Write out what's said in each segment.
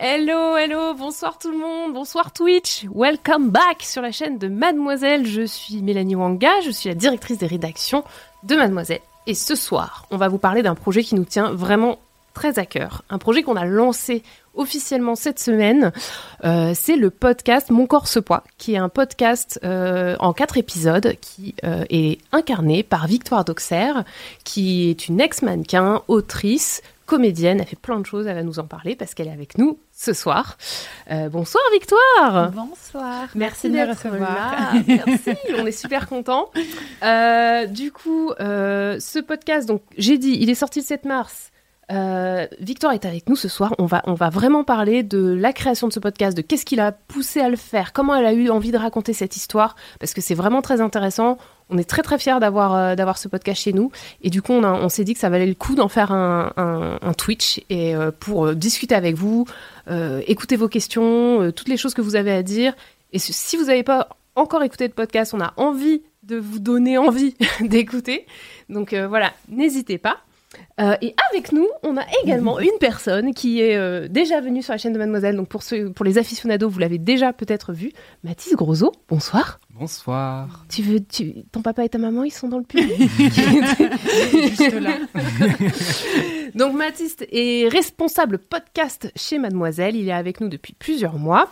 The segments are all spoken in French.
Hello, hello, bonsoir tout le monde, bonsoir Twitch, welcome back sur la chaîne de Mademoiselle. Je suis Mélanie Wanga, je suis la directrice des rédactions de Mademoiselle. Et ce soir, on va vous parler d'un projet qui nous tient vraiment très à cœur. Un projet qu'on a lancé officiellement cette semaine. Euh, c'est le podcast Mon corps se poids, qui est un podcast euh, en quatre épisodes qui euh, est incarné par Victoire Doxer, qui est une ex-mannequin, autrice, comédienne, elle fait plein de choses, elle va nous en parler parce qu'elle est avec nous ce soir. Euh, bonsoir Victoire Bonsoir Merci, de me recevoir. Merci, on est super contents. Euh, du coup, euh, ce podcast, donc j'ai dit, il est sorti le 7 mars. Euh, Victoire est avec nous ce soir. On va, on va vraiment parler de la création de ce podcast, de qu'est-ce qui l'a poussé à le faire, comment elle a eu envie de raconter cette histoire, parce que c'est vraiment très intéressant. On est très très fiers d'avoir euh, ce podcast chez nous, et du coup on, on s'est dit que ça valait le coup d'en faire un, Twitch et euh, pour discuter avec vous, écouter vos questions, toutes les choses que vous avez à dire. Et si- vous n'avez pas encore écouté de podcast, on a envie de vous donner envie d'écouter. Donc voilà, n'hésitez pas. Euh, et avec nous, on a également une personne qui est euh, déjà venue sur la chaîne de Mademoiselle. Donc pour ceux, pour les aficionados, vous l'avez déjà peut-être vu. Mathis Grosso, bonsoir. Bonsoir. Tu veux, tu, ton papa et ta maman, ils sont dans le public? Juste là. Donc Mathis est responsable podcast chez Mademoiselle. Il est avec nous depuis plusieurs mois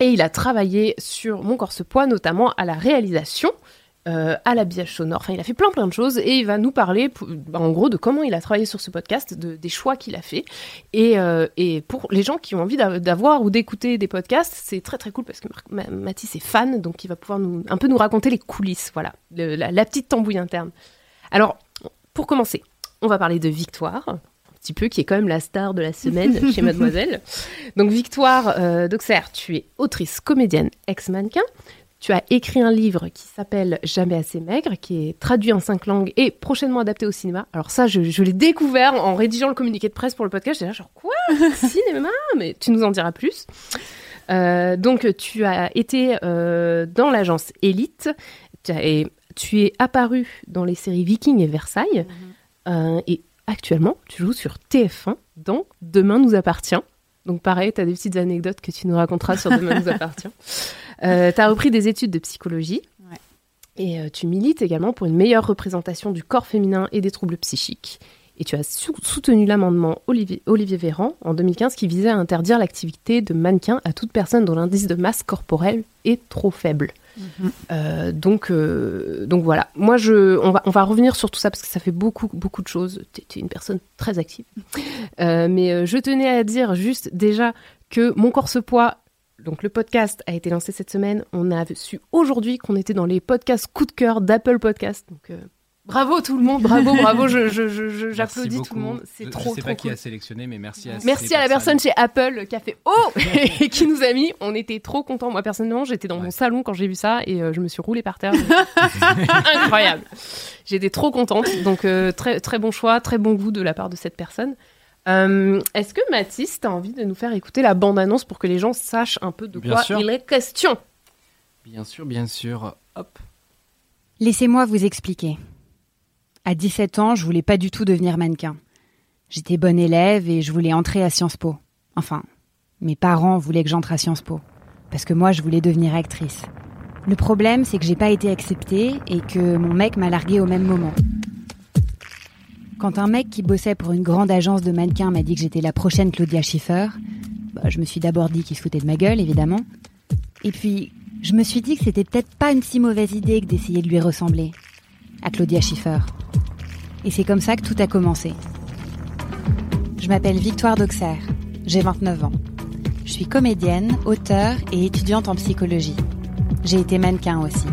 et il a travaillé sur Mon corps se poids, notamment à la réalisation. Euh, à l'habillage sonore, enfin il a fait plein plein de choses et il va nous parler bah, en gros de comment il a travaillé sur ce podcast, de- des choix qu'il a fait et, euh, et pour les gens qui ont envie d'a- d'avoir ou d'écouter des podcasts, c'est très très cool parce que Mar- Mathis est fan donc il va pouvoir nous, un peu nous raconter les coulisses, voilà, le- la, la petite tambouille interne. Alors pour commencer, on va parler de Victoire, un petit peu, qui est quand même la star de la semaine chez Mademoiselle. Donc Victoire euh, Doxer, tu es autrice, comédienne, ex-mannequin. Tu as écrit un livre qui s'appelle Jamais assez maigre, qui est traduit en cinq langues et prochainement adapté au cinéma. Alors ça, je, je l'ai découvert en rédigeant le communiqué de presse pour le podcast. J'étais là genre quoi? Cinéma? Mais tu nous en diras plus. Euh, donc tu as été euh, dans l'agence Elite. Tu, as- et tu es apparu dans les séries Viking et Versailles. Euh, et actuellement, tu joues sur TF1 dans Demain nous appartient. Donc pareil, tu as des petites anecdotes que tu nous raconteras sur Demain nous appartient. Euh, tu as repris des études de psychologie. Ouais. Et euh, tu milites également pour une meilleure représentation du corps féminin et des troubles psychiques. Et tu as sou- soutenu l'amendement Olivier, Olivier Véran en 2015 qui visait à interdire l'activité de mannequin à toute personne dont l'indice de masse corporelle est trop faible. Euh, donc, euh, donc voilà. Moi, je, on va, on va revenir sur tout ça parce que ça fait beaucoup, beaucoup de choses. Tu es une personne très active. Euh, mais je tenais à dire juste déjà que mon corps se poids. Donc le podcast a été lancé cette semaine. On a su aujourd'hui qu'on était dans les podcasts coup de cœur d'Apple Podcast. Donc euh, bravo tout le monde, bravo, bravo. Je, je- je- je- j'applaudis Merci tout le monde. C'est Je- trop, Je sais trop pas qui a sélectionné, mais merci à Merci à la personne chez Apple qui a fait oh et qui nous a mis. On était trop contents. Moi personnellement, j'étais dans mon salon quand j'ai vu ça et euh, je me suis roulée par terre. Incroyable. J'étais trop contente. Donc euh, très très bon choix, très bon goût de la part de cette personne. Euh, Est-ce que Mathis, t'as envie de nous faire écouter la bande-annonce pour que les gens sachent un peu de Bien quoi sûr. il est question? Bien sûr, bien sûr. Hop. Laissez-moi vous expliquer. À 17 ans, je voulais pas du tout devenir mannequin. J'étais bonne élève et je voulais entrer à Sciences Po. Enfin, mes parents voulaient que j'entre à Sciences Po. Parce que moi, je voulais devenir actrice. Le problème, c'est que j'ai pas été acceptée et que mon mec m'a larguée au même moment. Quand un mec qui bossait pour une grande agence de mannequins m'a dit que j'étais la prochaine Claudia Schiffer, bah, je me suis d'abord dit qu'il se foutait de ma gueule, évidemment. Et puis, je me suis dit que c'était peut-être pas une si mauvaise idée que d'essayer de lui ressembler. À Claudia Schiffer. Et c'est comme ça que tout a commencé. Je m'appelle Victoire d'Auxerre. J'ai 29 ans. Je suis comédienne, auteure et étudiante en psychologie. J'ai été mannequin aussi.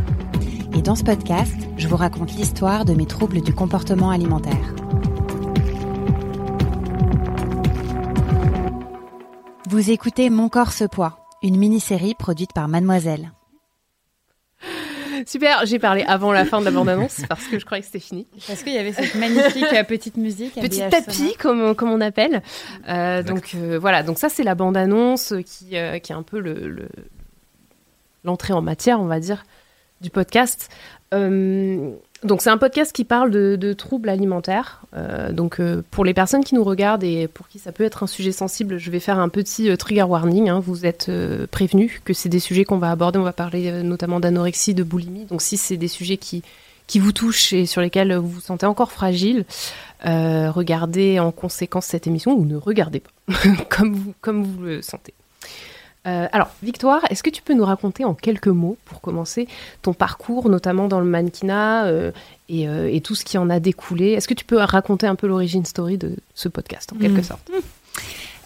Et dans ce podcast, je vous raconte l'histoire de mes troubles du comportement alimentaire. Vous écoutez Mon corps se poids, une mini-série produite par Mademoiselle. Super, j'ai parlé avant la fin de la bande-annonce parce que je croyais que c'était fini. Parce qu'il y avait cette magnifique euh, petite musique. Petit tapis, comme, comme on appelle. Euh, donc euh, voilà, donc ça c'est la bande-annonce qui, euh, qui est un peu le, le- l'entrée en matière, on va dire, du podcast. Euh, donc c'est un podcast qui parle de, troubles alimentaires. Euh, donc euh, pour les personnes qui nous regardent et pour qui ça peut être un sujet sensible, je vais faire un petit trigger warning. hein. Vous êtes prévenus que c'est des sujets qu'on va aborder. On va parler notamment d'anorexie, de boulimie. Donc si c'est des sujets qui qui vous touchent et sur lesquels vous vous sentez encore fragile, regardez en conséquence cette émission ou ne regardez pas, comme comme vous le sentez. Euh, alors, Victoire, est-ce que tu peux nous raconter en quelques mots, pour commencer, ton parcours, notamment dans le mannequinat euh, et, euh, et tout ce qui en a découlé? Est-ce que tu peux raconter un peu l'origine story de ce podcast, en quelque Mm. sorte?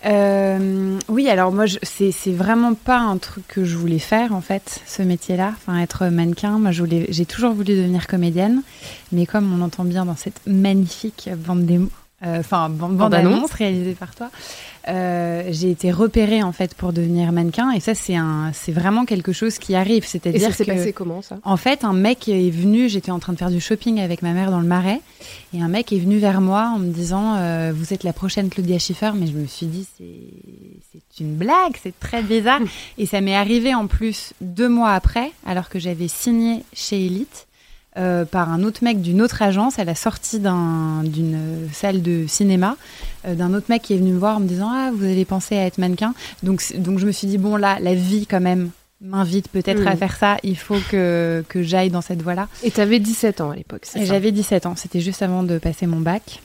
Euh, oui, alors moi, c'est vraiment pas un truc que je voulais faire en fait, ce métier-là, enfin être mannequin. Moi, j'ai toujours voulu devenir comédienne, mais comme on entend bien dans cette magnifique bande démo, euh, enfin bande, bande Bande-annonce. annonce réalisée par toi, euh, j'ai été repérée en fait pour devenir mannequin, et ça c'est un, c'est vraiment quelque chose qui arrive, c'est-à-dire ça s'est que passé comment, ça? en fait, un mec est venu, j'étais en train de faire du shopping avec ma mère dans le marais, et un mec est venu vers moi en me disant euh, Vous êtes la prochaine Claudia Schiffer, mais je me suis dit C'est c'est une blague, c'est très bizarre. et ça m'est arrivé en plus deux mois après, alors que j'avais signé chez Elite. Euh, par un autre mec d'une autre agence. À la sortie d'un- d'une salle de cinéma, euh, d'un autre mec qui est venu me voir en me disant ah vous avez pensé à être mannequin. Donc donc je me suis dit bon là la vie quand même m'invite peut-être Mm. à faire ça. Il faut que que j'aille dans cette voie là Et t'avais 17 ans à l'époque, c'est ça? J'avais 17 ans, c'était juste avant de passer mon bac.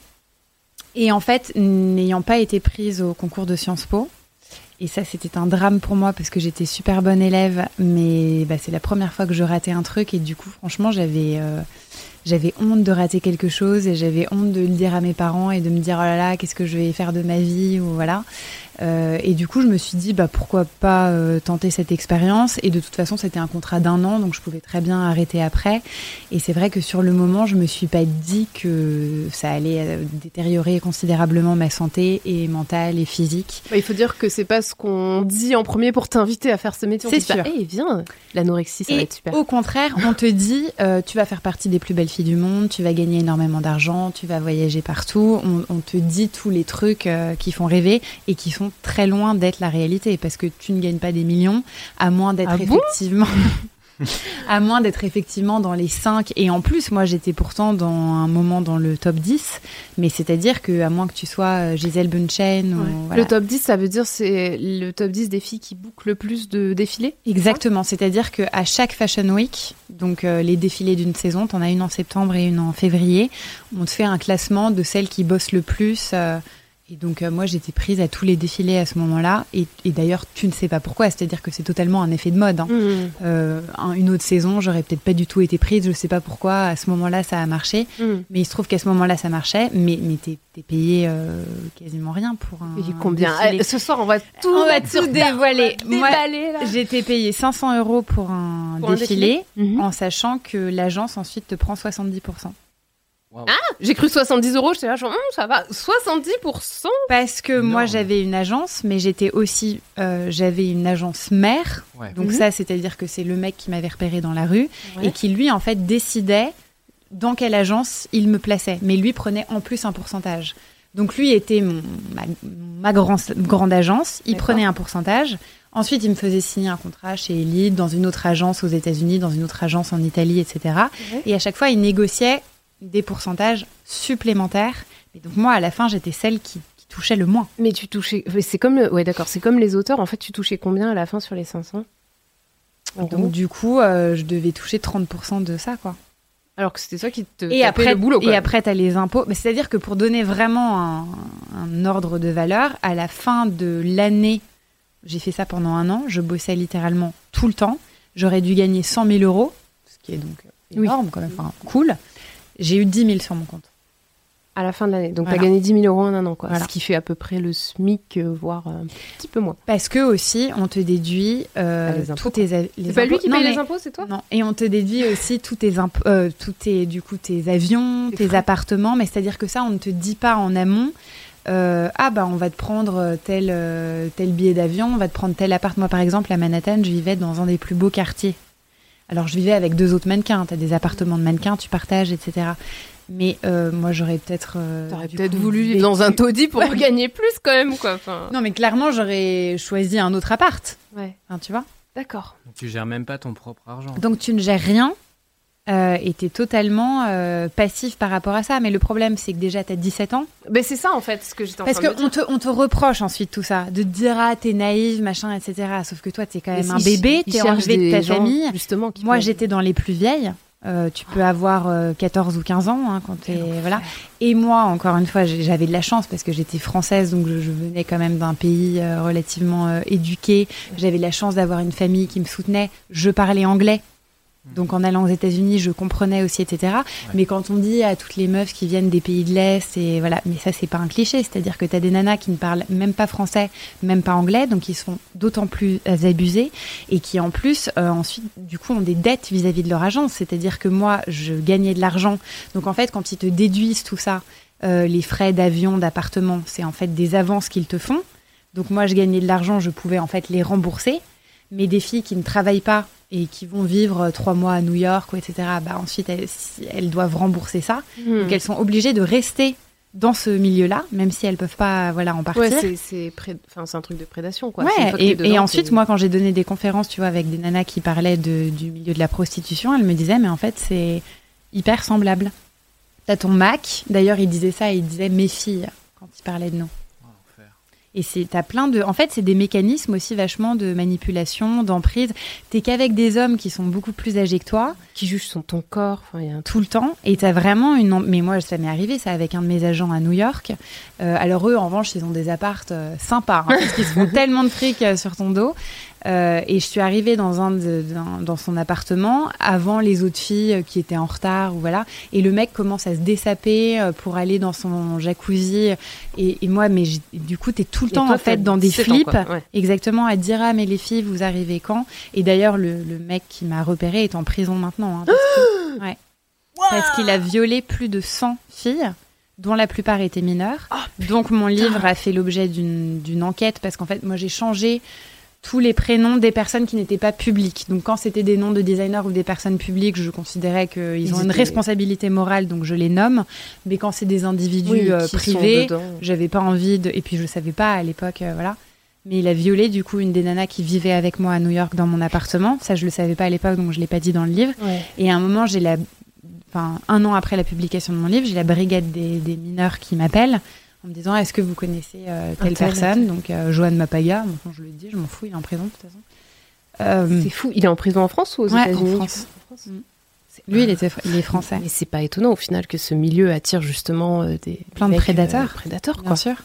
Et en fait, n'ayant pas été prise au concours de Sciences Po, et ça c'était un drame pour moi parce que j'étais super bonne élève, mais bah, c'est la première fois que je ratais un truc et du coup franchement j'avais euh, j'avais honte de rater quelque chose et j'avais honte de le dire à mes parents et de me dire oh là là qu'est-ce que je vais faire de ma vie ou voilà. Euh, et du coup, je me suis dit, bah, pourquoi pas euh, tenter cette expérience. Et de toute façon, c'était un contrat d'un an, donc je pouvais très bien arrêter après. Et c'est vrai que sur le moment, je me suis pas dit que ça allait euh, détériorer considérablement ma santé et mentale et physique. Bah, il faut dire que c'est pas ce qu'on dit en premier pour t'inviter à faire ce métier. C'est pas, sûr. Eh, viens, l'anorexie, ça va Et être super. au contraire, on te dit, euh, tu vas faire partie des plus belles filles du monde, tu vas gagner énormément d'argent, tu vas voyager partout. On, on te dit tous les trucs euh, qui font rêver et qui sont très loin d'être la réalité parce que tu ne gagnes pas des millions, à moins d'être Ah bon? effectivement. À moins d'être effectivement dans les 5 et en plus moi j'étais pourtant dans un moment dans le top 10 mais c'est-à-dire que à moins que tu sois euh, Gisèle Bunchen ou voilà. Le top 10, ça veut dire c'est le top 10 des filles qui bookent le plus de défilés Exactement, c'est-à-dire que à chaque Fashion Week, donc euh, les défilés d'une saison, t'en as une en septembre et une en février, on te fait un classement de celles qui bossent le plus. euh, et donc euh, moi j'étais prise à tous les défilés à ce moment-là, et, et d'ailleurs tu ne sais pas pourquoi, c'est-à-dire que c'est totalement un effet de mode. hein. Mmh. Euh, un- une autre saison, j'aurais peut-être pas du tout été prise, je sais pas pourquoi à ce moment-là ça a marché, Mmh. mais il se trouve qu'à ce moment-là ça marchait, mais, mais t'es es payé euh, quasiment rien pour un. Et combien? défilé. Eh, Ce soir, on va tout, On va dévoiler. va Moi, été payée 500 euros pour un Pour un défilé, Mhm. en sachant que l'agence ensuite te prend 70%. Waouh. J'ai cru 70 euros, j'étais là, genre, Hum, ça va, 70% Parce que moi j'avais une agence, mais j'étais aussi, euh, j'avais une agence mère. Ouais. Donc Mhm. ça, c'est-à-dire que c'est le mec qui m'avait repéré dans la rue Ouais. et qui lui en fait décidait dans quelle agence il me plaçait. Mais lui prenait en plus un pourcentage. Donc lui était mon, ma, ma grand- grande agence. Il prenait un pourcentage. Ensuite, il me faisait signer un contrat chez Elite, dans une autre agence aux États-Unis, dans une autre agence en Italie, etc. Et à chaque fois, il négociait des pourcentages supplémentaires. Et donc moi, à la fin, j'étais celle qui, qui touchait le moins. Mais tu touchais. C'est comme. le- Ouais, d'accord. C'est comme les auteurs. En fait, tu touchais combien à la fin sur les 500 En gros. Donc du coup, euh, je devais toucher 30% de ça, quoi. Alors que c'était toi qui te Et après, le boulot. et après, tu as les impôts. Mais C'est-à-dire que pour donner vraiment un, un ordre de valeur, à la fin de l'année, j'ai fait ça pendant un an, je bossais littéralement tout le temps. J'aurais dû gagner 100 000 euros, ce qui est donc Oui. énorme, quand même, enfin, cool. J'ai eu 10 000 sur mon compte. à la fin de l'année. Donc Voilà. t'as gagné 10 000 euros en un an, quoi. Voilà. Ce qui fait à peu près le SMIC, euh, voire euh, un petit peu moins. Parce que aussi, on te déduit euh, Ah, les impôts, tous tes les C'est pas lui qui Non, paye mais- les impôts, c'est toi Non, et on te déduit aussi tous tes imp- euh, tous tes du coup tes avions, Tes frais. appartements, mais c'est-à-dire que ça on ne te dit pas en amont. euh, ah bah on va te prendre tel tel billet d'avion, on va te prendre tel appart. Moi par exemple à Manhattan, je vivais dans un des plus beaux quartiers. Alors je vivais avec deux autres mannequins. T'as des appartements de mannequins, tu partages, etc. Mais euh, moi j'aurais peut-être euh, T'aurais peut-être voulu vivre dans un taudis pour gagner plus quand même, quoi. Enfin, Non mais clairement j'aurais choisi un autre appart. ouais, Enfin, tu vois. d'accord. Tu gères même pas ton propre argent. Donc tu ne gères rien euh, et tu es totalement euh, passif par rapport à ça. Mais le problème, c'est que déjà, tu as 17 ans. Ben c'est ça en fait, ce que j'étais en Parce train de me qu'on te, on te reproche ensuite tout ça. De te dire, ah, t'es naïve, machin, etc. Sauf que toi, t'es quand dire. même un Mais si, bébé, t'es enlevé de ta gens, famille. Justement, qui Moi, peuvent- j'étais dans les plus vieilles. Euh, tu peux avoir euh, 14 ou 15 ans hein, quand t'es voilà. Et moi, encore une fois, j'avais de la chance parce que j'étais française, donc je, je venais quand même d'un pays euh, relativement euh, éduqué. J'avais de la chance d'avoir une famille qui me soutenait. Je parlais anglais. Donc en allant aux États-Unis, je comprenais aussi, etc. Mais quand on dit à toutes les meufs qui viennent des pays de l'Est, et voilà, mais ça c'est pas un cliché, c'est-à-dire que tu as des nanas qui ne parlent même pas français, même pas anglais, donc ils sont d'autant plus abusés et qui en plus euh, ensuite du coup ont des dettes vis-à-vis de leur agence, c'est-à-dire que moi je gagnais de l'argent, donc en fait quand ils te déduisent tout ça, euh, les frais d'avion, d'appartement, c'est en fait des avances qu'ils te font. Donc moi je gagnais de l'argent, je pouvais en fait les rembourser, mais des filles qui ne travaillent pas et qui vont vivre euh, trois mois à New York, etc. Bah ensuite elles, doivent rembourser ça. Hmm. Donc elles sont obligées de rester dans ce milieu-là, même si elles peuvent pas voilà en partir. Ouais, c'est pré- enfin, un truc de prédation, quoi. Ouais, et, t'es dedans, et ensuite, moi, quand j'ai donné des conférences, tu vois, avec des nanas qui parlaient de, du milieu de la prostitution, elles me disaient, mais en fait, c'est hyper semblable. T'as ton Mac, d'ailleurs, il disait ça, il disait mes filles quand il parlait de nous. Et c'est t'as plein de, en fait, c'est des mécanismes aussi vachement de manipulation, d'emprise. T'es qu'avec des hommes qui sont beaucoup plus âgés que toi qui juge son ton corps. Enfin, il y a un truc. tout le temps et t'as vraiment une mais moi ça m'est arrivé ça avec un de mes agents à New York Euh, alors eux en revanche ils ont des appartes euh, sympas hein, parce qu'ils se font tellement de fric euh, sur ton dos Euh, et je suis arrivée dans un de- dans, dans son appartement avant les autres filles euh, qui étaient en retard ou voilà et le mec commence à se dessaper euh, pour aller dans son jacuzzi et, et moi mais du coup t'es tout le Et temps toi, en fait dans des 17 ans, flips. Ouais. Exactement, à dire ah mais les filles vous arrivez quand? Et d'ailleurs le, le mec qui m'a repéré est en prison maintenant hein, parce que- ouais. Parce qu'il a violé plus de 100 filles dont la plupart étaient mineures. Donc mon livre a fait l'objet d'une d'une enquête parce qu'en fait moi j'ai changé tous les prénoms des personnes qui n'étaient pas publiques. Donc quand c'était des noms de designers ou des personnes publiques, je considérais qu'ils Ils ont une responsabilité morale, donc je les nomme. Mais quand c'est des individus Oui, euh, privés, j'avais pas envie de. Et puis je savais pas à l'époque, euh, voilà. Mais il a violé du coup une des nanas qui vivait avec moi à New York dans mon appartement. Ça, je le savais pas à l'époque, donc je l'ai pas dit dans le livre. Ouais. Et à un moment, j'ai la. Enfin, un an après la publication de mon livre, j'ai la brigade des, des mineurs qui m'appelle en me disant Est-ce que vous connaissez euh, telle personne? Donc, euh, Joanne Mapaga. Bon, je le dis, je m'en fous, il est en prison de toute façon. Euh, C'est fou. Il est en prison en France ou aux Ouais, États-Unis? France. En France. Mm. Lui, il, était, il est français. Mais c'est pas étonnant au final que ce milieu attire justement euh, des Plein de mecs, prédateurs. prédateurs Bien quoi. sûr.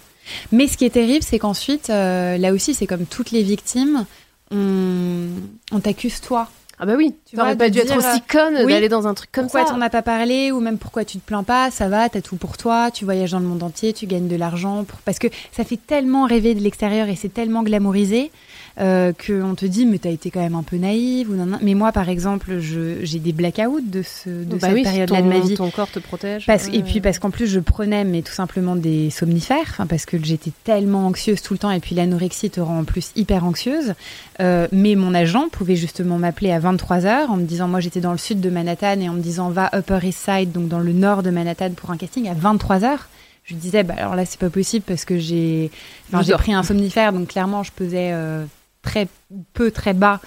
Mais ce qui est terrible, c'est qu'ensuite, là aussi, c'est comme toutes les victimes, on, on t'accuse toi. Ah bah oui. Tu n'aurais pas dû être aussi conne oui, d'aller dans un truc comme pourquoi ça. t'en as pas parlé ou même pourquoi tu te plains pas Ça va, t'as tout pour toi, tu voyages dans le monde entier, tu gagnes de l'argent. Pour... Parce que ça fait tellement rêver de l'extérieur et c'est tellement glamourisé euh, qu'on te dit mais t'as été quand même un peu naïve ou non, non. Mais moi, par exemple, je- j'ai des blackouts de, ce, de Bah cette oui, période-là de ma vie. Ton corps te protège. Parce, Ouais, et puis parce qu'en plus je prenais mais tout simplement des somnifères, parce que j'étais tellement anxieuse tout le temps et puis l'anorexie te rend en plus hyper anxieuse. Euh, mais mon agent pouvait justement m'appeler à 23h en me disant, moi j'étais dans le sud de Manhattan et en me disant va Upper East Side, donc dans le nord de Manhattan pour un casting à 23h. je lui disais, bah, alors là, c'est pas possible parce que j'ai enfin, j'ai pris un somnifère, donc clairement, je pesais euh, très peu, très bas,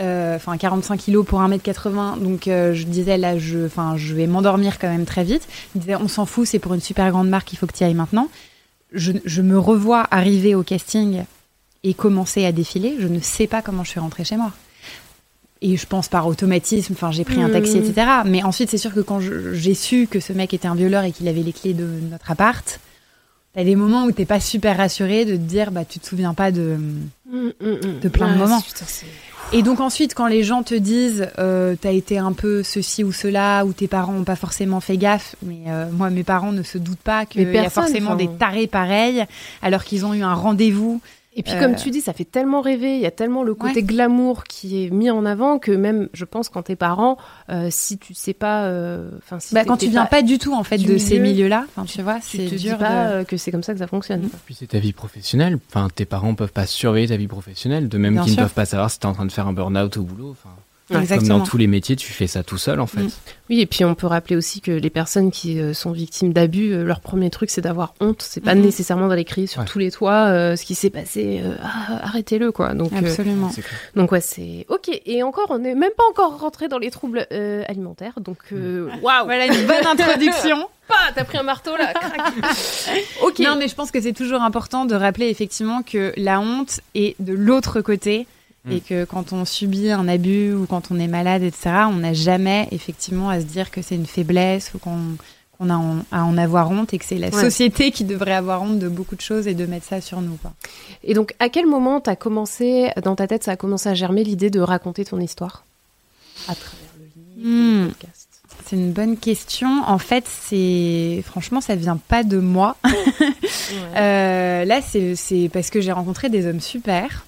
euh, enfin 45 kilos pour 1m80. Donc euh, je disais, là, je, je vais m'endormir quand même très vite. Il me disait, on s'en fout, c'est pour une super grande marque, il faut que tu y ailles maintenant. Je, je me revois arriver au casting et commencer à défiler. Je ne sais pas comment je suis rentrée chez moi. Et je pense par automatisme, enfin j'ai pris un taxi, Mhm. etc. Mais ensuite, c'est sûr que quand je- j'ai su que ce mec était un violeur et qu'il avait les clés de notre appart, t'as des moments où t'es pas super rassuré de te dire, bah tu te souviens pas de. Mm, mm, mm. De plein de Ouais, moments. putain, Et donc ensuite, quand les gens te disent, euh, t'as été un peu ceci ou cela, ou tes parents ont pas forcément fait gaffe, mais euh, moi mes parents ne se doutent pas qu'il y a forcément enfin. des tarés pareils, alors qu'ils ont eu un rendez-vous. Et puis Euh, comme tu dis, ça fait tellement rêver, il y a tellement le côté Ouais. glamour qui est mis en avant que même, je pense, quand t'es parent, euh, si tu sais pas, euh, si Bah, quand tu viens pas- pas du tout en fait du de ces milieu, milieux-là, tu vois, tu c'est dis dur. pas de- euh, que c'est comme ça que ça fonctionne. Puis c'est ta vie professionnelle. Enfin, tes parents peuvent pas surveiller ta vie professionnelle, de même qu'ils ne peuvent pas savoir si t'es en train de faire un burn-out au boulot. Enfin, Ouais. Comme dans tous les métiers, tu fais ça tout seul en fait. Mm. Oui, et puis on peut rappeler aussi que les personnes qui euh, sont victimes d'abus, euh, leur premier truc c'est d'avoir honte. C'est pas Mhm. nécessairement d'aller crier sur Ouais. tous les toits euh, ce qui s'est passé. euh, ah, arrêtez-le quoi. Donc, Absolument. Donc ouais, c'est ok. Et encore, on n'est même pas encore rentré dans les troubles euh, alimentaires. Donc euh, waouh. Voilà une bonne introduction. Pas, t'as pris un marteau là. crac. ok. Non, mais je pense que c'est toujours important de rappeler effectivement que la honte est de l'autre côté Mm. et que quand on subit un abus ou quand on est malade, etc., on n'a jamais effectivement à se dire que c'est une faiblesse ou qu'on a en- à en avoir honte et que c'est la Ouais. société qui devrait avoir honte de beaucoup de choses et de mettre ça sur nous. Quoi. Et donc, à quel moment t'as commencé, dans ta tête, ça a commencé à germer l'idée de raconter ton histoire? À travers le livre, Hmm. le podcast C'est une bonne question. En fait, c'est franchement, ça vient pas de moi. Euh, là, c'est c'est parce que j'ai rencontré des hommes super euh,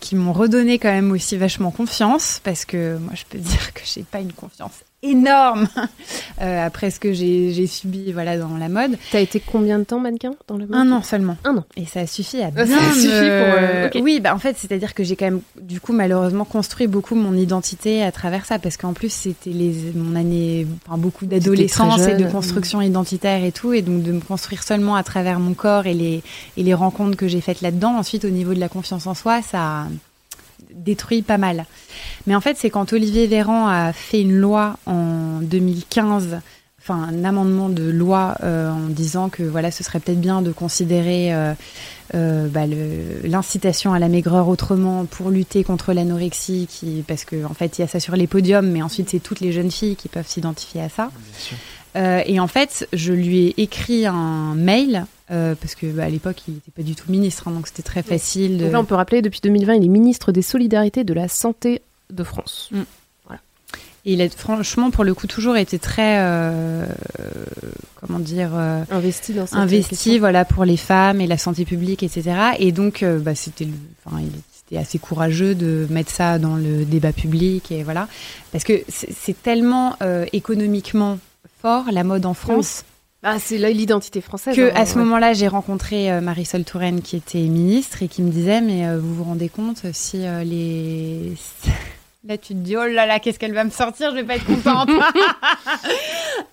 qui m'ont redonné quand même aussi vachement confiance parce que moi, je peux dire que j'ai pas une confiance énorme euh, après ce que j'ai subi voilà dans la mode. T'as été combien de temps mannequin dans le monde Un an seulement. Un an. Et ça a suffi à ça bien a suffi me- pour, euh. Oui, bah en fait, c'est-à-dire que j'ai quand même, du coup, malheureusement, construit beaucoup mon identité à travers ça, parce qu'en plus, c'était les mon année, enfin, beaucoup d'adolescence et de construction identitaire et tout, et donc de me construire seulement à travers mon corps et les et les rencontres que j'ai faites là-dedans. Ensuite, au niveau de la confiance en soi, ça a détruit pas mal. Mais en fait, c'est quand Olivier Véran a fait une loi en 2015 enfin un amendement de loi euh, en disant que voilà ce serait peut-être bien de considérer euh, euh, bah, l'incitation à la maigreur autrement pour lutter contre l'anorexie qui parce que en fait il y a ça sur les podiums mais ensuite c'est toutes les jeunes filles qui peuvent s'identifier à ça et en fait je lui ai écrit un mail euh, parce que bah, à l'époque il n'était pas du tout ministre hein, donc c'était très facile de Donc là, on peut rappeler, depuis 2020, il est ministre des Solidarités de la Santé de France. Et il a franchement pour le coup toujours été très euh, comment dire euh, Investi dans cette investi voilà pour les femmes et la santé publique etc et donc bah, c'était le- enfin il c'était assez courageux de mettre ça dans le débat public et voilà. Parce que c'est tellement économiquement fort la mode en France Ah, c'est là l'identité française. que hein, à ce ouais. moment-là j'ai rencontré euh, Marisol Touraine qui était ministre et qui me disait mais euh, vous vous rendez compte si euh, les Là, tu te dis, oh là là, qu'est-ce qu'elle va me sortir, je vais pas être contente.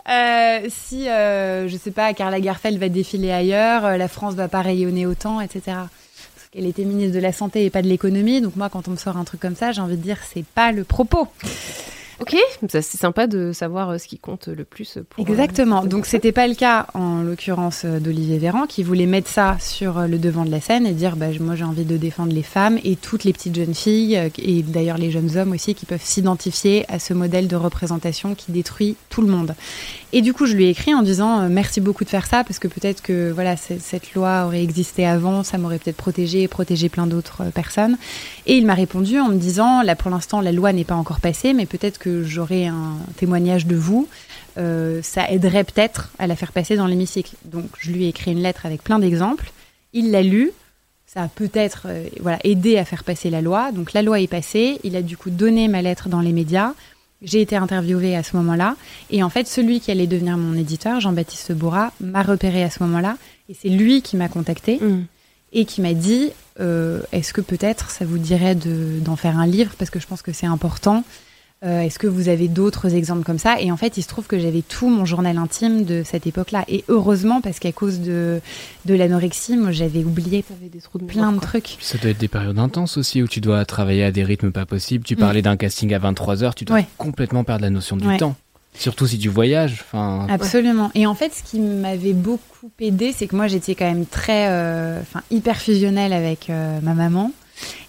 Euh, si, euh, je sais pas, Carla Garfeld va défiler ailleurs, euh, la France va pas rayonner autant, etc. Parce qu'elle était ministre de la Santé et pas de l'économie. Donc moi, quand on me sort un truc comme ça, j'ai envie de dire, c'est pas le propos. Ok, c'est sympa de savoir euh, ce qui compte le plus pour. euh, Exactement. cette Donc c'était pas le cas en l'occurrence euh, d'Olivier Véran qui voulait mettre ça sur euh, le devant de la scène et dire bah, moi j'ai envie de défendre les femmes et toutes les petites jeunes filles euh, et d'ailleurs les jeunes hommes aussi qui peuvent s'identifier à ce modèle de représentation qui détruit tout le monde. Et du coup je lui ai écrit en disant euh, merci beaucoup de faire ça parce que peut-être que voilà cette loi aurait existé avant, ça m'aurait peut-être protégé et protégé plein d'autres euh, personnes. Et il m'a répondu en me disant là pour l'instant la loi n'est pas encore passée mais peut-être que j'aurai un témoignage de vous euh, ça aiderait peut-être à la faire passer dans l'hémicycle. Donc je lui ai écrit une lettre avec plein d'exemples. Il l'a lu. Ça a peut-être voilà, aidé à faire passer la loi. Donc la loi est passée. Il a du coup donné ma lettre dans les médias. J'ai été interviewée à ce moment-là. Et en fait, celui qui allait devenir mon éditeur, Jean-Baptiste Bourra, m'a repéré à ce moment-là. Et c'est lui qui m'a contacté Mm. et qui m'a dit euh, est-ce que peut-être ça vous dirait de- d'en faire un livre? Parce que je pense que c'est important Euh, Est-ce que vous avez d'autres exemples comme ça? Et en fait, il se trouve que j'avais tout mon journal intime de cette époque-là. Et heureusement, parce qu'à cause de, de l'anorexie, moi, j'avais oublié T'avais des trous de plein de trucs. Ça doit être des périodes intenses aussi où tu dois travailler à des rythmes pas possibles. Tu parlais d'un casting à 23h, tu dois Mm. Ouais. complètement perdre la notion du Ouais. temps. Surtout si tu voyages. Enfin, Absolument. Et en fait, ce qui m'avait beaucoup aidé, c'est que moi, j'étais quand même très, euh, enfin, hyper fusionnelle avec euh, ma maman.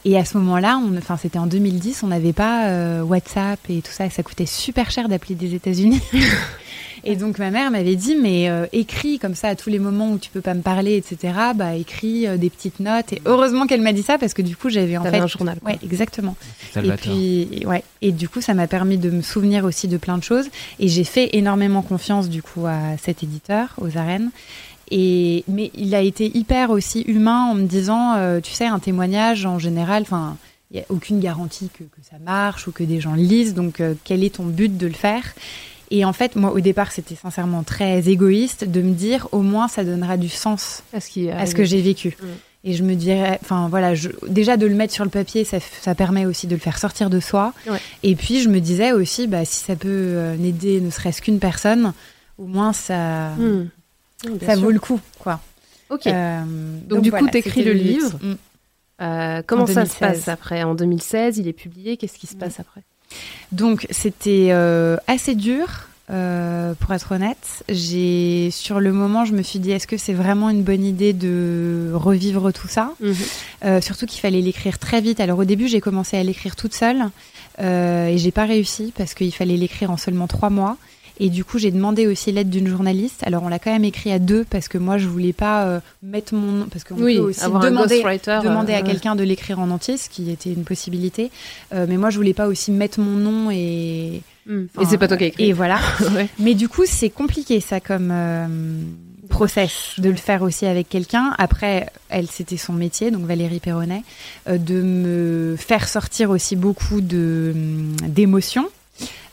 Et à ce moment-là, enfin, c'était en 2010, on n'avait pas euh, WhatsApp et tout ça. Ça coûtait super cher d'appeler des États-Unis. et donc, ma mère m'avait dit, mais euh, écris comme ça à tous les moments où tu peux pas me parler, etc. Bah, écris euh, des petites notes. Et heureusement qu'elle m'a dit ça parce que du coup, j'avais en fait. un journal. quoi. Ouais, exactement. Et puis, ouais. Et du coup, ça m'a permis de me souvenir aussi de plein de choses. Et j'ai fait énormément confiance, du coup, à cet éditeur, aux arènes. Et, mais il a été hyper aussi humain en me disant, euh, tu sais, un témoignage, en général, enfin, il n'y a aucune garantie que, que ça marche ou que des gens le lisent. Donc, euh, quel est ton but de le faire? Et en fait, moi, au départ, c'était sincèrement très égoïste de me dire, au moins, ça donnera du sens À ce qui à ce que j'ai vécu. Mm. Et je me dirais, enfin voilà, je- déjà de le mettre sur le papier, ça, ça permet aussi de le faire sortir de soi. Ouais. Et puis je me disais aussi, bah, si ça peut euh, n'aider ne serait-ce qu'une personne, au moins ça, Hmm. Bien ça sûr. vaut le coup, quoi. Ok. Euh, Donc, du coup, t'écris c'était le livre. Mm. Euh, comment En ça se 2016. passe après? En 2016, il est publié. Qu'est-ce qui se Mm. passe après? Donc c'était euh, assez dur. euh, pour être honnête, j'ai sur le moment, je me suis dit est-ce que c'est vraiment une bonne idée de revivre tout ça? Euh, surtout qu'il fallait l'écrire très vite. Alors au début, j'ai commencé à l'écrire toute seule euh, et j'ai pas réussi parce qu'il fallait l'écrire en seulement trois mois. Et du coup, j'ai demandé aussi l'aide d'une journaliste. Alors on l'a quand même écrit à deux parce que moi, je voulais pas euh, mettre mon nom parce qu'on Oui, peut aussi avoir un demander demander euh, à quelqu'un de l'écrire en entier, ce qui était une possibilité. Euh, mais moi, je voulais pas aussi mettre mon nom et enfin, Et c'est pas toi qui as écrit. Et voilà. Ouais. Mais du coup, c'est compliqué ça comme euh, process de le faire aussi avec quelqu'un. Après, elle, c'était son métier, donc Valérie Perronnet, euh, de me faire sortir aussi beaucoup de hum, d'émotions.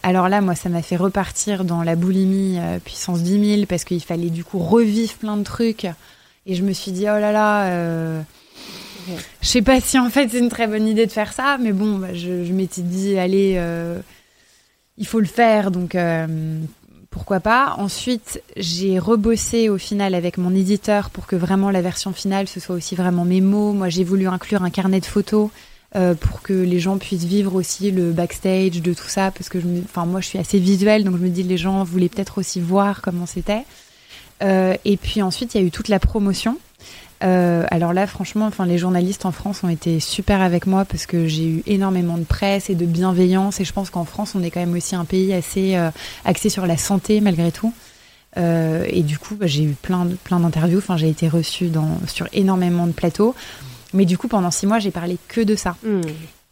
Alors là, moi, ça m'a fait repartir dans la boulimie euh, puissance 10 000 parce qu'il fallait du coup revivre plein de trucs. Et je me suis dit, oh là là, euh, je sais pas si en fait c'est une très bonne idée de faire ça, mais bon, bah, je, m'étais dit, allez, euh, il faut le faire, donc pourquoi pas. Ensuite, j'ai rebossé au final avec mon éditeur pour que vraiment la version finale, ce soit aussi vraiment mes mots. Moi, j'ai voulu inclure un carnet de photos. Euh, pour que les gens puissent vivre aussi le backstage de tout ça parce que je moi je suis assez visuelle donc je me dis les gens voulaient peut-être aussi voir comment c'était Euh, et puis ensuite il y a eu toute la promotion euh, alors là, franchement, enfin, les journalistes en France ont été super avec moi parce que j'ai eu énormément de presse et de bienveillance. Et je pense qu'en France, on est quand même aussi un pays assez axé sur la santé malgré tout. Et du coup, bah, j'ai eu plein, plein d'interviews. Enfin, j'ai été reçue sur énormément de plateaux. Mais du coup, pendant six mois, j'ai parlé que de ça. Hmm.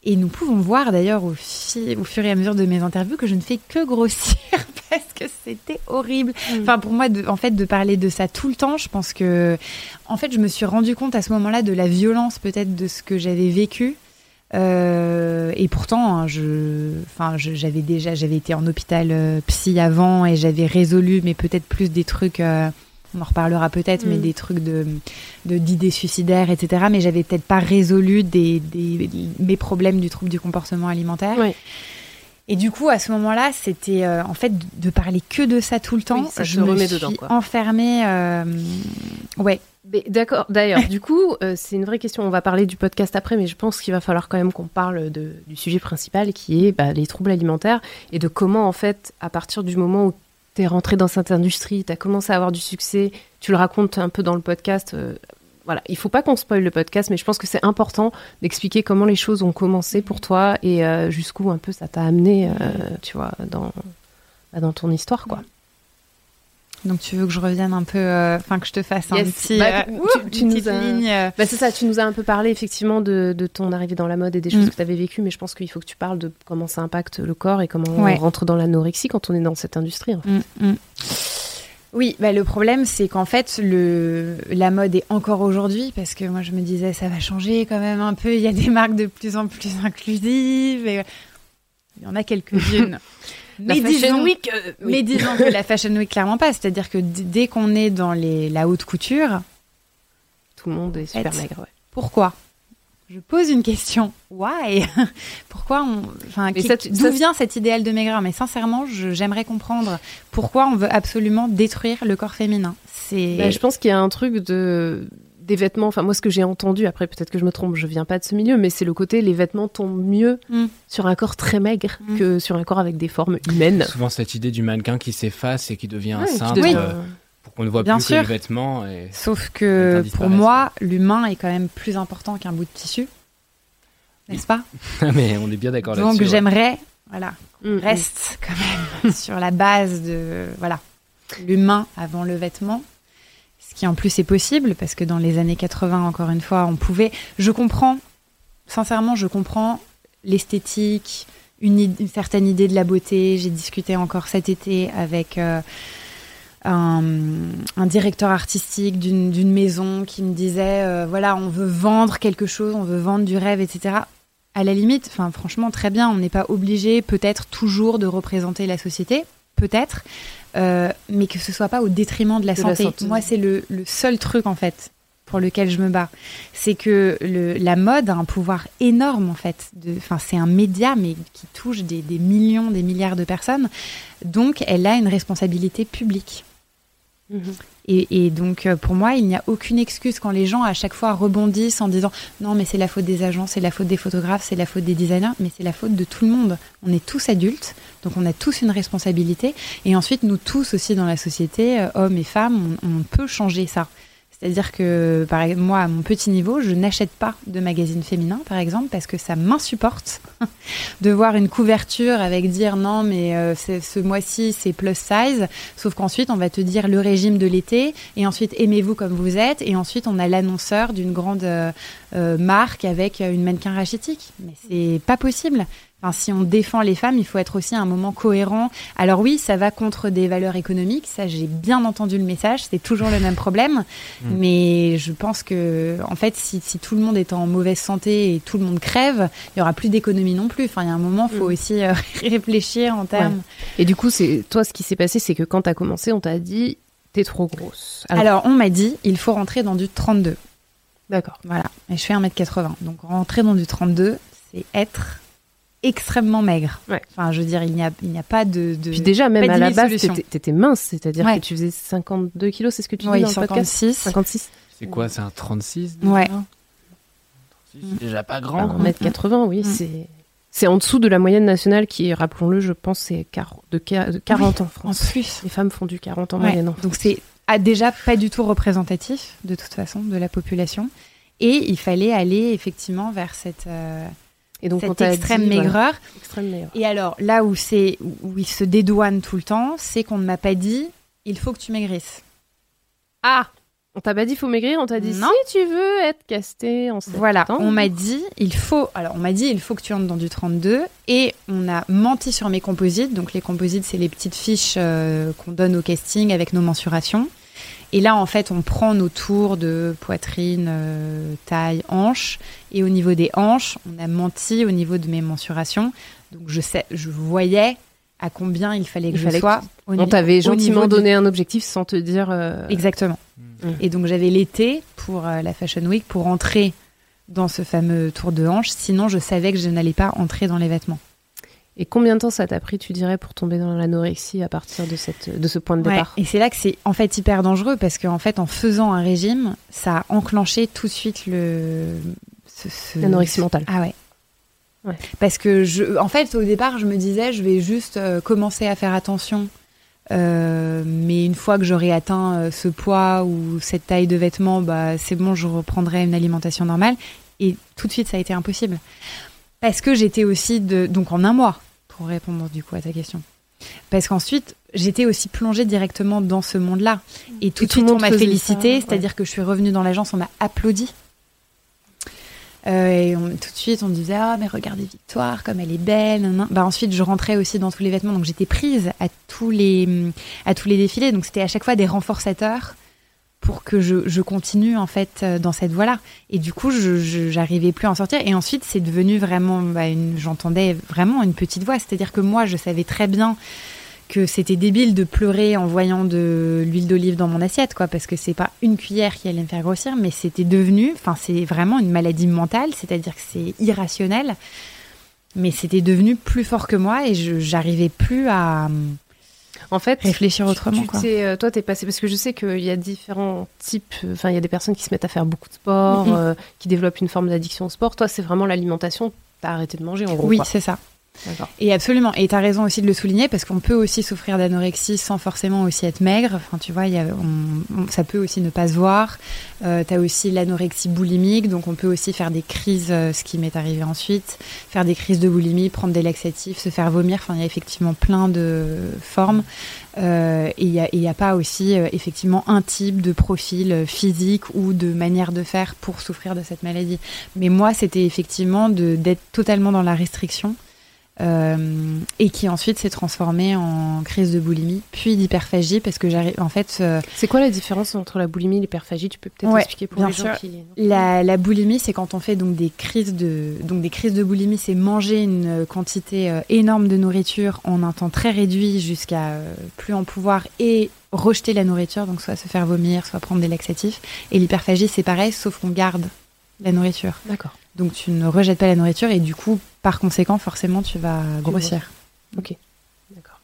Et nous pouvons voir d'ailleurs au, fi- au fur et à mesure de mes interviews que je ne fais que grossir parce que c'était horrible. Mm. Enfin, pour moi, de, en fait, de parler de ça tout le temps, je pense que, en fait, je me suis rendu compte à ce moment-là de la violence peut-être de ce que j'avais vécu. Euh, et pourtant, hein, je, enfin, je- j'avais déjà, j'avais été en hôpital euh, psy avant et j'avais résolu, mais peut-être plus des trucs. euh, on en reparlera peut-être, mais Mm. des trucs de de- d'idées suicidaires, etc. Mais j'avais peut-être pas résolu des, des- mes problèmes du trouble du comportement alimentaire. Et du coup, à ce moment-là, c'était euh, en fait de parler que de ça tout le temps. Oui, ça je me suis dedans, quoi. enfermée. euh, ouais. D'accord. D'ailleurs, du coup, euh, c'est une vraie question. On va parler du podcast après, mais je pense qu'il va falloir quand même qu'on parle de, du sujet principal qui est bah, les troubles alimentaires et de comment, en fait, à partir du moment où tu es rentré dans cette industrie, tu as commencé à avoir du succès, tu le racontes un peu dans le podcast. euh, voilà, il faut pas qu'on spoil le podcast, mais je pense que c'est important d'expliquer comment les choses ont commencé pour toi et euh, jusqu'où un peu ça t'a amené, euh, tu vois, dans, bah, dans ton histoire, quoi. Donc tu veux que je revienne un peu, euh, enfin que je te fasse un Yes. petit, Bah, euh, tu- ouh, tu une nous petite as- ligne. euh, Bah c'est ça, tu nous as un peu parlé effectivement de, de ton arrivée dans la mode et des choses Mm. que tu avais vécues, mais je pense qu'il faut que tu parles de comment ça impacte le corps et comment Ouais. on rentre dans l'anorexie quand on est dans cette industrie. en fait. Mm, mm. Oui, bah, le problème, c'est qu'en fait, le, la mode est encore aujourd'hui, parce que moi, je me disais, ça va changer quand même un peu. Il y a des marques de plus en plus inclusives. Et... Il y en a quelques-unes. La mais, Fashion disons, Week, euh, oui. mais disons que la Fashion Week, clairement pas. C'est-à-dire que dès qu'on est dans les, la haute couture, tout le monde est super maigre. Ouais. pourquoi? Je pose une question. Why? Pourquoi on. Enfin, d'où vient cet idéal de maigreur? Mais sincèrement, j'aimerais comprendre pourquoi on veut absolument détruire le corps féminin. C'est. Bah, je pense qu'il y a un truc de des vêtements. Enfin, moi, ce que j'ai entendu, après, peut-être que je me trompe, je viens pas de ce milieu, mais c'est le côté les vêtements tombent mieux Mm. sur un corps très maigre Mm. que sur un corps avec des formes humaines. Souvent cette idée du mannequin qui s'efface et qui devient Ouais, qui simple devient- euh, pour qu'on ne voit Bien plus sûr. que les vêtements. Et... Sauf que pour moi, l'humain est quand même plus important qu'un bout de tissu. N'est-ce pas? Mais on est bien d'accord Donc là-dessus. ouais. j'aimerais, voilà, Mm, reste quand même sur la base de voilà l'humain avant le vêtement ce qui en plus est possible parce que dans les années 80 encore une fois on pouvait je comprends sincèrement je comprends l'esthétique une, certaine idée de la beauté. J'ai discuté encore cet été avec euh, un, directeur artistique d'une maison qui me disait euh, voilà on veut vendre quelque chose on veut vendre du rêve etc à la limite, franchement très bien, on n'est pas obligé peut-être toujours de représenter la société, peut-être, euh, mais que ce soit pas au détriment de la, De la santé. Moi, c'est le, le seul truc en fait pour lequel je me bats, c'est que le, la mode a un pouvoir énorme en fait. Enfin, c'est un média mais qui touche des, des millions, des milliards de personnes, donc elle a une responsabilité publique. Mhm. Et, donc, euh, pour moi, il n'y a aucune excuse quand les gens à chaque fois rebondissent en disant non, mais c'est la faute des agents, c'est la faute des photographes, c'est la faute des designers, mais c'est la faute de tout le monde. On est tous adultes, donc on a tous une responsabilité. Et ensuite, nous tous aussi dans la société, euh, hommes et femmes, on peut changer ça. C'est-à-dire que, par moi, à mon petit niveau, je n'achète pas de magazine féminin, par exemple, parce que ça m'insupporte de voir une couverture avec dire non, mais euh, ce mois-ci, c'est plus size. Sauf qu'ensuite, on va te dire le régime de l'été, et ensuite, aimez-vous comme vous êtes, et ensuite, on a l'annonceur d'une grande euh, euh, marque avec une mannequin rachitique. Mais c'est pas possible. Enfin, si on défend les femmes, il faut être aussi à un moment cohérent. Alors oui, ça va contre des valeurs économiques, ça j'ai bien entendu le message, c'est toujours le même problème. Mm. Mais je pense que, en fait, si, si tout le monde est en mauvaise santé et tout le monde crève, il y aura plus d'économie non plus. Enfin, il y a un moment, il faut Mm. aussi euh, réfléchir en termes. Et du coup, c'est toi, ce qui s'est passé, c'est que quand t'as commencé, on t'a dit t'es trop grosse. Alors, on m'a dit, il faut rentrer dans du 32. d'accord. Voilà. Et je fais 1m80. Donc, rentrer dans du 32, c'est être extrêmement maigre. Ouais. Enfin, je veux dire, il n'y a, il n'y a pas de. de... Puis déjà, même à la base, t'étais t'étais mince, c'est-à-dire Ouais. que tu faisais 52 kilos, c'est ce que tu dis Oui, dans le podcast 56. 56 C'est quoi C'est un 36 déjà Ouais. 36, C'est déjà pas grand. Enfin, 1m80, oui, Mm. c'est. C'est en dessous de la moyenne nationale qui, rappelons-le, je pense, c'est de, quar- de 40 ans en En France. plus. Les femmes font du 40 en Ouais. moyenne. en Donc c'est ah, déjà pas du tout représentatif de toute façon de la population. Et il fallait aller effectivement vers cette, euh, Et donc, on cette extrême dit, voilà, maigreur. extrême maigreur. Et alors là où c'est où il se dédouane tout le temps, c'est qu'on ne m'a pas dit il faut que tu maigrisses. Ah On t'a pas dit faut maigrir, on t'a dit Non. si tu veux être casté en septembre. Voilà, on m'a dit il faut alors on m'a dit il faut que tu entres dans du 32 et on a menti sur mes composites. Donc les composites c'est les petites fiches euh, qu'on donne au casting avec nos mensurations. Et là en fait on prend nos tours de poitrine, euh, taille, hanche et au niveau des hanches on a menti au niveau de mes mensurations. Donc je sais, je voyais à combien il fallait que Il je fallait sois. On t'avait gentiment donné un objectif sans te dire. euh, Exactement. Mm. Et donc j'avais l'été pour euh, la Fashion Week pour entrer dans ce fameux tour de hanche. Sinon, je savais que je n'allais pas entrer dans les vêtements. Et combien de temps ça t'a pris, tu dirais, pour tomber dans l'anorexie à partir de, cette, de ce point de Ouais. départ? Et c'est là que c'est en fait hyper dangereux parce qu'en fait, en faisant un régime, ça a enclenché tout de suite le ce- ce- L'anorexie mentale. Ah ouais. Ouais. Parce que je, en fait, au départ, je me disais, je vais juste euh, commencer à faire attention. Euh, mais une fois que j'aurai atteint euh, ce poids ou cette taille de vêtements, bah, c'est bon, je reprendrai une alimentation normale. Et tout de suite, ça a été impossible. Parce que j'étais aussi de, donc en un mois, pour répondre du coup à ta question. Parce qu'ensuite, j'étais aussi plongée directement dans ce monde-là. Et tout de suite, on m'a félicité, c'est-à-dire que je suis revenue dans l'agence, on m'a applaudi. Euh, et on- tout de suite, on me disait Ah, mais regardez Victoire, comme elle est belle. nan, nan. Bah, ensuite, je rentrais aussi dans tous les vêtements, donc j'étais prise à tous les, à tous les défilés. Donc, c'était à chaque fois des renforçateurs pour que je, je continue en fait euh, dans cette voie-là. Et du coup, je j'arrivais plus à en sortir. Et ensuite, c'est devenu vraiment, bah, j'entendais vraiment une petite voix. C'est-à-dire que moi, je savais très bien que c'était débile de pleurer en voyant de l'huile d'olive dans mon assiette, quoi, parce que c'est pas une cuillère qui allait me faire grossir, mais c'était devenu, enfin, c'est vraiment une maladie mentale, c'est-à-dire que c'est irrationnel, mais c'était devenu plus fort que moi et je j'arrivais plus à En fait, réfléchir tu- autrement, tu quoi. t'es, euh, toi, t'es passé parce que je sais qu'il y a différents types. Enfin, il y a des personnes qui se mettent à faire beaucoup de sport, Mhm. euh, qui développent une forme d'addiction au sport. Toi, c'est vraiment l'alimentation. T'as arrêté de manger en gros. Oui, c'est ça. Et absolument. Et tu as raison aussi de le souligner parce qu'on peut aussi souffrir d'anorexie sans forcément aussi être maigre. Enfin, tu vois, ça peut aussi ne pas se voir. Euh, tu as aussi l'anorexie boulimique, donc on peut aussi faire des crises, euh, ce qui m'est arrivé ensuite, faire des crises de boulimie, prendre des laxatifs, se faire vomir. Enfin, il y a effectivement plein de formes. Euh, et il n'y a, pas aussi euh, effectivement un type de profil physique ou de manière de faire pour souffrir de cette maladie. Mais moi, c'était effectivement d'être totalement dans la restriction euh, et qui ensuite s'est transformé en crise de boulimie, puis d'hyperphagie parce que j'arrive en fait euh, C'est quoi la différence entre la boulimie et l'hyperphagie? Tu peux peut-être Ouais, expliquer pour bien les gens sûr. qui. la, la boulimie c'est quand on fait donc des crises de donc des crises de boulimie c'est manger une quantité euh, énorme de nourriture en un temps très réduit jusqu'à plus en pouvoir et rejeter la nourriture donc soit se faire vomir soit prendre des laxatifs et l'hyperphagie c'est pareil sauf qu'on garde la nourriture D'accord. Donc tu ne rejettes pas la nourriture et du coup par conséquent forcément tu vas grossir Ok. D'accord.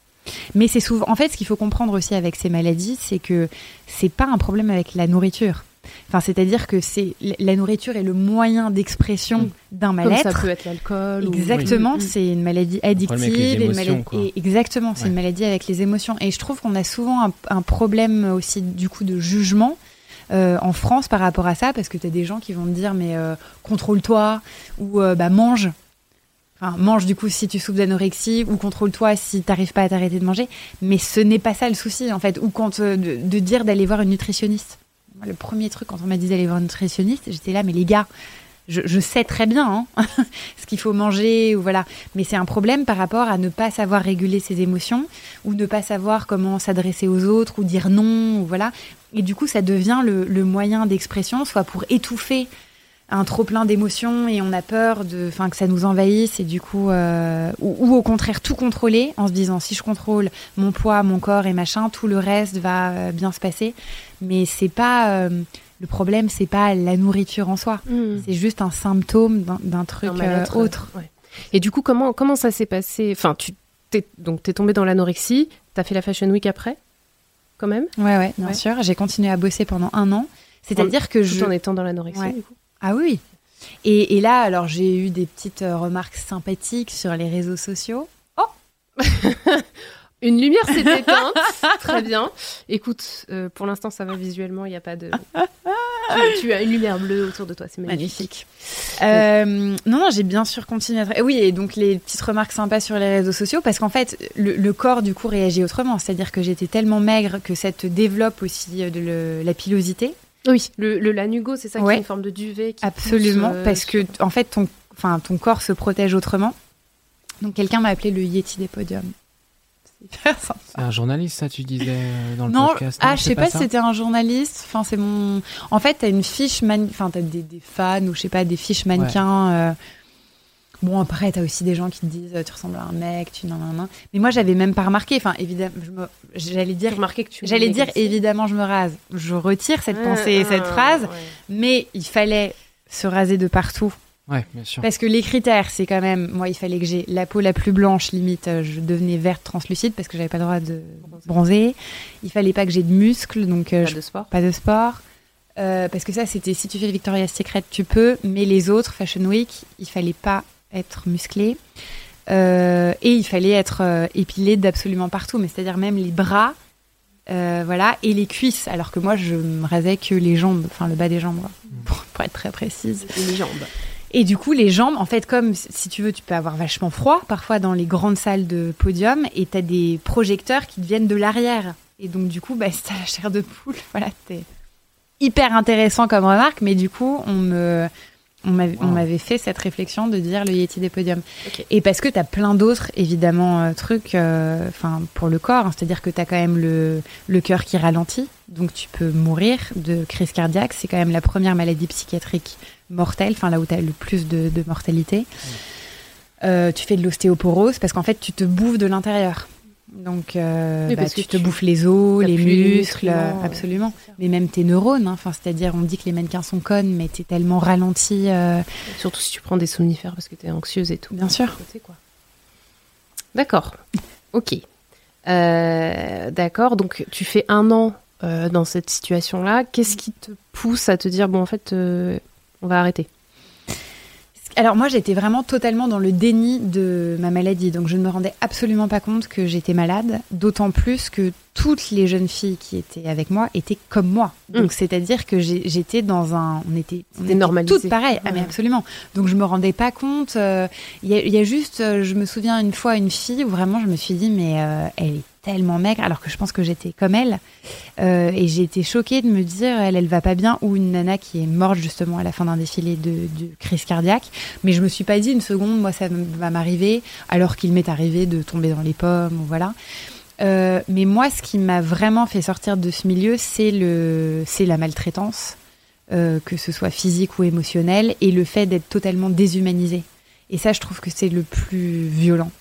Mais c'est souvent. En fait, ce qu'il faut comprendre aussi avec ces maladies, c'est que c'est pas un problème avec la nourriture. Enfin, c'est-à-dire que c'est la nourriture est le moyen d'expression Mm. d'un Comme ça mal-être. peut être l'alcool. ou- Exactement, Oui. c'est une maladie problème avec les addictive. une maladie- et exactement, c'est Ouais. une maladie avec les émotions. Et je trouve qu'on a souvent un, un problème aussi du coup de jugement euh, en France par rapport à ça, parce que tu as des gens qui vont te dire mais euh, contrôle-toi ou euh, bah mange. Enfin, mange du coup si tu souffres d'anorexie ou contrôle-toi si t'arrives pas à t'arrêter de manger. Mais ce n'est pas ça le souci en fait. Ou quand de, de dire d'aller voir une nutritionniste. Le premier truc quand on m'a dit d'aller voir une nutritionniste, j'étais là mais les gars, je, sais très bien hein, ce qu'il faut manger ou voilà. Mais c'est un problème par rapport à ne pas savoir réguler ses émotions ou ne pas savoir comment s'adresser aux autres ou dire non ou voilà. Et du coup, ça devient le, moyen d'expression, soit pour étouffer un trop plein d'émotions et on a peur de, enfin que ça nous envahisse et du coup, euh, ou, ou au contraire tout contrôler en se disant si je contrôle mon poids, mon corps et machin, tout le reste va euh, bien se passer. Mais c'est pas euh, le problème, c'est pas la nourriture en soi. Mm. C'est juste un symptôme d'un- truc euh, autre. ouais. Et du coup, comment, comment ça s'est passé? Enfin, tu t'es, donc, t'es tombé dans l'anorexie, t'as fait la Fashion Week après? Quand même? Ouais, ouais, bien Ouais. sûr. J'ai continué à bosser pendant un an. C'est-à-dire que Tout je. en étant dans l'anorexie, Ouais. du coup Ah oui. Et, et là, alors j'ai eu des petites euh, remarques sympathiques sur les réseaux sociaux. Une lumière s'est éteinte. Très bien. Écoute, euh, pour l'instant, ça va visuellement, il n'y a pas de. tu, tu as une lumière bleue autour de toi, c'est magnifique. Euh, non, non, j'ai bien sûr continué à. Oui, et donc les petites remarques sympas sur les réseaux sociaux, parce qu'en fait, le, le corps du coup réagit autrement. C'est-à-dire que j'étais tellement maigre que ça te développe aussi euh, de le- la pilosité. Oui, le, le lanugo, c'est ça qui est une forme de duvet. Qui Absolument, pousse, euh, parce que en fait, ton, ton corps se protège autrement. Donc quelqu'un m'a appelé le Yeti des podiums. C'est hyper sympa. C'est un journaliste, ça, tu disais euh, dans le Non, podcast ah, je sais pas, si c'était un journaliste. Enfin, c'est mon. En fait, t'as une fiche, man... enfin, t'as des, des fans ou je sais pas, des fiches mannequins. euh, Bon, après, t'as aussi des gens qui te disent, euh, tu ressembles à un mec, tu nan nan nan. Mais moi, j'avais même pas remarqué. Enfin, évidemment, me- j'allais dire, remarqué que tu. j'allais dire, évidemment, je me rase. Je retire cette Ah, pensée et cette ah, phrase, ouais. mais il fallait se raser de partout. Ouais, bien sûr. Parce que les critères, c'est quand même, moi, il fallait que j'ai la peau la plus blanche, limite, euh, je devenais verte translucide parce que j'avais pas le droit de bronzer. Il fallait pas que j'ai de muscles, donc euh, Pas je- de sport. pas de sport. Euh, parce que ça, c'était si tu fais Victoria's Secret, tu peux, mais les autres, Fashion Week, il fallait pas être musclé. Euh, et il fallait être euh, épilé d'absolument partout, mais c'est-à-dire même les bras, euh, voilà, et les cuisses, alors que moi, je me rasais que les jambes, enfin le bas des jambes, quoi, pour, pour être très précise. Les jambes. Et du coup, les jambes, en fait, comme si tu veux, tu peux avoir vachement froid, parfois dans les grandes salles de podium, et tu as des projecteurs qui te viennent de l'arrière. Et donc, du coup, bah, si t'as la chair de poule, voilà, t'es hyper intéressant comme remarque, mais du coup, on me. On m'avait, Wow. fait cette réflexion de dire le Yeti des podiums. Et parce que tu as plein d'autres, évidemment, euh, trucs euh, pour le corps. hein. C'est-à-dire que tu as quand même le, le cœur qui ralentit. Donc tu peux mourir de crise cardiaque. C'est quand même la première maladie psychiatrique mortelle, enfin là où tu as le plus de, de mortalité. Euh, tu fais de l'ostéoporose parce qu'en fait, tu te bouffes de l'intérieur. Donc, euh, bah, tu te bouffes les os, les muscles, nutriments, absolument. Mais même tes neurones, hein. enfin, c'est-à-dire, on dit que les mannequins sont connes, mais t'es tellement ralenti. euh, Surtout si tu prends des somnifères parce que t'es anxieuse et tout. Bien sûr. D'accord. Ok. Euh, D'accord. Donc, tu fais un an euh, dans cette situation-là. Qu'est-ce qui te pousse à te dire, bon, en fait, euh, on va arrêter? Alors moi j'étais vraiment totalement dans le déni de ma maladie, donc je ne me rendais absolument pas compte que j'étais malade, d'autant plus que toutes les jeunes filles qui étaient avec moi étaient comme moi. Donc Mm. c'est-à-dire que j'étais dans un... On était, on était normalisé. toutes pareilles, ah, mais absolument. Donc je me rendais pas compte. euh, Il y, a, il y a juste, euh, je me souviens une fois une fille où vraiment je me suis dit mais euh, elle est tellement maigre alors que je pense que j'étais comme elle. Euh, et j'ai été choquée de me dire elle elle va pas bien ou une nana qui est morte justement à la fin d'un défilé de, crise cardiaque. Mais je me suis pas dit une seconde moi ça va m'arriver alors qu'il m'est arrivé de tomber dans les pommes voilà. Euh, mais moi ce qui m'a vraiment fait sortir de ce milieu c'est le c'est la maltraitance euh, que ce soit physique ou émotionnelle et le fait d'être totalement déshumanisé et ça je trouve que c'est le plus violent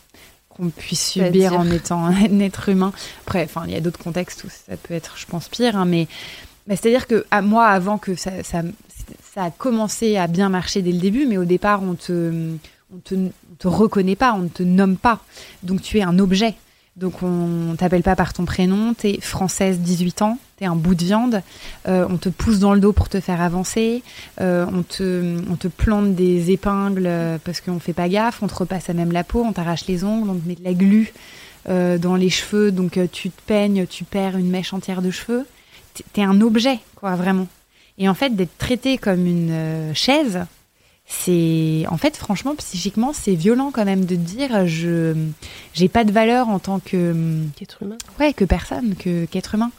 qu'on puisse subir en étant un être humain après enfin il y a d'autres contextes où ça peut être je pense pire hein, mais mais c'est-à-dire que à moi, avant que ça, ça, ça a commencé à bien marcher dès le début, mais au départ, on te, on te, on te reconnaît pas, on ne te nomme pas. Donc tu es un objet. Donc on t'appelle pas par ton prénom, tu es française 18 ans, tu es un bout de viande, euh, on te pousse dans le dos pour te faire avancer, euh, on, te, on te plante des épingles euh, parce qu'on fait pas gaffe, on te repasse à même la peau, on t'arrache les ongles, on te met de la glu euh, dans les cheveux, donc euh, tu te peignes, tu perds une mèche entière de cheveux. T'es- T'es un objet, quoi, vraiment. Et en fait, d'être traité comme une euh, chaise, c'est en fait franchement psychiquement c'est violent quand même de dire je j'ai pas de valeur en tant que Qu'être humain ouais que personne que qu'être humain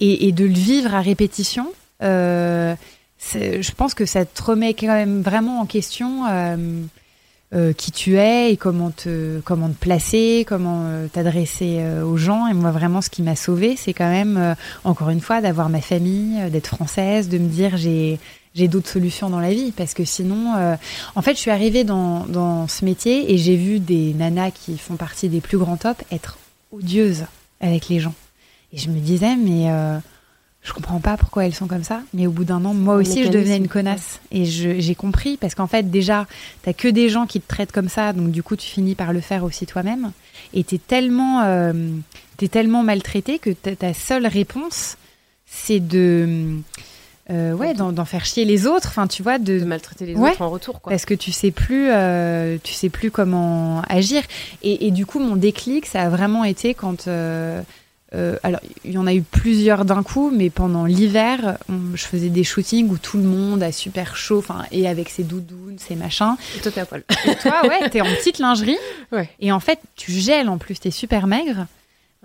et, de le vivre à répétition euh, je pense que ça te remet quand même vraiment en question euh, euh, qui tu es et comment te comment te placer comment t'adresser aux gens. Et moi vraiment ce qui m'a sauvée c'est quand même encore une fois d'avoir ma famille d'être française de me dire j'ai j'ai d'autres solutions dans la vie. Parce que sinon en fait je suis arrivée dans, dans ce métier et j'ai vu des nanas qui font partie des plus grands tops être odieuses avec les gens et je me disais mais euh, je comprends pas pourquoi elles sont comme ça. Mais au bout d'un an moi aussi je devenais une connasse. Et j'ai compris parce qu'en fait déjà t'as que des gens qui te traitent comme ça. Donc du coup tu finis par le faire aussi toi-même. Et t'es tellement euh, t'es tellement maltraité que ta, seule réponse c'est de euh, ouais d'en d'en faire chier les autres. Enfin tu vois de, De maltraiter les Ouais. autres en retour, quoi. parce que tu sais plus euh, tu sais plus comment agir. Et, et du coup mon déclic ça a vraiment été quand euh, euh, alors il y en a eu plusieurs d'un coup mais pendant l'hiver on- je faisais des shootings où tout le monde a super chaud enfin et avec ses doudounes ses machins Et toi, t'es à poil. et toi ouais t'es en petite lingerie Ouais. et en fait tu gèles en plus t'es super maigre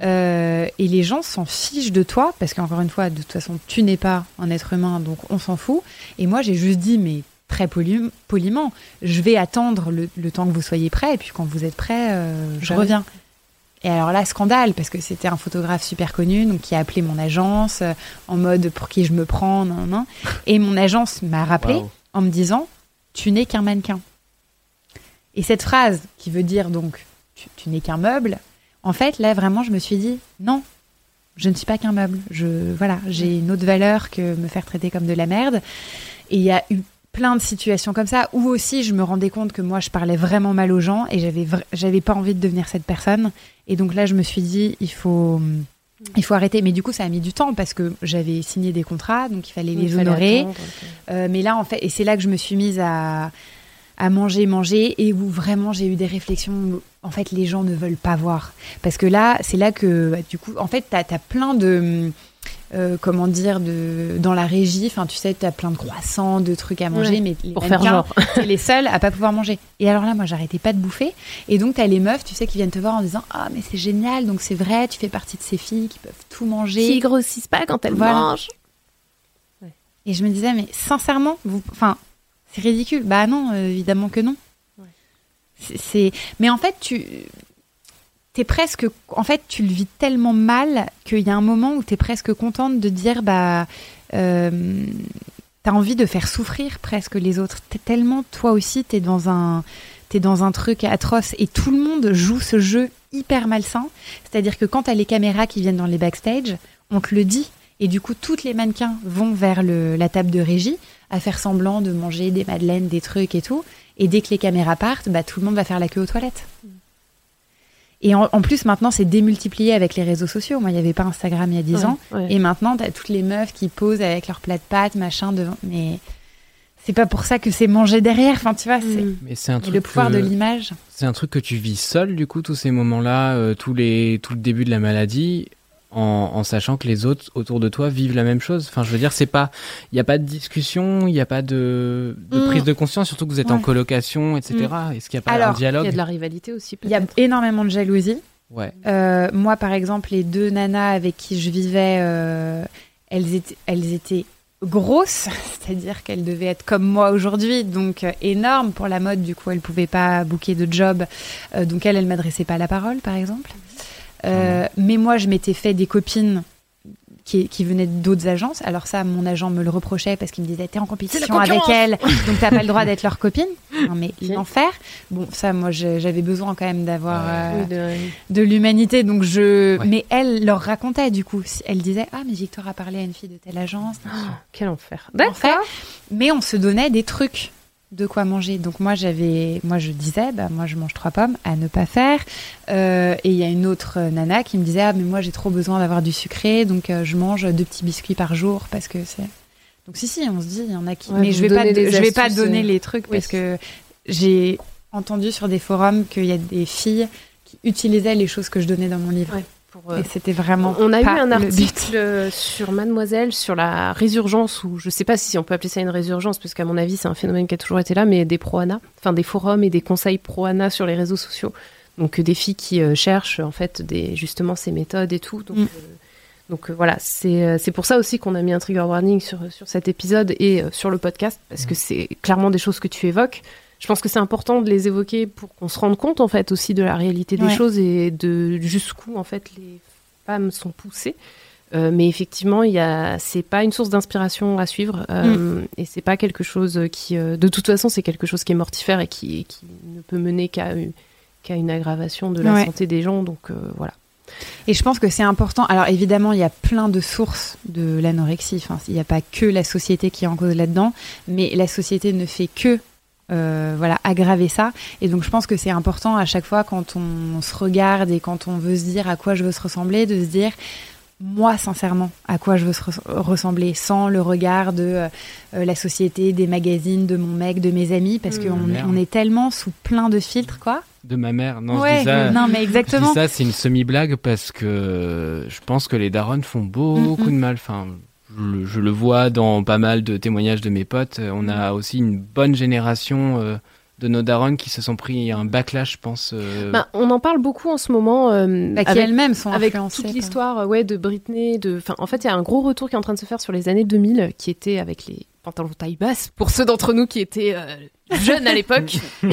Euh, et les gens s'en fichent de toi parce qu'encore une fois de toute façon tu n'es pas un être humain donc on s'en fout et moi j'ai juste dit mais très poli- poliment je vais attendre le, le temps que vous soyez prêts et puis quand vous êtes prêts euh, je J'arrive. reviens et alors là scandale parce que c'était un photographe super connu donc qui a appelé mon agence euh, en mode pour qui je me prends nan, nan. et mon agence m'a rappelé en me disant tu n'es qu'un mannequin. Et cette phrase qui veut dire donc tu, tu n'es qu'un meuble en fait là vraiment je me suis dit non je ne suis pas qu'un meuble. Je voilà j'ai une autre valeur que me faire traiter comme de la merde. Et il y a eu plein de situations comme ça où aussi je me rendais compte que moi je parlais vraiment mal aux gens et j'avais j'avais pas envie de devenir cette personne et donc là je me suis dit il faut il faut arrêter mais du coup ça a mis du temps parce que j'avais signé des contrats donc il fallait les honorer attendre, euh, mais là, en fait, et c'est là que je me suis mise à, à manger, manger, et où vraiment j'ai eu des réflexions. où, En fait, les gens ne veulent pas voir. Parce que là, c'est là que, bah, du coup, en fait, t'as as plein de. Euh, comment dire, de, dans la régie, enfin, tu sais, t'as plein de croissants, de trucs à manger, Ouais, mais les Pour faire genre. c'est les seuls à pas pouvoir manger. Et alors là, moi, j'arrêtais pas de bouffer. Et donc, t'as les meufs, tu sais, qui viennent te voir en disant Ah, mais c'est génial, donc c'est vrai, tu fais partie de ces filles qui peuvent tout manger. Qui grossissent pas quand elles Voilà. mangent. Et je me disais, mais sincèrement, vous, enfin, c'est ridicule. Bah non, euh, évidemment que non. Ouais. C'est, mais en fait, tu, t'es presque, en fait, tu le vis tellement mal qu'il y a un moment où t'es presque contente de dire, bah, euh, t'as envie de faire souffrir presque les autres. T'es tellement, toi aussi, t'es dans un, t'es dans un truc atroce et tout le monde joue ce jeu hyper malsain. C'est-à-dire que quand t'as les caméras qui viennent dans les backstage, on te le dit. Et du coup, toutes les mannequins vont vers la table de régie à faire semblant de manger des madeleines, des trucs et tout. Et dès que les caméras partent, bah, tout le monde va faire la queue aux toilettes. Et en, en plus, maintenant, c'est démultiplié avec les réseaux sociaux. Moi, il n'y avait pas Instagram il y a 10 ans. Ouais. Et maintenant, t'as toutes les meufs qui posent avec leur plat de pâtes, machin, devant. Mais c'est pas pour ça que c'est manger derrière. Enfin, tu vois, c'est Mm. Mais c'est un et truc. le pouvoir que- de l'image. C'est un truc que tu vis seul, du coup, tous ces moments-là, euh, tous les, tout le début de la maladie, en, en sachant que les autres autour de toi vivent la même chose. Enfin, je veux dire, c'est pas, il n'y a pas de discussion, il n'y a pas de, de Mm. prise de conscience, surtout que vous êtes en colocation, etc. Est-ce qu'il n'y a pas Alors, un Il dialogue y a de la rivalité aussi. Il y a énormément de jalousie. Ouais. Euh, moi, par exemple, les deux nanas avec qui je vivais, euh, elles, étaient, elles étaient grosses, c'est-à-dire qu'elles devaient être comme moi aujourd'hui, donc euh, énormes pour la mode. Du coup, elles pouvaient pas bouquer de job. Euh, donc, elles, elles m'adressaient pas la parole, par exemple. Euh, mais moi, je m'étais fait des copines qui, qui venaient d'autres agences. Alors ça, mon agent me le reprochait parce qu'il me disait t'es en compétition avec elles, donc t'as pas le droit d'être leur copine. Non mais l'enfer. Bon, ça, moi, j'avais besoin quand même d'avoir Ouais. euh, de- de l'humanité. Donc je, Ouais. mais elle leur racontait du coup. Elle disait ah mais Victor a parlé à une fille de telle agence. Quel enfer. Enfer. D'accord. Mais on se donnait des trucs de quoi manger. Donc moi j'avais, moi je disais bah moi je mange trois pommes à ne pas faire. Euh, et il y a une autre nana qui me disait ah mais moi j'ai trop besoin d'avoir du sucré donc euh, je mange deux petits biscuits par jour parce que c'est. Donc si si on se dit il y en a qui. Ouais, mais je vais pas je vais pas donner les trucs oui. parce que j'ai entendu sur des forums qu'il y a des filles qui utilisaient les choses que je donnais dans mon livre. Ouais, pour, euh, Et c'était vraiment. On a eu un le article euh, sur Mademoiselle sur la résurgence, ou je sais pas si on peut appeler ça une résurgence, parce qu'à mon avis, c'est un phénomène qui a toujours été là, mais des pro-ANA, enfin des forums et des conseils pro-ANA sur les réseaux sociaux. Donc euh, des filles qui euh, cherchent en fait des, justement ces méthodes et tout. Donc, Mm. euh, donc euh, voilà, c'est pour ça aussi qu'on a mis un trigger warning sur, sur cet épisode et sur le podcast, parce que c'est clairement des choses que tu évoques. Je pense que c'est important de les évoquer pour qu'on se rende compte en fait aussi de la réalité des Ouais. choses et de jusqu'où en fait les femmes sont poussées. Euh, mais effectivement, il a, c'est pas une source d'inspiration à suivre, euh, et c'est pas quelque chose qui, euh, de toute façon, c'est quelque chose qui est mortifère et qui, qui ne peut mener qu'à une, qu'à une aggravation de la Ouais. santé des gens. Donc euh, voilà. Et je pense que c'est important. Alors évidemment, il y a plein de sources de l'anorexie. Enfin, il n'y a pas que la société qui est en cause là-dedans, mais la société ne fait que euh, voilà aggraver ça. Et donc je pense que c'est important à chaque fois quand on se regarde et quand on veut se dire à quoi je veux se ressembler, de se dire moi sincèrement à quoi je veux se res- ressembler sans le regard de euh, la société, des magazines, de mon mec, de mes amis, parce Mmh. qu'on on est tellement sous plein de filtres quoi. De ma mère. Non, je ouais, dis ça. non mais Je exactement. dis ça, c'est une semi-blague parce que je pense que les darons font beaucoup Mm, mm. de mal. Enfin, je, le- je le vois dans pas mal de témoignages de mes potes. On Mm. a aussi une bonne génération euh, de nos darons qui se sont pris un backlash, je pense. euh, Bah, on en parle beaucoup en ce moment. euh, Bah, qui avec- elles-mêmes sont avec influencées toute l'histoire euh, ouais, de Britney, de, enfin, en fait, il y a un gros retour qui est en train de se faire sur les années 2000, qui était avec les pantalons taille basse, pour ceux d'entre nous qui étaient euh, jeunes à l'époque.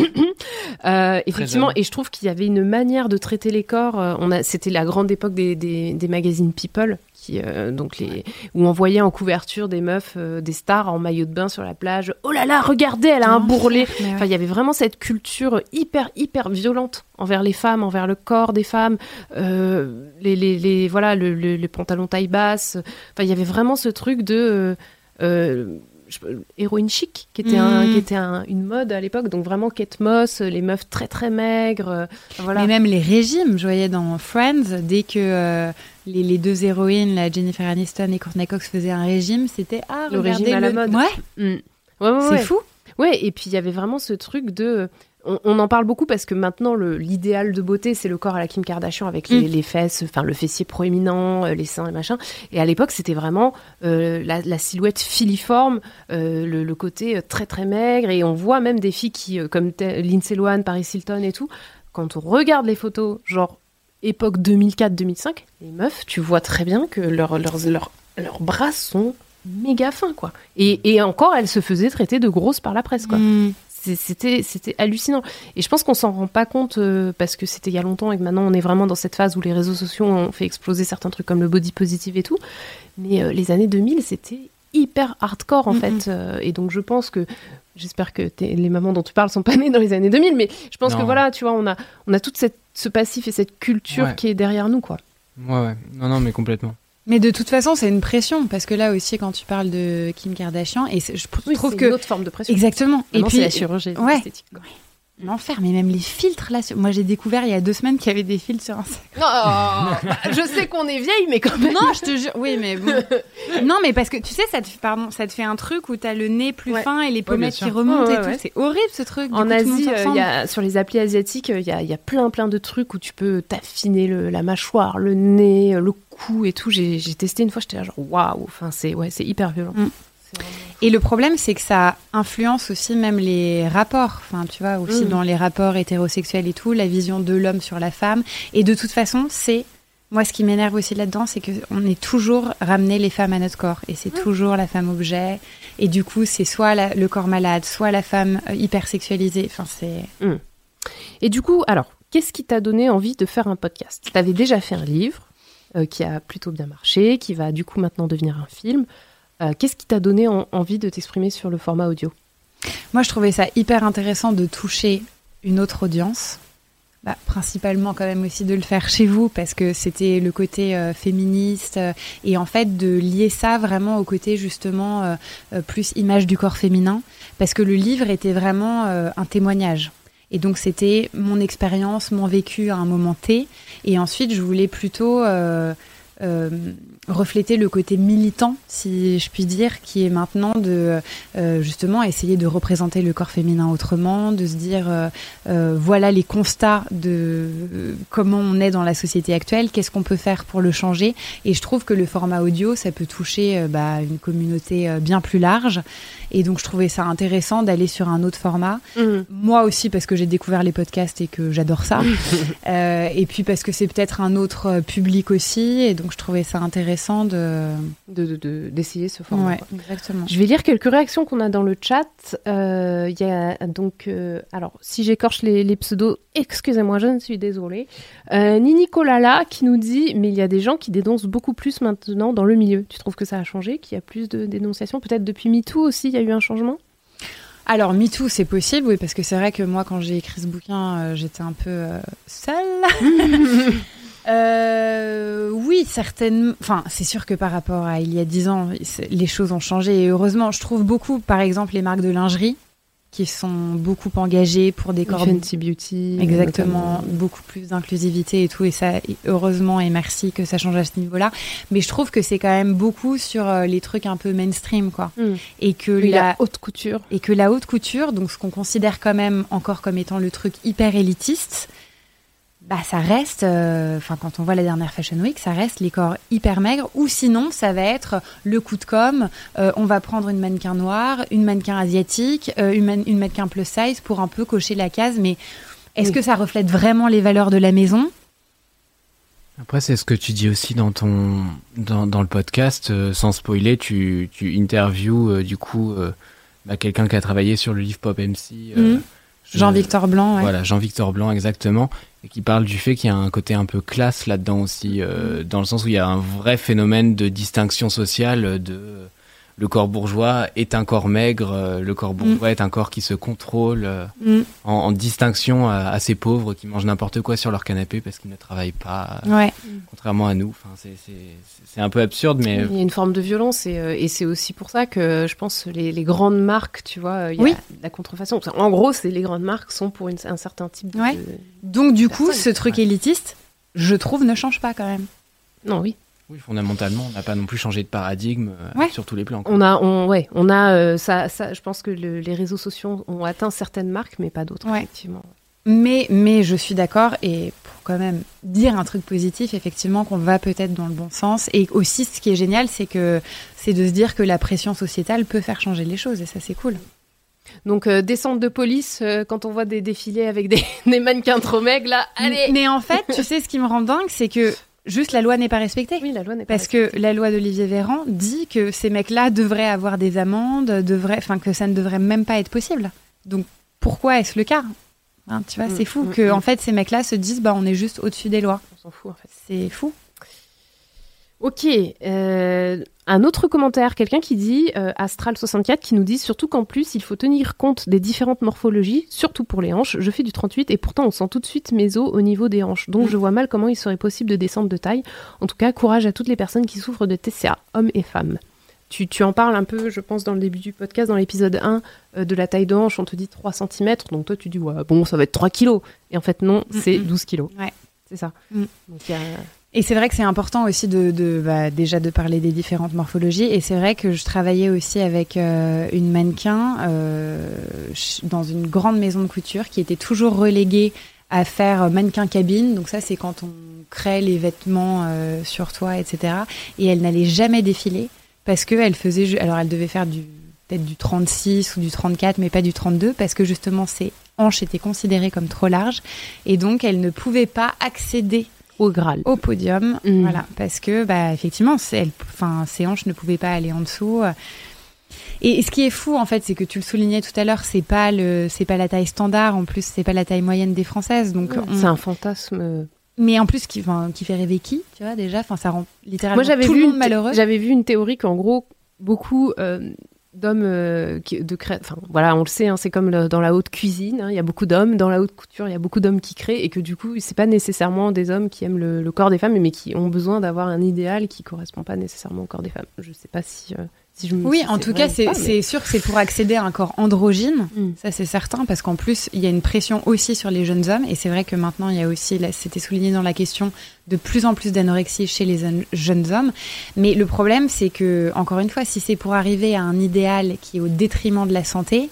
Euh, effectivement, et je trouve qu'il y avait une manière de traiter les corps. euh, on a, c'était la grande époque des, des, des magazines People, qui, euh, donc les, où on voyait en couverture des meufs, euh, des stars en maillot de bain sur la plage. Oh là là, regardez, elle a un bourrelet. Ouais. Enfin, il y avait vraiment cette culture hyper, hyper violente envers les femmes, envers le corps des femmes, euh, les, les, les- voilà, le, le- les pantalons taille basse. Enfin, il y avait vraiment ce truc de je- héroïne chic, qui était, un, Mhm. qui était un- une mode à l'époque. Donc vraiment Kate Moss, les meufs très très maigres. euh, voilà. Mais même les régimes, je voyais dans Friends, dès que euh, les, les deux héroïnes, la Jennifer Aniston et Courtney Cox, faisaient un régime, c'était ah Le regardez régime à la mode. Ouais, Mm. Ouais, ouais, c'est ouais. fou. Ouais, et puis il y avait vraiment ce truc de. On, en parle beaucoup parce que maintenant, l'idéal de beauté, c'est le corps à la Kim Kardashian avec les, Mm. les fesses, enfin le fessier proéminent, euh, les seins et machin. Et à l'époque, c'était vraiment euh, la, la silhouette filiforme, euh, le, le côté très très maigre. Et on voit même des filles qui, comme Lindsay Lohan, Paris Hilton et tout, quand on regarde les photos, genre époque 2004-2005, les meufs, tu vois très bien que leurs leurs leurs leurs bras sont méga fins, quoi. Et, et encore, elles se faisaient traiter de grosses par la presse, quoi. Mm. C'était c'était hallucinant. Et je pense qu'on s'en rend pas compte euh, parce que c'était il y a longtemps et que maintenant on est vraiment dans cette phase où les réseaux sociaux ont fait exploser certains trucs comme le body positive et tout. Mais euh, les années 2000, c'était hyper hardcore en fait. Euh, et donc je pense que j'espère que les mamans dont tu parles sont pas nées dans les années 2000, mais je pense Non. que voilà, tu vois, on a, on a toute cette, ce passif et cette culture Ouais. qui est derrière nous, quoi. Ouais, ouais. Non, non, mais complètement. Mais de toute façon, c'est une pression parce que là aussi, quand tu parles de Kim Kardashian, et c'est- je Oui, trouve c'est que une autre forme de pression. exactement. Et Et puis la chirurgie ouais. esthétique. quoi. L'enfer, mais même les filtres là. Moi, j'ai découvert il y a deux semaines qu'il y avait des filtres sur Instagram. Non, bah, je sais qu'on est vieille, mais quand même. Non, je te jure. Oui, mais bon. non, mais parce que tu sais, ça te, pardon, ça te fait un truc où t'as le nez plus Ouais. fin et les pommettes qui remontent Ouais, et tout. ouais. C'est horrible ce truc. Du En coup, Asie, euh, y a, sur les applis asiatiques, euh, il y a, il y a plein plein de trucs où tu peux t'affiner le- la mâchoire, le nez, euh, le cou et tout. J'ai j'ai testé une fois, j'étais là genre waouh. Enfin, c'est ouais, c'est hyper violent. Mm. Et le problème, c'est que ça influence aussi même les rapports. Enfin, tu vois, aussi Mm. dans les rapports hétérosexuels et tout, la vision de l'homme sur la femme. Et de toute façon, c'est moi ce qui m'énerve aussi là-dedans, c'est que on est toujours ramené les femmes à notre corps, et c'est toujours la femme objet. Et du coup, c'est soit la- le corps malade, soit la femme euh, hyper sexualisée. Enfin, c'est Et du coup, alors, qu'est-ce qui t'a donné envie de faire un podcast? T'avais déjà fait un livre euh, qui a plutôt bien marché, qui va du coup maintenant devenir un film. Euh, qu'est-ce qui t'a donné en- envie de t'exprimer sur le format audio? Moi, je trouvais ça hyper intéressant de toucher une autre audience. Bah, principalement quand même aussi de le faire chez vous parce que c'était le côté euh, féministe euh, et en fait de lier ça vraiment au côté justement plus image du corps féminin parce que le livre était vraiment un témoignage et donc c'était mon expérience, mon vécu à un moment T et ensuite je voulais plutôt refléter le côté militant, si je puis dire, qui est maintenant de euh, justement essayer de représenter le corps féminin autrement, de se dire euh, euh, voilà les constats de comment on est dans la société actuelle, qu'est-ce qu'on peut faire pour le changer. Et je trouve que le format audio, ça peut toucher bah, une communauté bien plus large. Et donc je trouvais ça intéressant d'aller sur un autre format. Moi aussi parce que j'ai découvert les podcasts et que j'adore ça. Euh, et puis parce que c'est peut-être un autre euh, public aussi. Et donc je trouvais ça intéressant de... de, de- de- d'essayer ce format. Ouais, exactement. Je vais lire quelques réactions qu'on a dans le chat. Euh, Il y a donc, euh, alors, si j'écorche les, les pseudos, excusez-moi, je ne suis désolée. Euh, Nini Kolala qui nous dit, mais il y a des gens qui dénoncent beaucoup plus maintenant dans le milieu. Tu trouves que ça a changé, qu'il y a plus de dénonciations? Peut-être depuis MeToo aussi, il y a eu un changement? Alors, MeToo, c'est possible, oui, parce que c'est vrai que moi, quand j'ai écrit ce bouquin, euh, j'étais un peu euh, seule. Euh, oui, certainement. Enfin, c'est sûr que par rapport à il y a dix ans, les choses ont changé. Et heureusement, je trouve beaucoup, par exemple, les marques de lingerie qui sont beaucoup engagées pour des corps Fenty Beauty. Exactement, notamment. beaucoup plus d'inclusivité et tout, et ça, heureusement et merci que ça change à ce niveau-là. Mais je trouve que c'est quand même beaucoup sur euh, les trucs un peu mainstream, quoi. Mm. Et que Oui, la, la haute couture. et que la haute couture, donc ce qu'on considère quand même encore comme étant le truc hyper élitiste, bah ça reste, euh, enfin quand on voit la dernière Fashion Week, ça reste les corps hyper maigres, ou sinon ça va être le coup de com, euh, on va prendre une mannequin noire, une mannequin asiatique, euh, une, man- une mannequin plus size pour un peu cocher la case, mais est-ce Oui. que ça reflète vraiment les valeurs de la maison? Après, c'est ce que tu dis aussi dans ton dans, dans le podcast, euh, sans spoiler, tu, tu interviews euh, du coup euh, bah, quelqu'un qui a travaillé sur le livre Pop MC. euh, Mhm. je- Jean-Victor Blanc, ouais. Voilà, Jean-Victor Blanc, exactement, qui parle du fait qu'il y a un côté un peu classe là-dedans aussi, euh, dans le sens où il y a un vrai phénomène de distinction sociale de le corps bourgeois est un corps maigre, euh, le corps bourgeois est un corps qui se contrôle, euh, Mm. en, en distinction à, à ces pauvres qui mangent n'importe quoi sur leur canapé parce qu'ils ne travaillent pas, euh, Ouais. contrairement à nous. Enfin, c'est- un peu absurde, mais Il y a une forme de violence et, euh, et c'est aussi pour ça que je pense les, les grandes marques, tu vois, euh, il y a Oui. la contrefaçon. En gros, c'est les grandes marques sont pour une- un certain type de. Ouais. Donc du coup, Personne. ce truc Ouais. élitiste, je trouve, ne change pas quand même. Non, oui. Oui, fondamentalement, on n'a pas non plus changé de paradigme euh, Ouais. sur tous les plans. quoi. On a, on, ouais, on a euh, ça, ça. Je pense que le- les réseaux sociaux ont atteint certaines marques, mais pas d'autres, Ouais. effectivement. Mais, mais je suis d'accord, et pour quand même dire un truc positif, effectivement, qu'on va peut-être dans le bon sens. Et aussi, ce qui est génial, c'est que c'est de se dire que la pression sociétale peut faire changer les choses, et ça, c'est cool. Donc, euh, descente de police, euh, quand on voit des défilés avec des, des mannequins trop maigres, là, allez Mais en fait, tu sais, ce qui me rend dingue, c'est que juste la loi n'est pas respectée. Oui, la loi n'est pas. Parce que la loi d'Olivier Véran dit que ces mecs-là devraient avoir des amendes, devraient, enfin que ça ne devrait même pas être possible. Donc pourquoi est-ce le cas? Hein, Tu vois, Mm, c'est fou mm, que mm. en fait ces mecs-là se disent bah on est juste au-dessus des lois. On s'en fout, en fait. C'est fou. Ok. euh, un autre commentaire, quelqu'un qui dit, euh, Astral64, qui nous dit surtout qu'en plus, il faut tenir compte des différentes morphologies, surtout pour les hanches. Je fais du 38 et pourtant on sent tout de suite mes os au niveau des hanches. Donc je vois mal comment il serait possible de descendre de taille. En tout cas, courage à toutes les personnes qui souffrent de TCA, hommes et femmes. Tu, tu en parles un peu, je pense, dans le début du podcast, dans l'épisode 1, euh, de la taille de hanche, on te dit 3 cm, donc toi tu dis, ouais, bon, ça va être 3 kilos. Et en fait, non, c'est Mm, mm. 12 kilos. Ouais. C'est ça. Mm. Donc il y a- Et c'est vrai que c'est important aussi de, bah, déjà de parler des différentes morphologies. Et c'est vrai que je travaillais aussi avec euh, une mannequin euh, dans une grande maison de couture qui était toujours reléguée à faire euh, mannequin cabine. Donc ça, c'est quand on crée les vêtements sur toi, etc. Et elle n'allait jamais défiler parce que elle faisait, alors elle devait faire peut-être du 36 ou du 34, mais pas du 32 parce que justement ses hanches étaient considérées comme trop larges et donc elle ne pouvait pas accéder au Graal. au podium, Mm. voilà, parce que bah effectivement, c'est, elle, enfin, ses hanches ne pouvaient pas aller en dessous. Et ce qui est fou en fait, c'est que tu le soulignais tout à l'heure, c'est pas le, c'est pas la taille standard, en plus c'est pas la taille moyenne des françaises, donc. on- C'est un fantasme. euh, Mais en plus qui, fait rêver qui, tu vois déjà, enfin ça rend littéralement Moi, j'avais tout vu le monde malheureux. J'avais vu une théorie qu'en gros, beaucoup euh, d'hommes euh, de cré... enfin voilà, on le sait, hein, c'est comme dans la haute cuisine, hein, il y a beaucoup d'hommes, dans la haute couture, il y a beaucoup d'hommes qui créent, et que du coup, c'est pas nécessairement des hommes qui aiment le, le corps des femmes, mais qui ont besoin d'avoir un idéal qui correspond pas nécessairement au corps des femmes. Je sais pas si, euh, si je me. Oui, en tout cas, c'est mais- sûr que c'est pour accéder à un corps androgyne. Mm. Ça, c'est certain, parce qu'en plus, il y a une pression aussi sur les jeunes hommes. Et c'est vrai que maintenant, il y a aussi, c'était souligné dans la question, de plus en plus d'anorexie chez les jeunes hommes. Mais le problème, c'est que, encore une fois, si c'est pour arriver à un idéal qui est au détriment de la santé,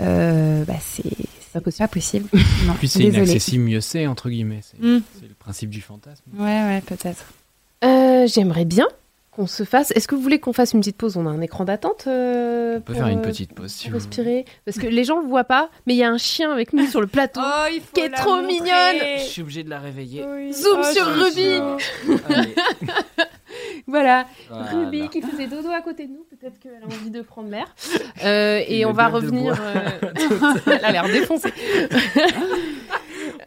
euh, bah, c'est pas possible. pas possible. Non, Puis c'est inaccessible, mieux c'est, entre guillemets. C'est Mm. c'est le principe du fantasme. Ouais, ouais, peut-être. Euh, J'aimerais bien qu'on se fasse. Est-ce que vous voulez qu'on fasse une petite pause? On a un écran d'attente. euh, On peut pour, faire une euh, petite pause si pour vous voulez. respirer, parce que les gens le voient pas, mais il y a un chien avec nous sur le plateau. Oh, il faut Qui est trop montrer. mignonne. Je suis obligé de la réveiller. Zoom Oh, sur Ruby. Voilà, Voilà. Ruby qui faisait dodo à côté de nous. Peut-être qu'elle a envie de prendre l'air. Euh, et on va revenir. euh, Elle a l'air défoncée.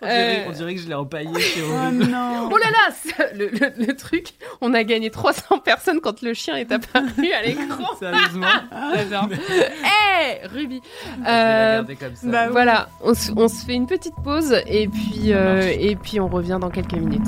On dirait, Euh, on dirait que je l'ai empaillé, Oh non Oh là là, ça- le, le- le truc, on a gagné 300 personnes quand le chien est apparu à l'écran. Sérieusement J'adore. Hé, Ruby. Je vais la Euh, comme ça. bah Voilà, on, se- on se fait une petite pause et puis, euh, et puis on revient dans quelques minutes.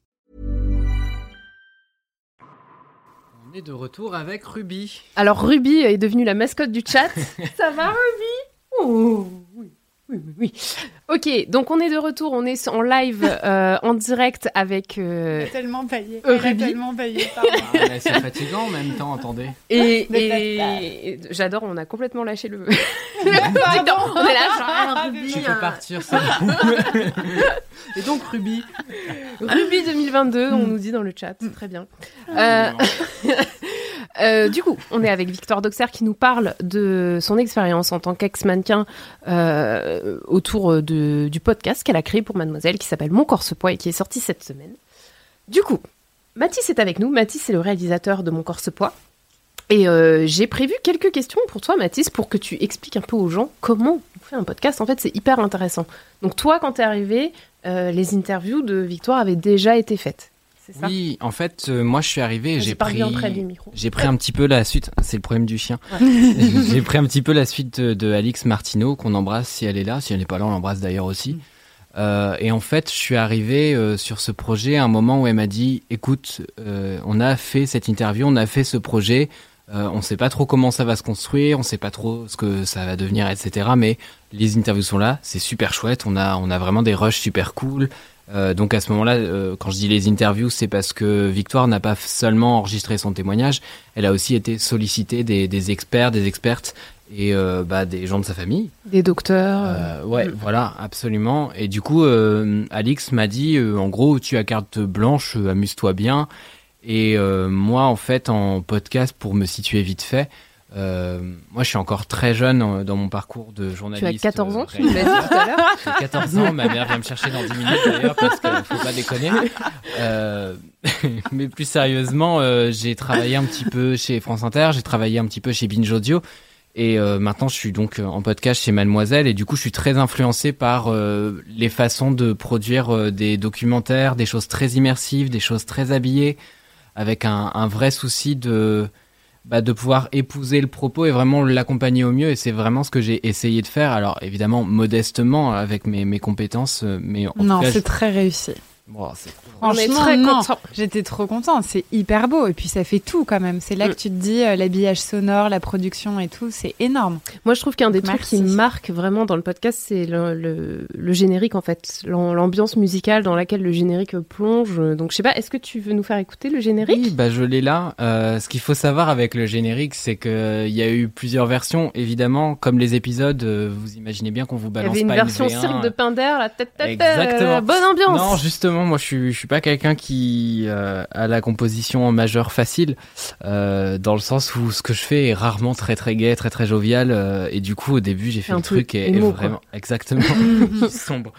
On est de retour avec Ruby. Alors Ruby est devenue la mascotte du chat. Ça va Ruby? Oh, oui, oui, oui, oui. Ok, donc on est de retour, on est en live, euh, en direct avec... euh, tellement baillé. Ruby. baillé, Ah, c'est fatigant en même temps, attendez. et Mais et- et j'adore, on a complètement lâché le... TikTok. on est là, genre, ah, Ruby, Tu hein. peux partir, c'est bon. Et donc Ruby. Ruby 2022, on nous dit dans le chat, c'est très bien. Euh, euh, du coup, on est avec Victor Doxer qui nous parle de son expérience en tant qu'ex-mannequin euh, autour de, du podcast qu'elle a créé pour Mademoiselle qui s'appelle Mon corps poids et qui est sorti cette semaine. Du coup, Mathis est avec nous. Mathis est le réalisateur de Mon corps poids. Et euh, j'ai prévu quelques questions pour toi, Mathis, pour que tu expliques un peu aux gens comment on fait un podcast. En fait, c'est hyper intéressant. Donc toi, quand t'es arrivé, euh, les interviews de Victoire avaient déjà été faites. C'est ça? Oui, en fait, euh, moi je suis arrivé et j'ai pris. J'ai pris un petit peu la suite. C'est le problème du chien. j'ai pris un petit peu la suite de, de Alix Martineau qu'on embrasse si elle est là. Si elle n'est pas là, on l'embrasse d'ailleurs aussi. Euh, et en fait, je suis arrivé euh, sur ce projet à un moment où elle m'a dit "Écoute, euh, on a fait cette interview, on a fait ce projet. Euh, on sait pas trop comment ça va se construire, on sait pas trop ce que ça va devenir, etc. Mais les interviews sont là, c'est super chouette. On a, on a vraiment des rushs super cool. Euh, donc à ce moment-là, euh, quand je dis les interviews, c'est parce que Victoire n'a pas seulement enregistré son témoignage, elle a aussi été sollicitée des, des experts, des expertes et euh, bah, des gens de sa famille. Des docteurs. ouais, voilà, absolument. Et du coup, Alix m'a dit, en gros, tu as carte blanche, amuse-toi bien. Et moi, en fait, en podcast, pour me situer vite fait, euh, moi, je suis encore très jeune dans mon parcours de tu journaliste. as 14 ans, euh, tu l'as dit tout à l'heure. j'ai 14 ans, ma mère vient me chercher dans 10 minutes d'ailleurs parce qu'il faut pas déconner. Euh, mais plus sérieusement, euh, j'ai travaillé un petit peu chez France Inter, j'ai travaillé un petit peu chez Binge Audio et maintenant je suis donc en podcast chez Mademoiselle et du coup je suis très influencé par les façons de produire des documentaires, des choses très immersives, des choses très habillées avec un, un vrai souci de bah, de pouvoir épouser le propos et vraiment l'accompagner au mieux. Et c'est vraiment ce que j'ai essayé de faire. Alors évidemment, modestement avec mes, mes compétences, euh, mais en Non, c'est je- très réussi. Bon, c'est- On est Franchement, très non. contents. J'étais trop contente. C'est hyper beau. Et puis, ça fait tout quand même. C'est là Mm. que tu te dis, euh, l'habillage sonore, la production et tout, c'est énorme. Moi, je trouve qu'un des trucs Merci. qui marque vraiment dans le podcast, c'est le, le- le générique, en fait. L'am- L'ambiance musicale dans laquelle le générique plonge. Donc, je sais pas, est-ce que tu veux nous faire écouter le générique? Oui, bah je l'ai là. Euh, ce qu'il faut savoir avec le générique, c'est que il y a eu plusieurs versions. Évidemment, comme les épisodes, euh, vous imaginez bien qu'on vous Il y balance avait une pas version V1. cirque de Pinder, la tête, tête, Exactement. bonne ambiance. Non, justement, moi je suis, je suis pas quelqu'un qui euh, a la composition en majeur facile, euh, dans le sens où ce que je fais est rarement très très gai, très très jovial, euh, et du coup au début j'ai fait Un le truc et, et émo, quoi. vraiment exactement sombre.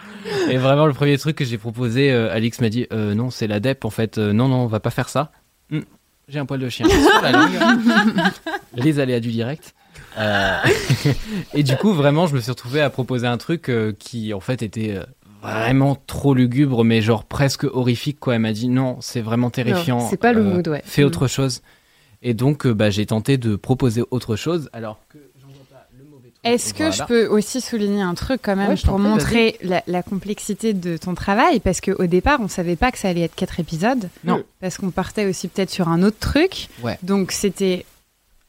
Et vraiment le premier truc que j'ai proposé, Alix m'a dit non c'est l'adep en fait, non non on va pas faire ça. Hum, j'ai un poil de chien sur la langue. Les aléas du direct. Et du coup, vraiment, je me suis retrouvé à proposer un truc qui, en fait, était vraiment trop lugubre, mais genre presque horrifique, quoi. Elle m'a dit non, c'est vraiment terrifiant. C'est pas le euh, mood, ouais. Fais Mm. autre chose. Et donc, euh, bah, j'ai tenté de proposer autre chose, alors que. Est-ce que Voilà. je peux aussi souligner un truc quand même Ouais, pour montrer la, la complexité de ton travail? Parce qu'au départ, on savait pas que ça allait être quatre épisodes. Non. Parce qu'on partait aussi peut-être sur un autre truc. Ouais. Donc c'était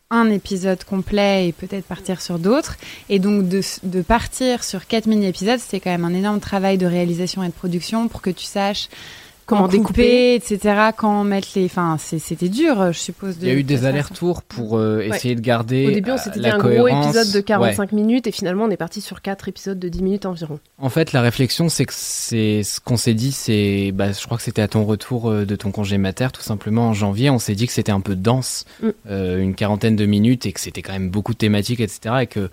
un épisode complet et peut-être partir sur d'autres. Et donc de, de partir sur quatre mini-épisodes, c'était quand même un énorme travail de réalisation et de production pour que tu saches Comment découper. couper, etc. Quand mettre les... Enfin, c'était dur, je suppose. Il y a eu de des allers-retours pour euh, essayer de garder Au début, on euh, s'était dit un gros épisode de Ouais. 45 minutes et finalement, on est parti sur 4 épisodes de 10 minutes environ. En fait, la réflexion, c'est que c'est ce qu'on s'est dit, c'est, bah, je crois que c'était à ton retour euh, de ton congé mater, tout simplement en janvier, on s'est dit que c'était un peu dense, Mm. euh, une quarantaine de minutes, et que c'était quand même beaucoup de thématiques, etc., et que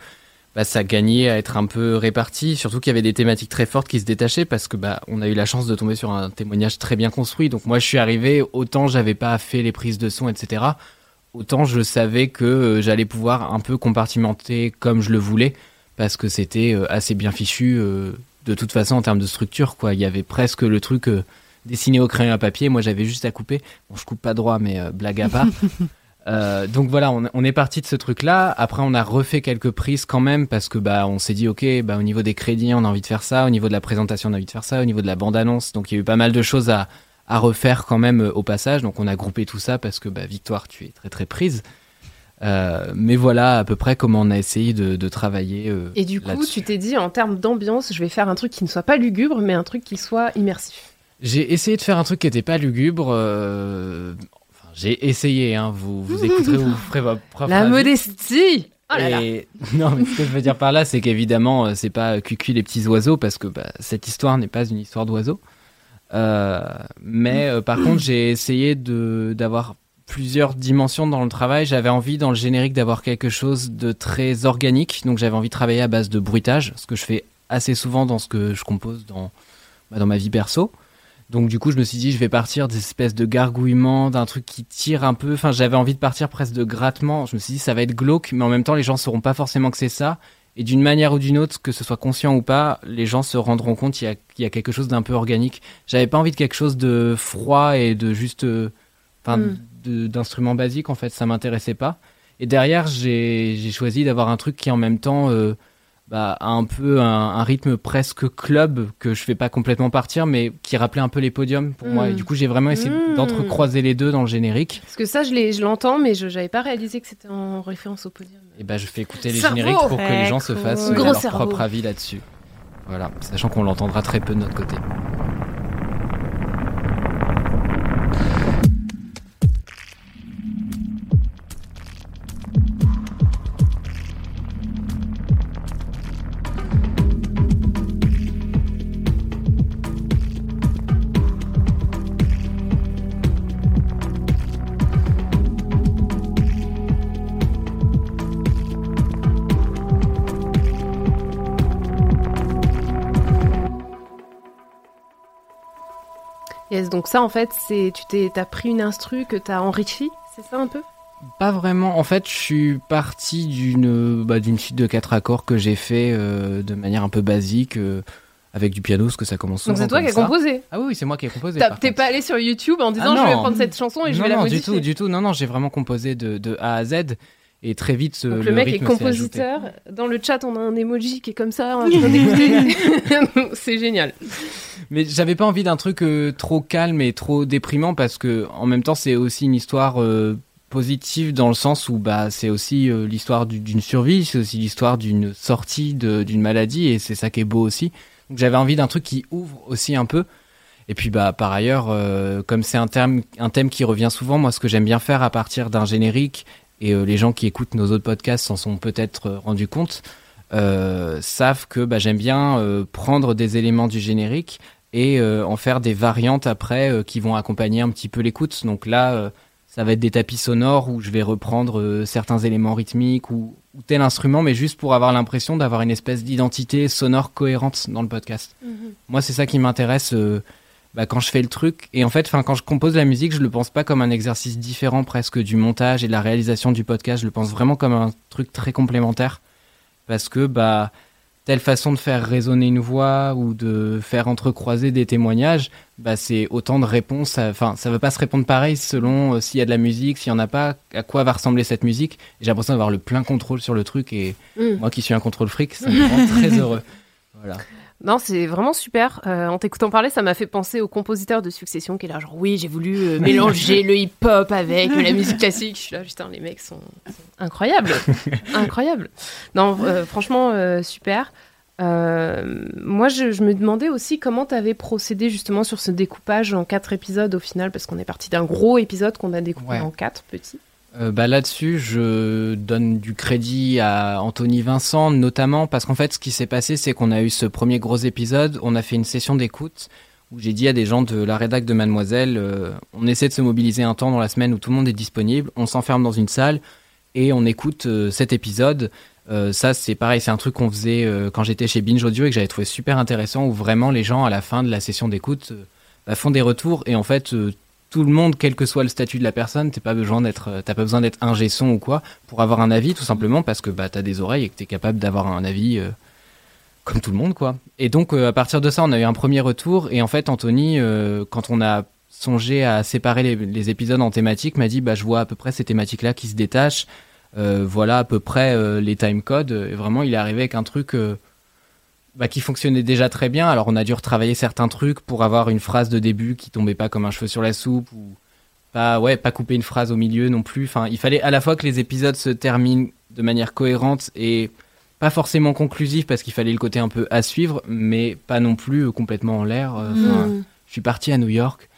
bah, ça gagnait à être un peu réparti, surtout qu'il y avait des thématiques très fortes qui se détachaient, parce que bah, on a eu la chance de tomber sur un témoignage très bien construit. Donc moi, je suis arrivé, autant j'avais pas fait les prises de son, etc., autant je savais que euh, j'allais pouvoir un peu compartimenter comme je le voulais parce que c'était euh, assez bien fichu euh, de toute façon en termes de structure quoi il y avait presque le truc dessiné au crayon à papier moi j'avais juste à couper bon je coupe pas droit mais blague à part Euh, donc voilà on, on est parti de ce truc là après on a refait quelques prises quand même parce que bah on s'est dit ok bah au niveau des crédits on a envie de faire ça. Au niveau de la présentation on a envie de faire ça. Au niveau de la bande annonce donc il y a eu pas mal de choses à à refaire quand même euh, au passage. Donc on a groupé tout ça parce que bah Victoire tu es très très prise. Euh, mais voilà à peu près comment on a essayé de, de travailler Et du coup, tu t'es dit, en termes d'ambiance, je vais faire un truc qui ne soit pas lugubre, mais un truc qui soit immersif. J'ai essayé de faire un truc qui n'était pas lugubre. euh, j'ai essayé. Hein, vous, vous écouterez, vous ferez votre propre La avis. modestie Oh là là. Et- Non, mais ce que je veux dire par là, c'est qu'évidemment, euh, c'est pas cucu les petits oiseaux parce que bah, cette histoire n'est pas une histoire d'oiseaux. Euh, mais euh, par contre, j'ai essayé d'avoir plusieurs dimensions dans le travail. J'avais envie dans le générique d'avoir quelque chose de très organique. Donc j'avais envie de travailler à base de bruitage, ce que je fais assez souvent dans ce que je compose dans bah, dans ma vie perso. Donc du coup, je me suis dit, je vais partir des espèces de gargouillements, d'un truc qui tire un peu. Enfin, j'avais envie de partir presque de grattement. Je me suis dit, ça va être glauque, mais en même temps, les gens sauront pas forcément que c'est ça. Et d'une manière ou d'une autre, que ce soit conscient ou pas, les gens se rendront compte qu'il y a, qu'il y a quelque chose d'un peu organique. J'avais pas envie de quelque chose de froid et de juste, euh, enfin, Mm. de- d'instruments basiques en fait. Ça m'intéressait pas. Et derrière, j'ai j'ai choisi d'avoir un truc qui en même temps euh, bah, un peu un, un rythme presque club que je fais pas complètement partir, mais qui rappelait un peu les podiums pour moi. Et du coup, j'ai vraiment essayé Mm. d'entrecroiser les deux dans le générique. Parce que ça, je l'ai- je l'entends, mais je n'avais pas réalisé que c'était en référence au podium. Et bah, je fais écouter les Cerveau génériques pour que les gens se fassent leur cerveau. propre avis là-dessus. Voilà, sachant qu'on l'entendra très peu de notre côté. Donc ça, en fait, c'est tu t'es, t'as pris une instru que t'as enrichi, c'est ça un peu? Pas vraiment. En fait, je suis parti d'une bah, d'une suite de quatre accords que j'ai fait euh, de manière un peu basique euh, avec du piano, parce que ça commence souvent Donc c'est toi qui as composé? Ah oui, c'est moi qui ai composé. T'as- T'es pas allé sur YouTube en disant Ah je vais non. prendre cette chanson et je non, vais la non, modifier. du tout, du tout. Non, non, j'ai vraiment composé de, de A à Z. Et très vite, Donc le, mec est rythme ajouté. compositeur. Dans le chat, on a un emoji qui est comme ça. d'écouter. c'est génial. Mais j'avais pas envie d'un truc euh, trop calme et trop déprimant parce que en même temps c'est aussi une histoire euh, positive dans le sens où bah c'est aussi euh, l'histoire du- d'une survie, c'est aussi l'histoire d'une sortie d'une maladie et c'est ça qui est beau aussi. Donc j'avais envie d'un truc qui ouvre aussi un peu. Et puis bah par ailleurs euh, comme c'est un un thème qui revient souvent, moi ce que j'aime bien faire à partir d'un générique et euh, les gens qui écoutent nos autres podcasts s'en sont peut-être euh, rendus compte. euh, savent que bah, j'aime bien prendre des éléments du générique et en faire des variantes après qui vont accompagner un petit peu l'écoute. Donc là, ça va être des tapis sonores où je vais reprendre certains éléments rythmiques ou, ou tel instrument, mais juste pour avoir l'impression d'avoir une espèce d'identité sonore cohérente dans le podcast. Moi, c'est ça qui m'intéresse euh, bah, quand je fais le truc. Et en fait, enfin, quand je compose la musique, je le pense pas comme un exercice différent presque du montage et de la réalisation du podcast. Je le pense vraiment comme un truc très complémentaire parce que bah telle façon de faire résonner une voix ou de faire entrecroiser des témoignages, bah c'est autant de réponses. à- Enfin, ça va pas se répondre pareil selon euh, s'il y a de la musique, s'il y en a pas, à quoi va ressembler cette musique. J'ai l'impression d'avoir le plein contrôle sur le truc et Mm. moi qui suis un contrôle fric, ça me rend très heureux. Voilà. Non, c'est vraiment super. Euh, en t'écoutant parler, ça m'a fait penser au compositeur de Succession qui est là, genre oui, j'ai voulu euh, mélanger le hip-hop avec la musique classique. Je suis là, putain, les mecs sont, sont incroyables, incroyables. Non, euh, franchement, super. Moi, je, je me demandais aussi comment tu avais procédé justement sur ce découpage en quatre épisodes au final, parce qu'on est parti d'un gros épisode qu'on a découpé Ouais. en quatre petits. Euh, bah là-dessus, je donne du crédit à Anthony Vincent, notamment parce qu'en fait, ce qui s'est passé, c'est qu'on a eu ce premier gros épisode, on a fait une session d'écoute où j'ai dit à des gens de la rédac de Mademoiselle, euh, on essaie de se mobiliser un temps dans la semaine où tout le monde est disponible, on s'enferme dans une salle et on écoute euh, cet épisode. Ça, c'est pareil, c'est un truc qu'on faisait quand j'étais chez Binge Audio et que j'avais trouvé super intéressant, où vraiment les gens, à la fin de la session d'écoute, bah, font des retours et en fait, tout le monde, quel que soit le statut de la personne, t'as pas besoin d'être, euh, t'as pas besoin d'être un son ou quoi pour avoir un avis, tout simplement parce que bah t'as des oreilles et que t'es capable d'avoir un avis euh, comme tout le monde, quoi. Et donc euh, à partir de ça, on a eu un premier retour et en fait Anthony, quand on a songé à séparer les, les épisodes en thématiques, m'a dit bah je vois à peu près ces thématiques-là qui se détachent. Voilà à peu près les time codes. Et vraiment, il est arrivé avec un truc bah, qui fonctionnait déjà très bien. Alors, on a dû retravailler certains trucs pour avoir une phrase de début qui tombait pas comme un cheveu sur la soupe ou pas, ouais, pas couper une phrase au milieu non plus. Enfin, il fallait à la fois que les épisodes se terminent de manière cohérente et pas forcément conclusive parce qu'il fallait le côté un peu à suivre, mais pas non plus complètement en l'air. Euh, enfin, Mm. Je suis parti à New York.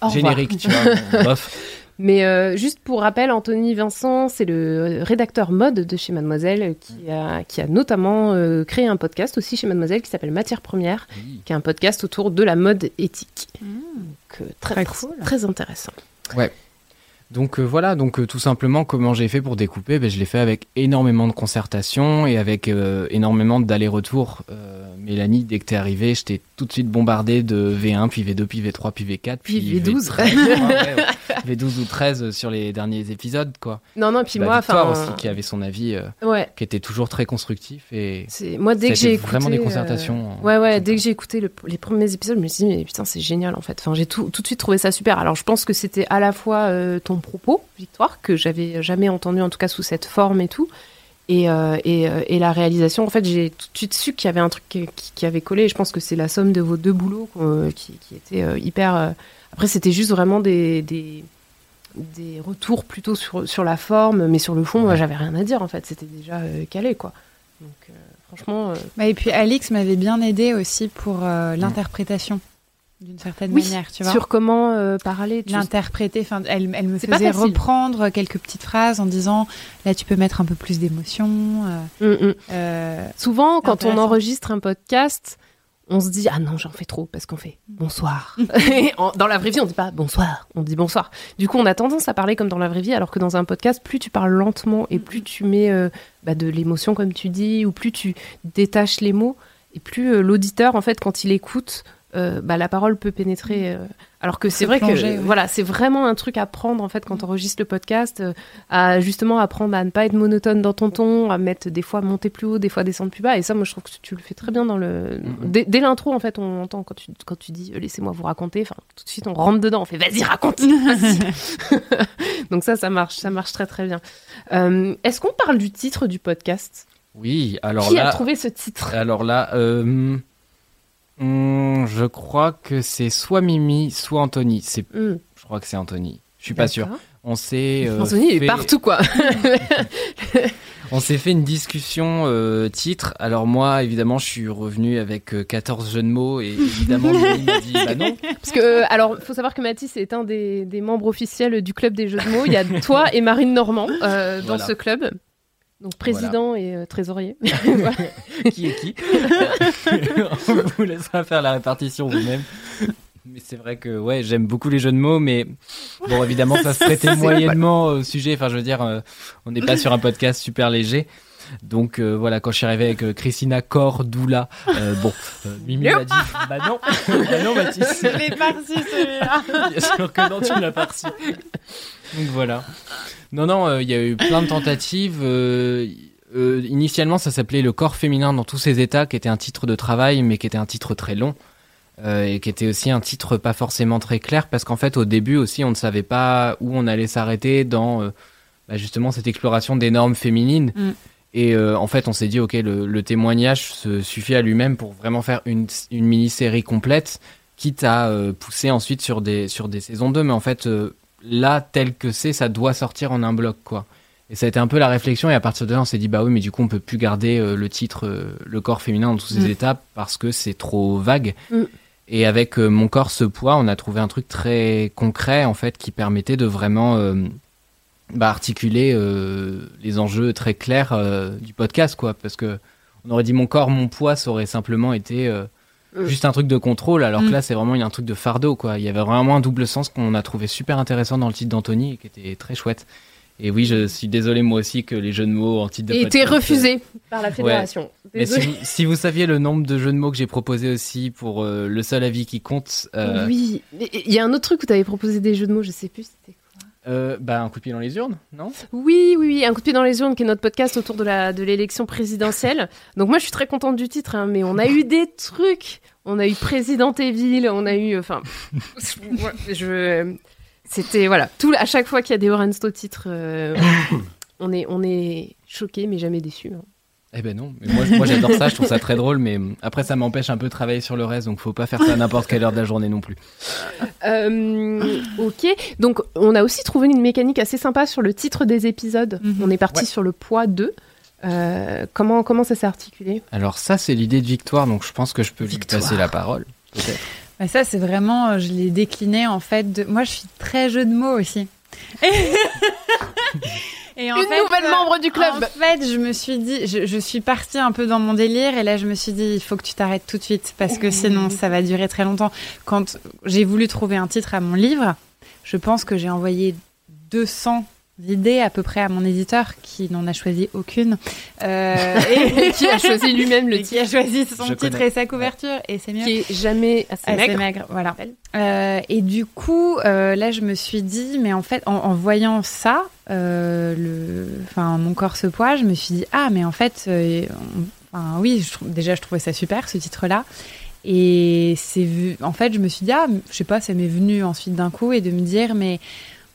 Au revoir. Générique, tu vois. bof. Mais euh, juste pour rappel, Anthony Vincent, c'est le rédacteur mode de chez Mademoiselle euh, qui a, qui a notamment euh, créé un podcast aussi chez Mademoiselle qui s'appelle Matière Première, qui est un podcast autour de la mode éthique. Donc, euh, très, Très très, cool. très intéressant. Donc euh, voilà, donc euh, tout simplement comment j'ai fait pour découper, ben, je l'ai fait avec énormément de concertation et avec euh, énormément d'allers-retours. Euh, Mélanie, dès que t'es arrivée, je t'ai tout de suite bombardé de V1, puis V2, puis V3, puis V4, Puis V12. V13, ouais, ouais. V12 ou 13 sur les derniers épisodes, quoi. Non, non, puis Bah, moi, Victoire enfin, aussi qui avait son avis, ouais, qui était toujours très constructif et c'est moi dès que j'ai écouté, vraiment des concertations, ouais, ouais, dès que j'ai écouté le- les premiers épisodes, je me suis dit mais putain c'est génial en fait. Enfin, j'ai tout, tout de suite trouvé ça super. Alors je pense que c'était à la fois ton propos, Victoire, que j'avais jamais entendu en tout cas sous cette forme et tout. Et, euh, et, euh, et la réalisation, en fait, j'ai tout de suite su qu'il y avait un truc qui, qui- qui avait collé. Et je pense que c'est la somme de vos deux boulots euh, qui, qui était hyper. Après, c'était juste vraiment des, des, des retours plutôt sur, sur la forme, mais sur le fond, moi, j'avais rien à dire en fait. C'était déjà calé, quoi. Donc, euh, franchement. euh, Bah, et puis Alix m'avait bien aidé aussi pour euh, l'interprétation, d'une certaine Oui, manière, tu vois. sur comment euh, parler. L'interpréter, enfin, elle, elle me faisait reprendre quelques petites phrases en disant là tu peux mettre un peu plus d'émotion. euh, Mm, mm. euh, Souvent, quand on enregistre un podcast, on se dit ah non j'en fais trop parce qu'on fait bonsoir. Et en- dans la vraie vie, on dit pas bonsoir, on dit bonsoir. Du coup, on a tendance à parler comme dans la vraie vie, alors que dans un podcast, plus tu parles lentement et plus tu mets bah, de l'émotion comme tu dis, ou plus tu détaches les mots, et plus l'auditeur en fait quand il écoute euh, bah, la parole peut pénétrer. euh, alors que c'est vrai plonger, que ouais. voilà, c'est vraiment un truc à prendre en fait quand on enregistre le podcast, euh, à justement apprendre à ne pas être monotone dans ton ton, à mettre des fois monter plus haut, des fois descendre plus bas. Et ça, moi, je trouve que tu le fais très bien dans le. Dès, dès l'intro, en fait, on entend quand tu quand tu dis laissez-moi vous raconter. Enfin, tout de suite, on rentre dedans, on fait vas-y raconte. Donc ça, ça marche, ça marche très très bien. Euh, Est-ce qu'on parle du titre du podcast? Oui, alors Qui là, a trouvé ce titre? Alors là, hum, je crois que c'est soit Mimi, soit Anthony. C'est, Hmm, je crois que c'est Anthony. Je suis pas sûr. On s'est euh, Anthony il est fait- partout quoi. On s'est fait une discussion euh, titre. Alors moi, évidemment, je suis revenu avec euh, 14 jeux de mots et évidemment, Mimi m'a dit bah non. Parce que, euh, alors, faut savoir que Mathis est un des, des membres officiels du club des jeux de mots. Il y a toi et Marine Normand euh, dans Voilà. ce club. Donc président et euh, trésorier. qui est qui On vous laissera faire la répartition vous-même. Mais c'est vrai que ouais, j'aime beaucoup les jeux de mots, mais bon, évidemment, ça se prêtait moyennement au sujet. Enfin, je veux dire, euh, on n'est pas sur un podcast super léger. Donc euh, voilà, quand je suis arrivé avec euh, Christina Cordula, euh, bon, euh, Mimi m'a dit, bah non, bah non, Mathis. Je l'ai reçu celui-là. Bien sûr que non, tu l'as reçu. Donc voilà. Non, non, euh, il y a eu plein de tentatives. initialement, ça s'appelait Le corps féminin dans tous ses états, qui était un titre de travail, mais qui était un titre très long. et qui était aussi un titre pas forcément très clair, parce qu'en fait, au début aussi, on ne savait pas où on allait s'arrêter dans bah, justement cette exploration des normes féminines. Mm. Et euh, en fait, on s'est dit, ok, le, le témoignage se suffit à lui-même pour vraiment faire une, une mini-série complète quitte à euh, pousser ensuite sur des, sur des saisons 2. Mais en fait, euh, là, tel que c'est, ça doit sortir en un bloc, quoi. Et ça a été un peu la réflexion, et à partir de là, on s'est dit, bah oui, mais du coup, on peut plus garder le titre Le corps féminin dans toutes ses Mm. étapes parce que c'est trop vague. Mm. Et avec Mon corps, ce poids, on a trouvé un truc très concret, en fait, qui permettait de vraiment bah, articuler euh, les enjeux très clairs euh, du podcast, quoi. Parce que on aurait dit Mon corps, mon poids, ça aurait simplement été. euh, juste un truc de contrôle, alors que Mm. là c'est vraiment un truc de fardeau quoi. Il y avait vraiment un double sens qu'on a trouvé super intéressant dans le titre d'Anthony et qui était très chouette. Et oui, je suis désolé moi aussi que les jeux de mots en titre de Et podcast, été refusé par la fédération. Mais si vous, si vous saviez le nombre de jeux de mots que j'ai proposé aussi pour euh, le seul avis qui compte, euh, Oui, il y a un autre truc où tu avais proposé des jeux de mots, je sais plus c'était. Euh, bah un coup de pied dans les urnes, non? Oui, oui, oui, un coup de pied dans les urnes qui est notre podcast autour de la de l'élection présidentielle. Donc moi je suis très contente du titre, hein, mais on a eu des trucs. On a eu Président Evil, on a eu, enfin, je, c'était voilà, tout à chaque fois qu'il y a des Orensto titres, euh, on est on est choqué mais jamais déçu. Eh ben non, mais moi, moi j'adore ça, je trouve ça très drôle, mais après ça m'empêche un peu de travailler sur le reste, donc faut pas faire ça à n'importe quelle heure de la journée non plus. Euh, ok, donc on a aussi trouvé une mécanique assez sympa sur le titre des épisodes. Mhm. On est parti Ouais. sur le poids 2. Euh, comment, comment ça s'est articulé? Alors ça c'est l'idée de Victoire, donc je pense que je peux Victoire. lui passer la parole. Bah, ça, c'est vraiment, euh, je l'ai décliné en fait. De... Moi, je suis très jeu de mots aussi. Et en Une fait, nouvelle euh, membre du club En fait, je me suis dit, je, je suis partie un peu dans mon délire et là, je me suis dit, il faut que tu t'arrêtes tout de suite parce que sinon, ça va durer très longtemps. Quand j'ai voulu trouver un titre à mon livre, je pense que j'ai envoyé 200 idées à peu près à mon éditeur qui n'en a choisi aucune. Euh, Et qui a choisi lui-même le et qui a choisi son Je titre connais. et sa couverture et c'est mieux. qui est jamais assez Assez maigre. maigre, voilà. Euh, et du coup, euh, là, je me suis dit, mais en fait, en, en voyant ça, euh, le, enfin, mon corps se poids, je me suis dit, ah, mais en fait, euh, on- enfin, oui, je déjà, je trouvais ça super, ce titre-là. Et c'est vu, en fait, je me suis dit, ah, je sais pas, ça m'est venu ensuite d'un coup et de me dire, mais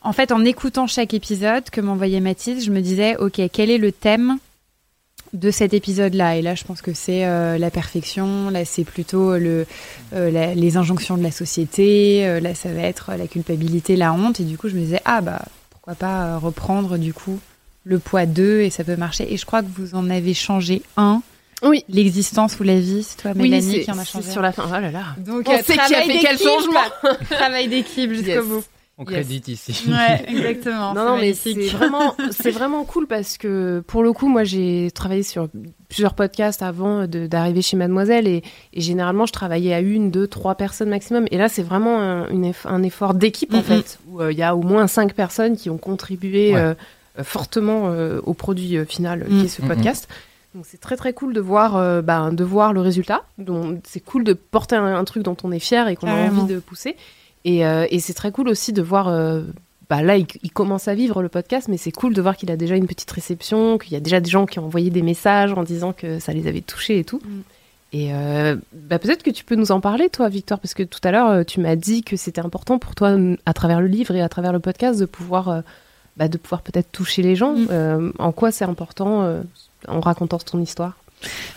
en fait, en écoutant chaque épisode que m'envoyait Mathilde, je me disais, ok, quel est le thème de cet épisode-là? Et là, je pense que c'est euh, la perfection, là, c'est plutôt le, euh, la- les injonctions de la société, euh, là, ça va être la culpabilité, la honte. Et du coup, je me disais, ah, bah, pourquoi pas reprendre, du coup, le poids 2 et ça peut marcher. Et je crois que vous en avez changé un, Oui. l'existence ou la vie, c'est toi, Oui, Mélanie, qui en a c'est changé. sur la fin. Oh là là. Donc, On euh, sait qui a fait quel changement. Travail d'équipe jusqu'au Yes. bout. On Yes. crédite ici. Ouais, exactement. Non, non, mais c'est vraiment, c'est vraiment cool parce que pour le coup, moi, j'ai travaillé sur plusieurs podcasts avant de- d'arriver chez Mademoiselle et, et généralement, je travaillais à une, deux, trois personnes maximum. Et là, c'est vraiment un, une eff- un effort d'équipe en Mhm. fait, où euh, il y a au moins cinq personnes qui ont contribué Ouais. euh, fortement euh, au produit euh, final qui est ce Mhm. podcast. Donc c'est très très cool de voir, euh, bah, de voir le résultat. Donc c'est cool de porter un, un truc dont on est fier et qu'on a envie de pousser. Et, euh, et c'est très cool aussi de voir. euh, bah là, il, il commence à vivre le podcast, mais c'est cool de voir qu'il a déjà une petite réception, qu'il y a déjà des gens qui ont envoyé des messages en disant que ça les avait touchés et tout. Mm. Et euh, bah, peut-être que tu peux nous en parler, toi, Victor, parce que tout à l'heure, tu m'as dit que c'était important pour toi, à travers le livre et à travers le podcast, de pouvoir, bah, de pouvoir peut-être toucher les gens. Mm. Euh, en quoi c'est important euh, en racontant ton histoire?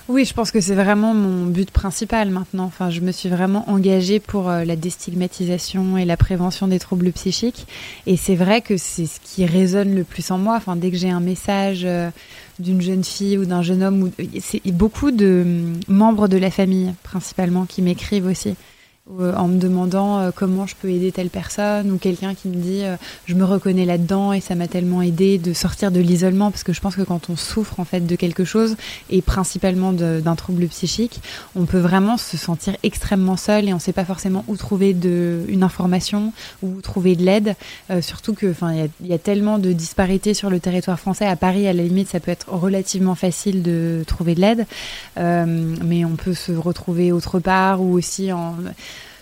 Oui, je pense que c'est vraiment mon but principal maintenant. Enfin, je me suis vraiment engagée pour euh, la déstigmatisation et la prévention des troubles psychiques. Et c'est vrai que c'est ce qui résonne le plus en moi. Enfin, dès que j'ai un message euh, d'une jeune fille ou d'un jeune homme, c'est beaucoup de hum, membres de la famille principalement qui m'écrivent aussi. Euh, En me demandant euh, comment je peux aider telle personne ou quelqu'un qui me dit euh, je me reconnais là-dedans et ça m'a tellement aidé de sortir de l'isolement parce que je pense que quand on souffre en fait de quelque chose et principalement d'un trouble psychique, on peut vraiment se sentir extrêmement seul et on ne sait pas forcément où trouver de, une information ou trouver de l'aide. Surtout que, enfin, il y a- tellement de disparités sur le territoire français. À Paris, à la limite, ça peut être relativement facile de trouver de l'aide, mais on peut se retrouver autre part ou aussi en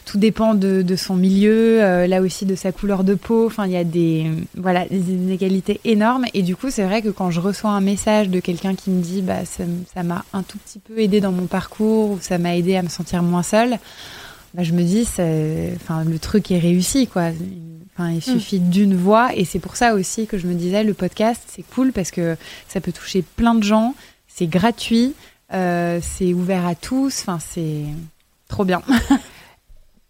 tout dépend de, de son milieu, euh, là aussi de sa couleur de peau. Enfin, il y a des, voilà, des inégalités énormes. Et du coup, c'est vrai que quand je reçois un message de quelqu'un qui me dit, bah, ça m'a un tout petit peu aidé dans mon parcours ou ça m'a aidé à me sentir moins seule, bah, je me dis, enfin, le truc est réussi, quoi. Enfin, il suffit d'une voix et c'est pour ça aussi que je me disais, le podcast, c'est cool parce que ça peut toucher plein de gens, c'est gratuit, euh, c'est ouvert à tous. Enfin, c'est trop bien.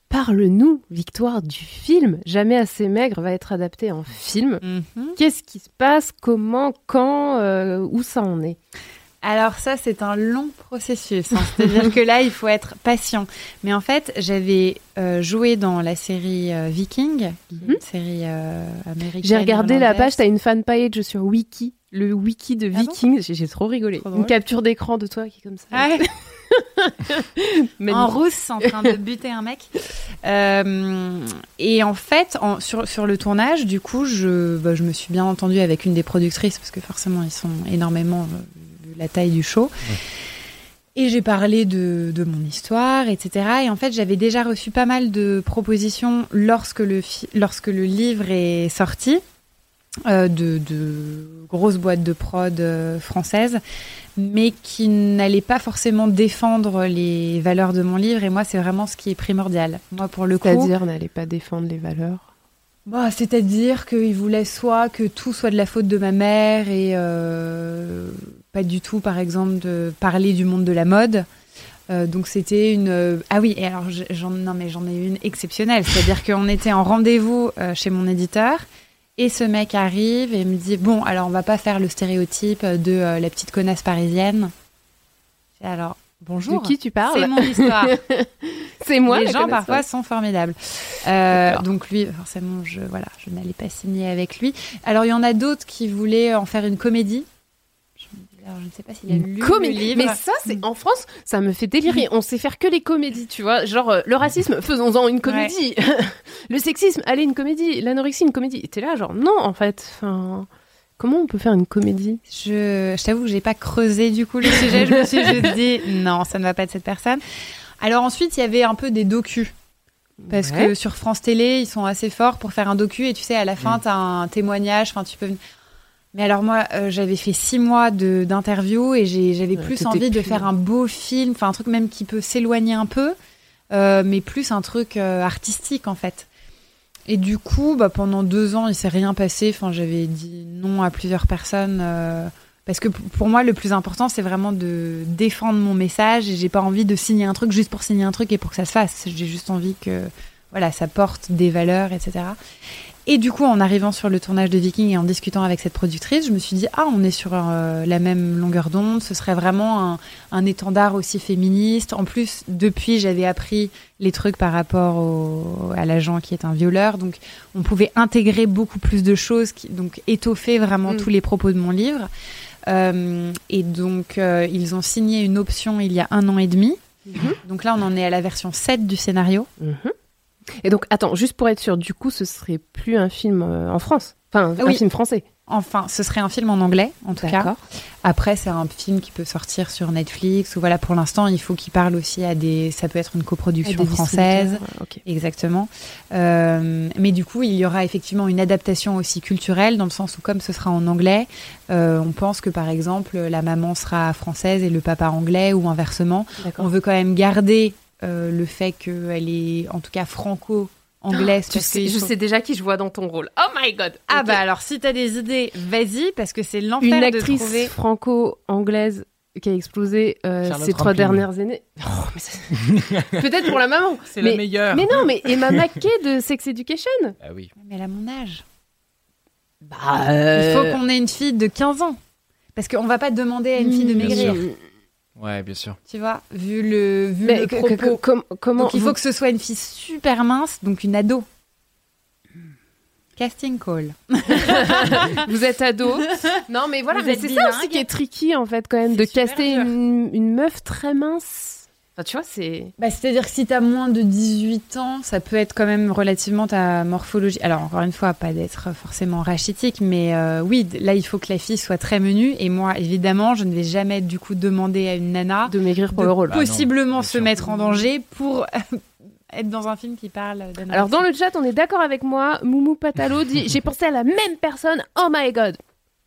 Parle-nous, Victoire, du film. Jamais assez maigre va être adapté en film. Mhm. Qu'est-ce qui se passe? Comment? Quand? Euh, Où ça en est? Alors ça, c'est un long processus. hein. C'est-à-dire que là, il faut être patient. Mais en fait, j'avais euh, joué dans la série euh, Viking, qui est Mhm. une série euh, américaine. J'ai regardé la page, t'as une fan page sur Wiki, le wiki de Ah bon? Viking. J'ai trop rigolé. Trop une capture d'écran de toi qui est comme ça. Ouais? En rousse en train de buter un mec. Euh, et en fait, en- sur, sur le tournage, du coup, je, bah, je me suis bien entendue avec une des productrices parce que forcément, ils sont énormément euh, la taille du show. Et j'ai parlé de, de mon histoire, etc. Et en fait, j'avais déjà reçu pas mal de propositions lorsque le, lorsque le livre est sorti. Euh, de, de grosses boîtes de prod euh, françaises, mais qui n'allaient pas forcément défendre les valeurs de mon livre. Et moi, c'est vraiment ce qui est primordial. Moi, pour le coup, C'est-à-dire, n'allez pas défendre les valeurs? bah, c'est-à-dire qu'il voulait soit que tout soit de la faute de ma mère et euh, pas du tout, par exemple, de parler du monde de la mode. Euh, donc c'était une euh, ah oui et alors je- j'en non mais j'en ai une exceptionnelle c'est-à-dire qu'on était en rendez-vous chez mon éditeur et ce mec arrive et me dit bon alors on va pas faire le stéréotype de euh, la petite connasse parisienne Et alors bonjour De qui tu c'est parles mon histoire C'est moi. les la gens parfois sont formidables. Euh, donc lui, forcément, je voilà, je n'allais pas signer avec lui. Alors il y en a d'autres qui voulaient en faire une comédie. Alors, je ne sais pas s'il a lu Comédie. le livre. Mais ça, c'est en France, ça me fait délirer. On sait faire que les comédies, tu vois. Genre euh, le racisme, faisons-en une comédie. le sexisme, allez une comédie. L'anorexie, une comédie. Et T'es là, genre non, en fait. Enfin, comment on peut faire une comédie? Je, je t'avoue que j'ai pas creusé du coup le sujet. Je me suis juste dit non, ça ne va pas être cette personne. Alors ensuite, il y avait un peu des docus. Parce Ouais. que sur France Télé, ils sont assez forts pour faire un docu et tu sais, à la fin, tu as un témoignage. Enfin, tu peux. Mais alors moi, euh, j'avais fait six mois d'interview et j'avais Ouais, plus envie de plus- faire un beau film, enfin un truc même qui peut s'éloigner un peu, euh, mais plus un truc euh, artistique en fait. Et du coup, bah, pendant deux ans, il s'est rien passé. Enfin, j'avais dit non à plusieurs personnes. euh, parce que pour moi, le plus important, c'est vraiment de défendre mon message. Et j'ai pas envie de signer un truc juste pour signer un truc et pour que ça se fasse. J'ai juste envie que voilà, ça porte des valeurs, etc. Et du coup, en arrivant sur le tournage de Viking et en discutant avec cette productrice, je me suis dit ah, on est sur euh, la même longueur d'onde. Ce serait vraiment un, un étendard aussi féministe. En plus, depuis, j'avais appris les trucs par rapport au, à l'agent qui est un violeur. Donc, on pouvait intégrer beaucoup plus de choses, qui, donc étoffer vraiment Mm. tous les propos de mon livre. Euh, et donc, euh, ils ont signé une option il y a un an et demi. Donc là, on en est à la version 7 du scénario. Mhm. Et donc, attends, juste pour être sûr, du coup, ce serait plus un film euh, en France? Enfin, oui. un film français. Enfin, ce serait un film en anglais, en tout cas. Après, c'est un film qui peut sortir sur Netflix. Ou voilà, pour l'instant, il faut qu'il parle aussi à des. Ça peut être une coproduction française. distributeurs, Ok. Exactement. Euh, mais du coup, il y aura effectivement une adaptation aussi culturelle, dans le sens où, comme ce sera en anglais, euh, on pense que par exemple, la maman sera française et le papa anglais, ou inversement. On veut quand même garder euh, le fait qu'elle est, en tout cas. Tu parce sais, qu'il je sais déjà qui je vois dans ton rôle. Oh my god. Ah bah alors, si t'as des idées, vas-y, parce que c'est l'enfer une de actrice trouver. franco-anglaise qui a explosé euh, ces trois dernières années. Oh, ça- Peut-être pour la maman. C'est mais, la meilleure. mais non, mais Emma Mackey de Sex Education. Ah oui. Mais elle a mon âge. Bah, Il faut qu'on ait une fille de 15 ans. Parce qu'on va pas demander à une fille de Bien maigrir, sûr. Ouais, bien sûr. tu vois, vu le, vu Mais le que- propos. que- com- comment donc il faut vous- que ce soit une fille super mince, donc une ado. Casting call. vous êtes ado Non, mais voilà, Vous mais c'est ça aussi qui est tricky en fait quand même de caster une, une meuf très mince. Enfin, tu vois, c'est Bah, C'est-à-dire que si t'as moins de 18 ans, ça peut être quand même relativement ta morphologie. Alors encore une fois, pas d'être forcément rachitique, mais euh, oui, là il faut que la fille soit très menue. Et moi, évidemment, je ne vais jamais du coup demander à une nana de maigrir pour de le rôle. Bah non, possiblement se sûr. mettre en danger pour être dans un film qui parle d'un Alors dans le chat, on est d'accord avec moi. Moumou Patalo dit j'ai pensé à la même personne. Oh my god.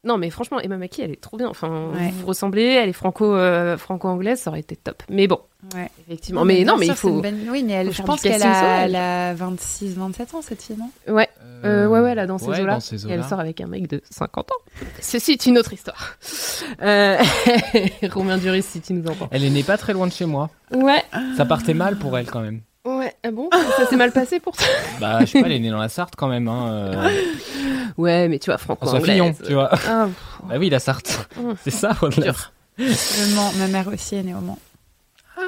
Non mais franchement, Emma Mackey, elle est trop bien. Enfin, Ouais. vous ressemblez, elle est franco euh, franco-anglaise, ça aurait été top. Mais bon, Ouais. effectivement. Mais non, mais il faut. Oui, mais elle, je pense qu'elle a, sauvage. elle a 26, 27 ans cette fille, non Ouais, euh, ouais, ouais, là dans ces ouais, eaux-là. dans ces Et elle sort avec un mec de 50 ans. Ceci est une autre histoire. Euh... Romain Duris, si tu nous entends. Elle est née pas très loin de chez moi. Ouais, Ça partait mal pour elle quand même. Ouais. Ah bon? Ça s'est mal passé pour toi? Bah, je sais pas, elle est née dans la Sarthe quand même. Hein. euh, Ouais, mais tu vois, François franco-anglaise. Fillon, tu vois. Ah, Bah oui, la Sarthe. Mmh. C'est ça, dur. Le Mans, ma mère aussi est née au Mans.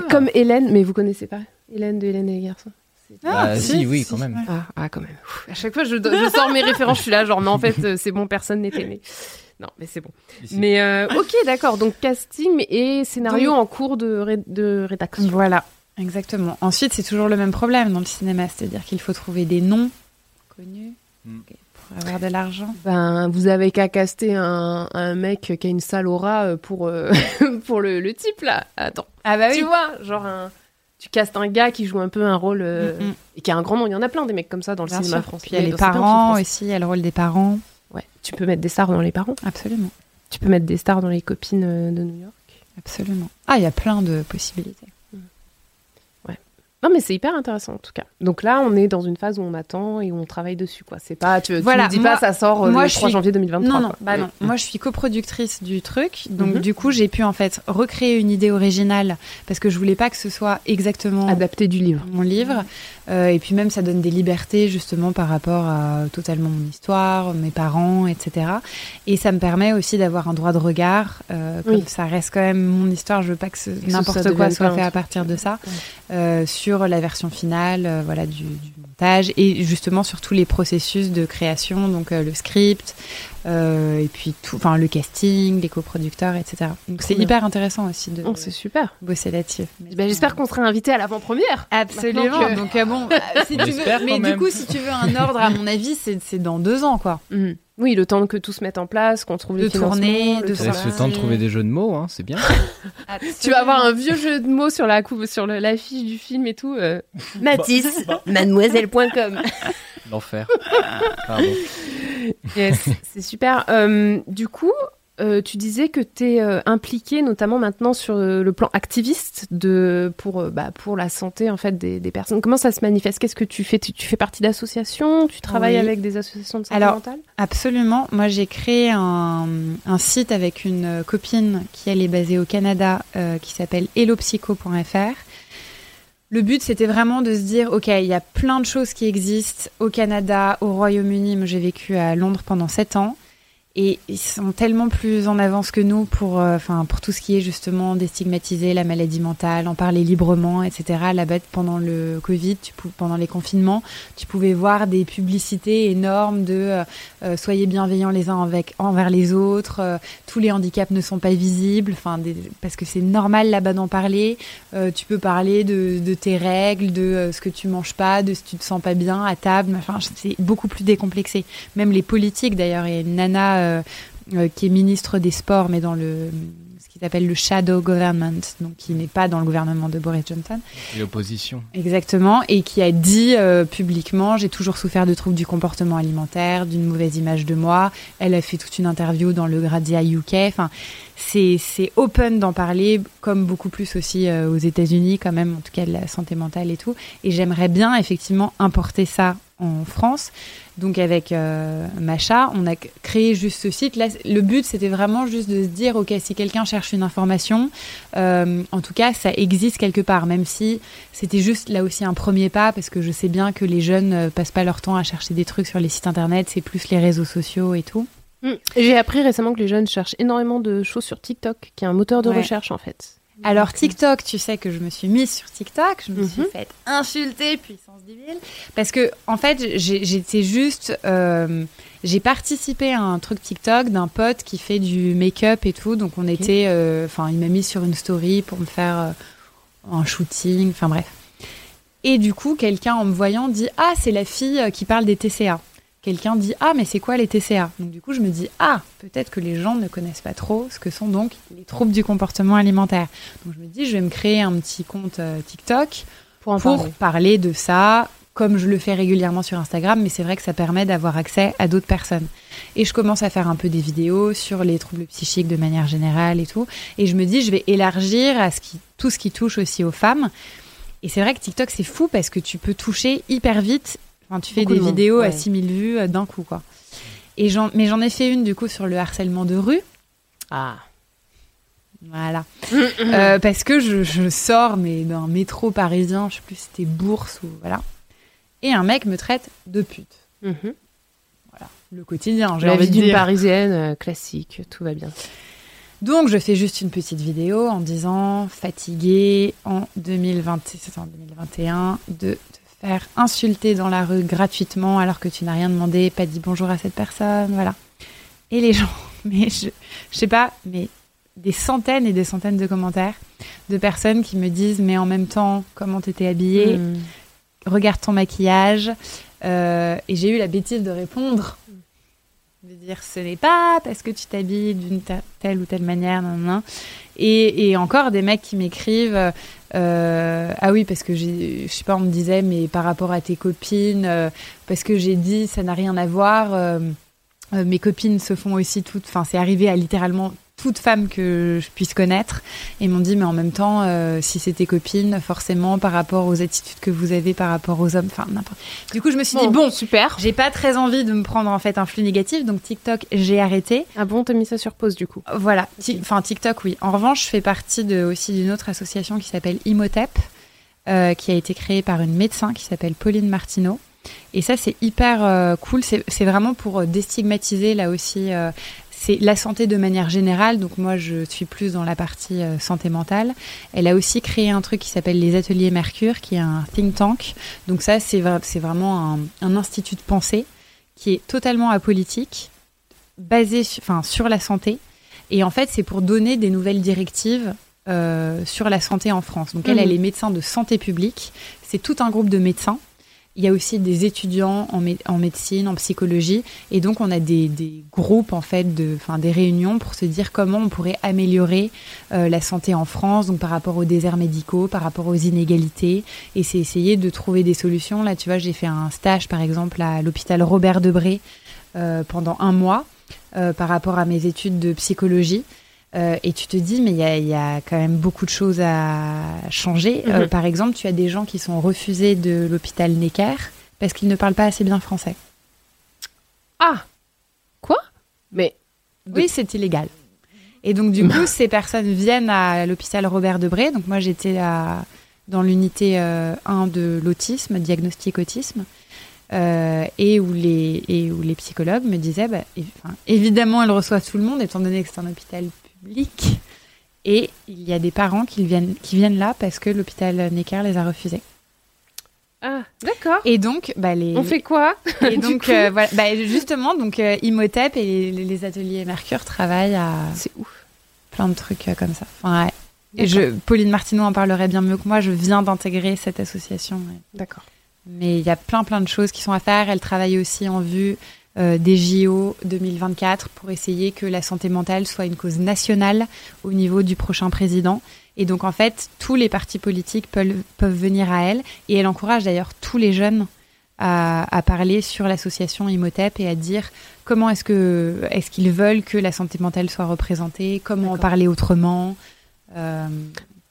Comme Hélène, mais vous connaissez pas Hélène de Hélène et les garçons? Bah, si, oui, quand même. ouais. Ah, ah, quand même. Ouf, À chaque fois, je, je sors mes références, je suis là, genre, non, en fait, euh, c'est bon, personne n'était né. Non, mais c'est bon. Ici. Mais euh, ok, d'accord. Donc casting et scénario Donc- en cours de, ré- de rédaction. Voilà, exactement. Ensuite, c'est toujours le même problème dans le cinéma, c'est-à-dire qu'il faut trouver des noms connus Mm. ok, pour avoir de l'argent. Ben, vous avez qu'à caster un, un mec qui a une sale aura euh, pour, euh, pour le, le type là. Attends, Ah bah tu vois, genre un, tu castes un gars qui joue un peu un rôle euh, Mm, mm. et qui a un grand nom. Il y en a plein des mecs comme ça dans le Bien cinéma sûr. français. Puis il y a les parents aussi, il y a le rôle des parents. Ouais, tu peux mettre des stars dans les parents. Absolument, Tu peux mettre des stars dans les copines de New York. absolument. Ah, il y a plein de possibilités. Non, mais c'est hyper intéressant en tout cas. Donc là, on est dans une phase où on attend et où on travaille dessus, quoi. C'est pas, tu, tu Voilà, nous dis moi- pas, ça sort euh, moi, le je 3 suis- janvier 2023. Non, non, quoi. bah non. Moi, je suis coproductrice du truc, donc Mhm. du coup, j'ai pu en fait recréer une idée originale parce que je voulais pas que ce soit exactement Adapté du livre. mon livre. Euh, et puis même, ça donne des libertés justement par rapport à totalement mon histoire, mes parents, etc. Et ça me permet aussi d'avoir un droit de regard. Euh, comme Oui. ça reste quand même mon histoire, je veux pas que n'importe quoi soit fait à partir de ça. Ouais. Euh, sur la version finale, euh, voilà, du, montage et justement sur tous les processus de création, donc euh, le script, euh, et puis tout, enfin le casting, les coproducteurs, etc. Donc c'est hyper intéressant aussi de Oh, c'est super. bosser là-dessus. Ben, J'espère qu'on sera invité à l'avant-première. Absolument. Que- Donc euh, bon, euh, si tu veux, mais du coup, si tu veux un ordre, à mon avis, c'est c'est dans deux ans, quoi. Mhm. Oui, le temps que tout se mette en place, qu'on trouve De les le de Ça laisse le temps de trouver des jeux de mots, hein, c'est bien. Tu vas avoir un vieux jeu de mots sur la couve, sur l'affiche du film et tout. euh. Matisse, mademoiselle.com. L'enfer. Pardon. Yes, c'est super. Euh, du coup, euh, tu disais que tu es impliqué notamment maintenant sur euh, le plan activiste de, pour, euh, bah, pour la santé en fait, des, des personnes. Comment ça se manifeste? Qu'est-ce que tu fais? Tu, tu fais partie d'associations? Tu travailles Oui. avec des associations de santé Alors, mentale? Absolument. Moi, j'ai créé un, un site avec une euh, copine qui, elle, est basée au Canada, euh, qui s'appelle hellopsycho.fr. Le but, c'était vraiment de se dire, OK, il y a plein de choses qui existent au Canada, au Royaume-Uni. Moi, j'ai vécu à Londres pendant sept ans. Et ils sont tellement plus en avance que nous pour, euh, enfin, pour tout ce qui est justement déstigmatiser la maladie mentale, en parler librement, etc. Là-bas, pendant le Covid, tu pendant les confinements, tu pouvais voir des publicités énormes de euh, euh, soyez bienveillants les uns avec, envers les autres, euh, tous les handicaps ne sont pas visibles, enfin, parce que c'est normal là-bas d'en parler. Euh, tu peux parler de, de tes règles, de euh, ce que tu manges pas, de si tu te sens pas bien à table. Enfin, c'est beaucoup plus décomplexé. Même les politiques, d'ailleurs, une nana euh, euh, qui est ministre des Sports, mais dans le ce qu'ils appellent le shadow government, donc qui n'est pas dans le gouvernement de Boris Johnson. L'opposition. Exactement, et qui a dit euh, publiquement j'ai toujours souffert de troubles du comportement alimentaire, d'une mauvaise image de moi. Elle a fait toute une interview dans le Grazia UK. Enfin, c'est c'est open d'en parler, comme beaucoup plus aussi euh, aux États-Unis, quand même, en tout cas de la santé mentale et tout. Et j'aimerais bien effectivement importer ça en France. Donc avec euh, Macha, on a créé juste ce site. Là, le but, c'était vraiment juste de se dire, ok, si quelqu'un cherche une information, euh, en tout cas, ça existe quelque part, même si c'était juste là aussi un premier pas, parce que je sais bien que les jeunes euh, passent pas leur temps à chercher des trucs sur les sites internet, c'est plus les réseaux sociaux et tout. Mm. J'ai appris récemment que les jeunes cherchent énormément de choses sur TikTok, qui est un moteur de Ouais. recherche en fait. Alors TikTok, tu sais que je me suis mise sur TikTok, je me suis Mhm. faite insulter puissance divine parce que en fait j'étais juste, euh, j'ai participé à un truc TikTok d'un pote qui fait du make-up et tout, donc on était, euh, enfin il m'a mis sur une story pour me faire euh, un shooting, enfin bref. Et du coup quelqu'un en me voyant dit ah c'est la fille euh, qui parle des TCA. Quelqu'un dit ah mais c'est quoi les TCA Donc du coup je me dis ah peut-être que les gens ne connaissent pas trop ce que sont donc les troubles du comportement alimentaire. Donc je me dis, je vais me créer un petit compte euh, TikTok Pour en pour parler. parler de ça, comme je le fais régulièrement sur Instagram, mais c'est vrai que ça permet d'avoir accès à d'autres personnes. Et je commence à faire un peu des vidéos sur les troubles psychiques de manière générale et tout. Et je me dis, je vais élargir à ce qui, tout ce qui touche aussi aux femmes. Et c'est vrai que TikTok, c'est fou parce que tu peux toucher hyper vite. Enfin, tu fais Beaucoup des de monde, vidéos à ouais. 6000 vues euh, d'un coup, quoi. Et j'en, mais j'en ai fait une, du coup, sur le harcèlement de rue. Ah. Voilà. Euh, parce que je, je sors mais d'un métro parisien, je sais plus si c'était Bourse ou voilà. Et un mec me traite de pute. Mhm. Voilà, le quotidien, j'ai La envie vie d'une dire. parisienne euh, classique, tout va bien. Donc je fais juste une petite vidéo en disant fatiguée en 2020, c'était en 2021 de te faire insulter dans la rue gratuitement alors que tu n'as rien demandé, pas dit bonjour à cette personne, voilà. Et les gens, mais je, je sais pas, mais des centaines et des centaines de commentaires de personnes qui me disent mais en même temps comment t'étais habillée, Mm. regarde ton maquillage. Euh, et j'ai eu la bêtise de répondre, de dire ce n'est pas parce que tu t'habilles d'une telle ou telle manière, nan. Et, et encore des mecs qui m'écrivent, euh, ah oui parce que j'ai, je sais pas, on me disait mais par rapport à tes copines, euh, parce que j'ai dit ça n'a rien à voir. euh, mes copines se font aussi toutes, enfin c'est arrivé à littéralement toute femme que je puisse connaître. Et m'ont dit mais en même temps euh, si c'est tes copines forcément par rapport aux attitudes que vous avez par rapport aux hommes enfin n'importe. Du coup je me suis dit bon super. j'ai pas très envie de me prendre en fait un flux négatif donc TikTok j'ai arrêté. Ah bon, t'as mis ça sur pause du coup? voilà. Enfin TikTok oui. En revanche je fais partie de aussi d'une autre association qui s'appelle Imhotep euh, qui a été créée par une médecin qui s'appelle Pauline Martineau. Et ça c'est hyper euh, cool. C'est c'est vraiment pour déstigmatiser là aussi euh, c'est la santé de manière générale, donc moi je suis plus dans la partie euh, santé mentale. Elle a aussi créé un truc qui s'appelle les Ateliers Mercure, qui est un think tank. Donc ça c'est vra- c'est vraiment un, un institut de pensée qui est totalement apolitique, basé su- enfin, sur la santé. Et en fait c'est pour donner des nouvelles directives euh, sur la santé en France. Donc elle, elle est médecin de santé publique. C'est tout un groupe de médecins. Il y a aussi des étudiants en, mé- en médecine, en psychologie, et donc on a des, groupes en fait, de, des réunions pour se dire comment on pourrait améliorer euh, la santé en France, donc par rapport aux déserts médicaux, par rapport aux inégalités, et c'est essayer de trouver des solutions. Là, tu vois, j'ai fait un stage par exemple à l'hôpital Robert Debré euh, pendant un mois euh, par rapport à mes études de psychologie. Euh, et tu te dis, mais il y a, y a quand même beaucoup de choses à changer. Euh, Mhm. par exemple, tu as des gens qui sont refusés de l'hôpital Necker parce qu'ils ne parlent pas assez bien français. Ah Quoi? Mais. Oui, c'est illégal. Et donc, du coup, ces personnes viennent à l'hôpital Robert Debré. Donc, moi, j'étais à- dans l'unité euh, 1 de l'autisme, diagnostic autisme, euh, et, où les, et où les psychologues me disaient, bah, enfin, évidemment, elles reçoivent tout le monde, étant donné que c'est un hôpital public. Et il y a des parents qui viennent, qui viennent là parce que l'hôpital Necker les a refusés. Ah, d'accord. Et donc, bah, les, On fait quoi et donc, euh, voilà, bah, justement, donc euh, Imhotep et les, les ateliers Mercure travaillent à C'est ouf. plein de trucs euh, comme ça. Enfin, ouais. Et je, Pauline Martineau en parlerait bien mieux que moi. Je viens d'intégrer cette association. ouais. D'accord. Mais il y a plein plein de choses qui sont à faire. Elle travaille aussi en vue euh, des JO 2024 pour essayer que la santé mentale soit une cause nationale au niveau du prochain président. Et donc en fait, tous les partis politiques peuvent, peuvent venir à elle et elle encourage d'ailleurs tous les jeunes à, à parler sur l'association Imhotep et à dire comment est-ce que est-ce qu'ils veulent que la santé mentale soit représentée, comment en parler autrement. Euh,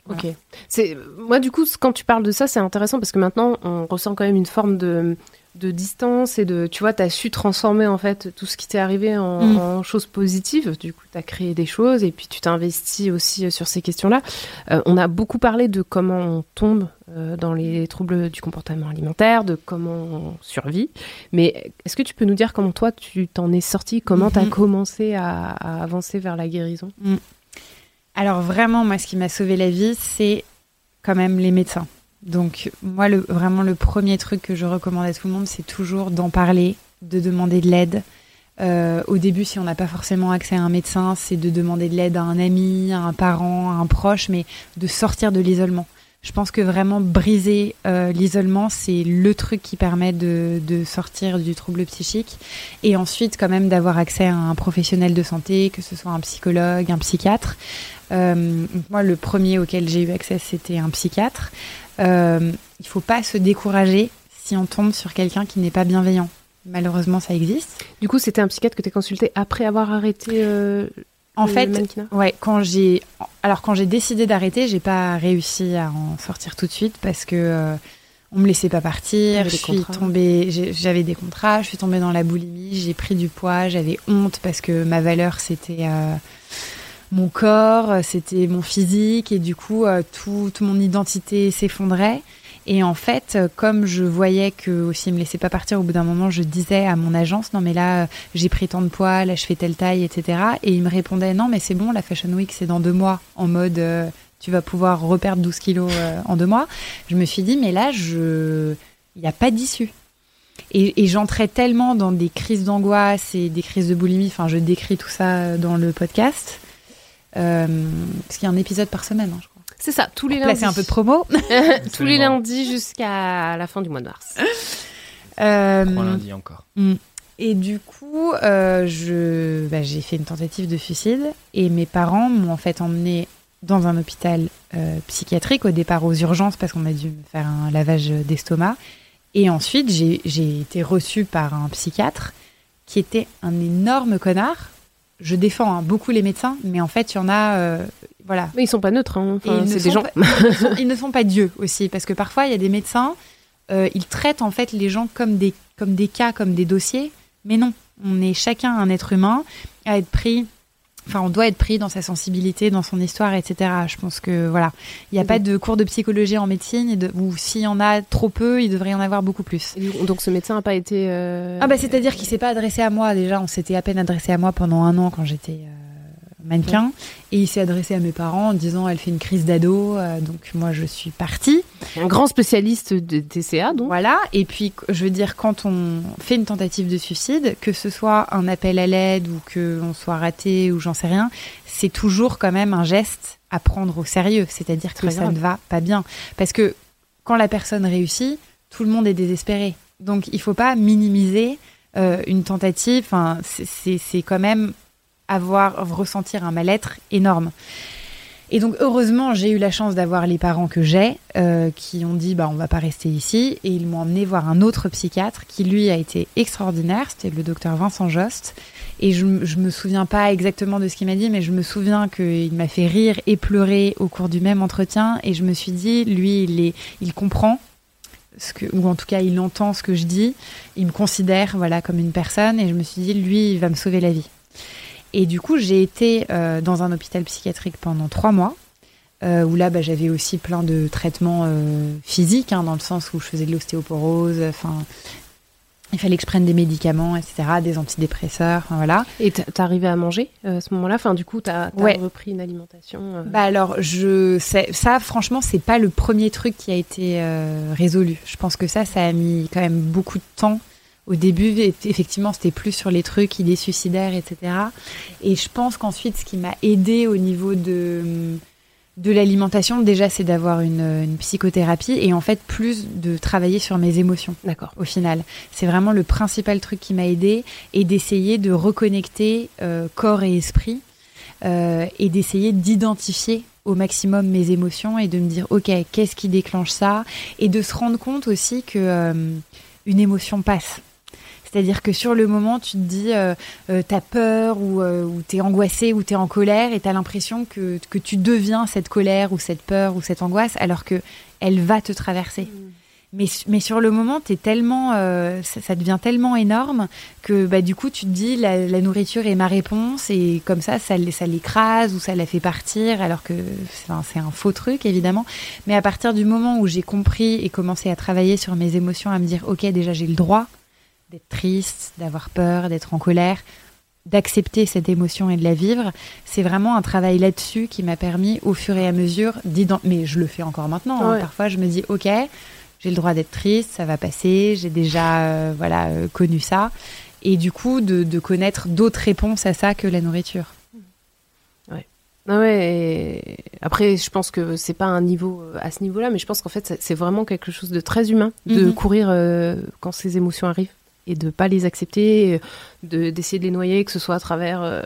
Ok. C'est moi du coup quand tu parles de ça c'est intéressant parce que maintenant on ressent quand même une forme de de distance et de tu vois tu as su transformer en fait tout ce qui t'est arrivé en, Mm. en choses positives. Du coup tu as créé des choses et puis tu t'es investi aussi euh, sur ces questions-là. Euh, on a beaucoup parlé de comment on tombe euh, dans les troubles du comportement alimentaire de comment on survit. Mais est-ce que tu peux nous dire comment toi tu t'en es sorti? Comment tu as commencé à, à avancer vers la guérison? Alors vraiment, moi, ce qui m'a sauvé la vie, c'est quand même les médecins. Donc moi, le, vraiment, le premier truc que je recommande à tout le monde, c'est toujours d'en parler, de demander de l'aide. Euh, au début, si on n'a pas forcément accès à un médecin, c'est de demander de l'aide à un ami, à un parent, à un proche, mais de sortir de l'isolement. Je pense que vraiment briser euh, l'isolement, c'est le truc qui permet de, de sortir du trouble psychique. Et ensuite, quand même, d'avoir accès à un professionnel de santé, que ce soit un psychologue, un psychiatre. Euh, moi, le premier auquel j'ai eu accès, c'était un psychiatre. Euh, il faut pas se décourager si on tombe sur quelqu'un qui n'est pas bienveillant. Malheureusement, ça existe. Du coup, c'était un psychiatre que tu as consulté après avoir arrêté euh, En le fait, mannequinat? ouais, quand j'ai, alors quand j'ai décidé d'arrêter, j'ai pas réussi à en sortir tout de suite parce que euh, on me laissait pas partir. Je suis contrats. tombée, j'avais des contrats, je suis tombée dans la boulimie, j'ai pris du poids, j'avais honte parce que ma valeur c'était euh, mon corps, c'était mon physique et du coup euh, tout, toute mon identité s'effondrait. Et en fait, euh, comme je voyais que aussi il me laissait pas partir, au bout d'un moment, je disais à mon agence non mais là euh, j'ai pris tant de poids, là je fais telle taille, etc. Et il me répondait non mais c'est bon, la Fashion Week c'est dans deux mois, en mode euh, tu vas pouvoir reperdre 12 kilos euh, en deux mois. Je me suis dit mais là je, il n'y a pas d'issue. Et, et j'entrais tellement dans des crises d'angoisse et des crises de boulimie. Enfin, je décris tout ça euh, dans le podcast. Euh, parce qu'il y a un épisode par semaine, hein, je crois. C'est ça, tous les Là, lundis. c'est un peu de promo. tous les lundis jusqu'à la fin du mois de mars. Euh, Trois lundis encore. Et du coup, euh, je, bah, j'ai fait une tentative de suicide et mes parents m'ont en fait emmené dans un hôpital euh, psychiatrique au départ aux urgences parce qu'on a dû me faire un lavage d'estomac. Et ensuite, j'ai, j'ai été reçue par un psychiatre qui était un énorme connard. Je défends hein, beaucoup les médecins, mais en fait, il y en a, euh, voilà, Mais ils sont pas neutres, hein. Enfin, c'est des gens. pas- ils, ne sont, ils ne sont pas Dieu aussi, parce que parfois il y a des médecins, euh, ils traitent en fait les gens comme des, comme des cas, comme des dossiers, mais non, on est chacun un être humain à être pris. Enfin, on doit être pris dans sa sensibilité, dans son histoire, etc. Je pense que voilà, il n'y a pas de cours de psychologie en médecine, et de- ou s'il y en a trop peu, il devrait y en avoir beaucoup plus. Donc ce médecin n'a pas été. euh, Ah bah c'est-à-dire qu'il s'est pas adressé à moi déjà, on s'était à peine adressé à moi pendant un an quand j'étais euh, mannequin et il s'est adressé à mes parents en disant elle fait une crise d'ado euh, donc moi je suis partie. un grand spécialiste de TCA, donc. Voilà et puis je veux dire quand on fait une tentative de suicide que ce soit un appel à l'aide ou que on soit raté ou j'en sais rien, c'est toujours quand même un geste à prendre au sérieux, c'est-à-dire que ça grave. ne va pas bien parce que quand la personne réussit, tout le monde est désespéré. Donc il faut pas minimiser euh, une tentative. Enfin, c'est quand même avoir ressentir un mal-être énorme. Et donc heureusement, j'ai eu la chance d'avoir les parents que j'ai euh, qui ont dit bah on va pas rester ici. Et ils m'ont emmené voir un autre psychiatre qui lui a été extraordinaire, c'était le docteur Vincent Jost. Et je, je me souviens pas exactement de ce qu'il m'a dit mais je me souviens qu'il m'a fait rire et pleurer au cours du même entretien. Et je me suis dit lui il est il comprend ce que ou en tout cas il entend ce que je dis, il me considère voilà comme une personne. Et je me suis dit lui il va me sauver la vie. Et du coup, j'ai été euh, dans un hôpital psychiatrique pendant trois mois, euh, où là, bah, j'avais aussi plein de traitements euh, physiques, hein, dans le sens où je faisais de l'ostéoporose, enfin, il fallait que je prenne des médicaments, etc., des antidépresseurs, enfin, voilà. Et t'arrivais à manger à ce moment-là? Enfin, du coup, t'as Ouais. repris une alimentation. Bah alors, je, ça, franchement, c'est pas le premier truc qui a été résolu. Je pense que ça, ça a mis quand même beaucoup de temps. Au début, eff- effectivement, c'était plus sur les trucs, idées suicidaires, etc. Et je pense qu'ensuite, ce qui m'a aidé au niveau de, de l'alimentation, déjà, c'est d'avoir une, une psychothérapie et en fait, plus de travailler sur mes émotions D'accord. au final. C'est vraiment le principal truc qui m'a aidé et d'essayer de reconnecter euh, corps et esprit euh, et d'essayer d'identifier au maximum mes émotions et de me dire ok qu'est-ce qui déclenche ça? Et de se rendre compte aussi que euh, une émotion passe. C'est-à-dire que sur le moment, tu te dis, euh, euh, t'as peur ou, euh, ou t'es angoissé ou t'es en colère et t'as l'impression que, que tu deviens cette colère ou cette peur ou cette angoisse alors que elle va te traverser. Mais, mais sur le moment, t'es tellement, euh, ça, ça devient tellement énorme que bah, du coup, tu te dis la, la nourriture est ma réponse et comme ça, ça, l'écrase ou ça la fait partir alors que c'est un, c'est un faux truc évidemment. Mais à partir du moment où j'ai compris et commencé à travailler sur mes émotions, à me dire ok, déjà j'ai le droit d'être triste, d'avoir peur, d'être en colère, d'accepter cette émotion et de la vivre, c'est vraiment un travail là-dessus qui m'a permis au fur et à mesure d'identifier. Mais je le fais encore maintenant. hein. Ouais. Parfois, je me dis ok, j'ai le droit d'être triste, ça va passer, j'ai déjà euh, voilà euh, connu ça, et du coup de, de connaître d'autres réponses à ça que la nourriture. Ah ouais, et après, je pense que c'est pas un niveau euh, à ce niveau-là, mais je pense qu'en fait, c'est vraiment quelque chose de très humain de Mhm. courir euh, quand ces émotions arrivent et de pas les accepter, euh, de d'essayer de les noyer, que ce soit à travers euh,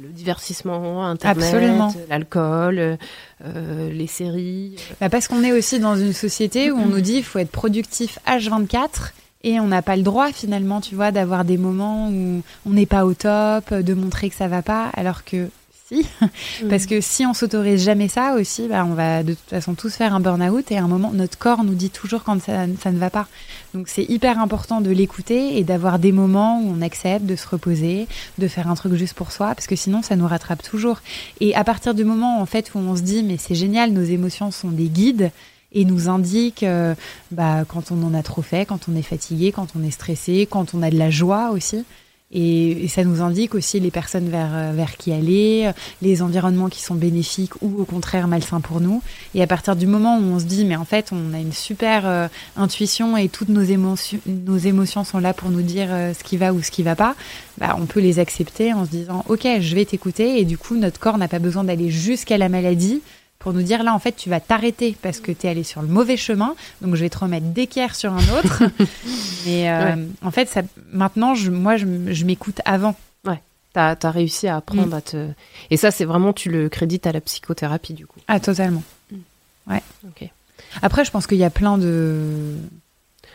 le divertissement, Internet, l'alcool, euh, euh, les séries. Bah, parce qu'on est aussi dans une société où on nous dit il faut être productif H24 et on n'a pas le droit finalement, tu vois, d'avoir des moments où on n'est pas au top, de montrer que ça va pas, alors que si. Parce que si on s'autorise jamais ça aussi, bah, on va de toute façon tous faire un burn-out et à un moment, notre corps nous dit toujours quand ça, ça ne va pas. Donc c'est hyper important de l'écouter et d'avoir des moments où on accepte de se reposer, de faire un truc juste pour soi, parce que sinon ça nous rattrape toujours. Et à partir du moment en fait où on se dit mais c'est génial, nos émotions sont des guides et nous indiquent euh, bah, quand on en a trop fait, quand on est fatigué, quand on est stressé, quand on a de la joie aussi. Et, et ça nous indique aussi les personnes vers, euh, vers qui aller, euh, les environnements qui sont bénéfiques ou au contraire malsains pour nous. Et à partir du moment où on se dit, mais en fait, on a une super euh, intuition et toutes nos émotions, nos émotions sont là pour nous dire ce qui va ou ce qui va pas, bah, on peut les accepter en se disant, ok, je vais t'écouter. Et du coup, notre corps n'a pas besoin d'aller jusqu'à la maladie pour nous dire là en fait tu vas t'arrêter parce que tu es allé sur le mauvais chemin. Donc je vais te remettre d'équerre sur un autre. Mais euh, en fait ça maintenant je, moi je, m'écoute avant. T'as as réussi à apprendre Mm. à te. Et ça, c'est vraiment, tu le crédites à la psychothérapie, du coup. ah totalement. Ok. après je pense qu'il y a plein de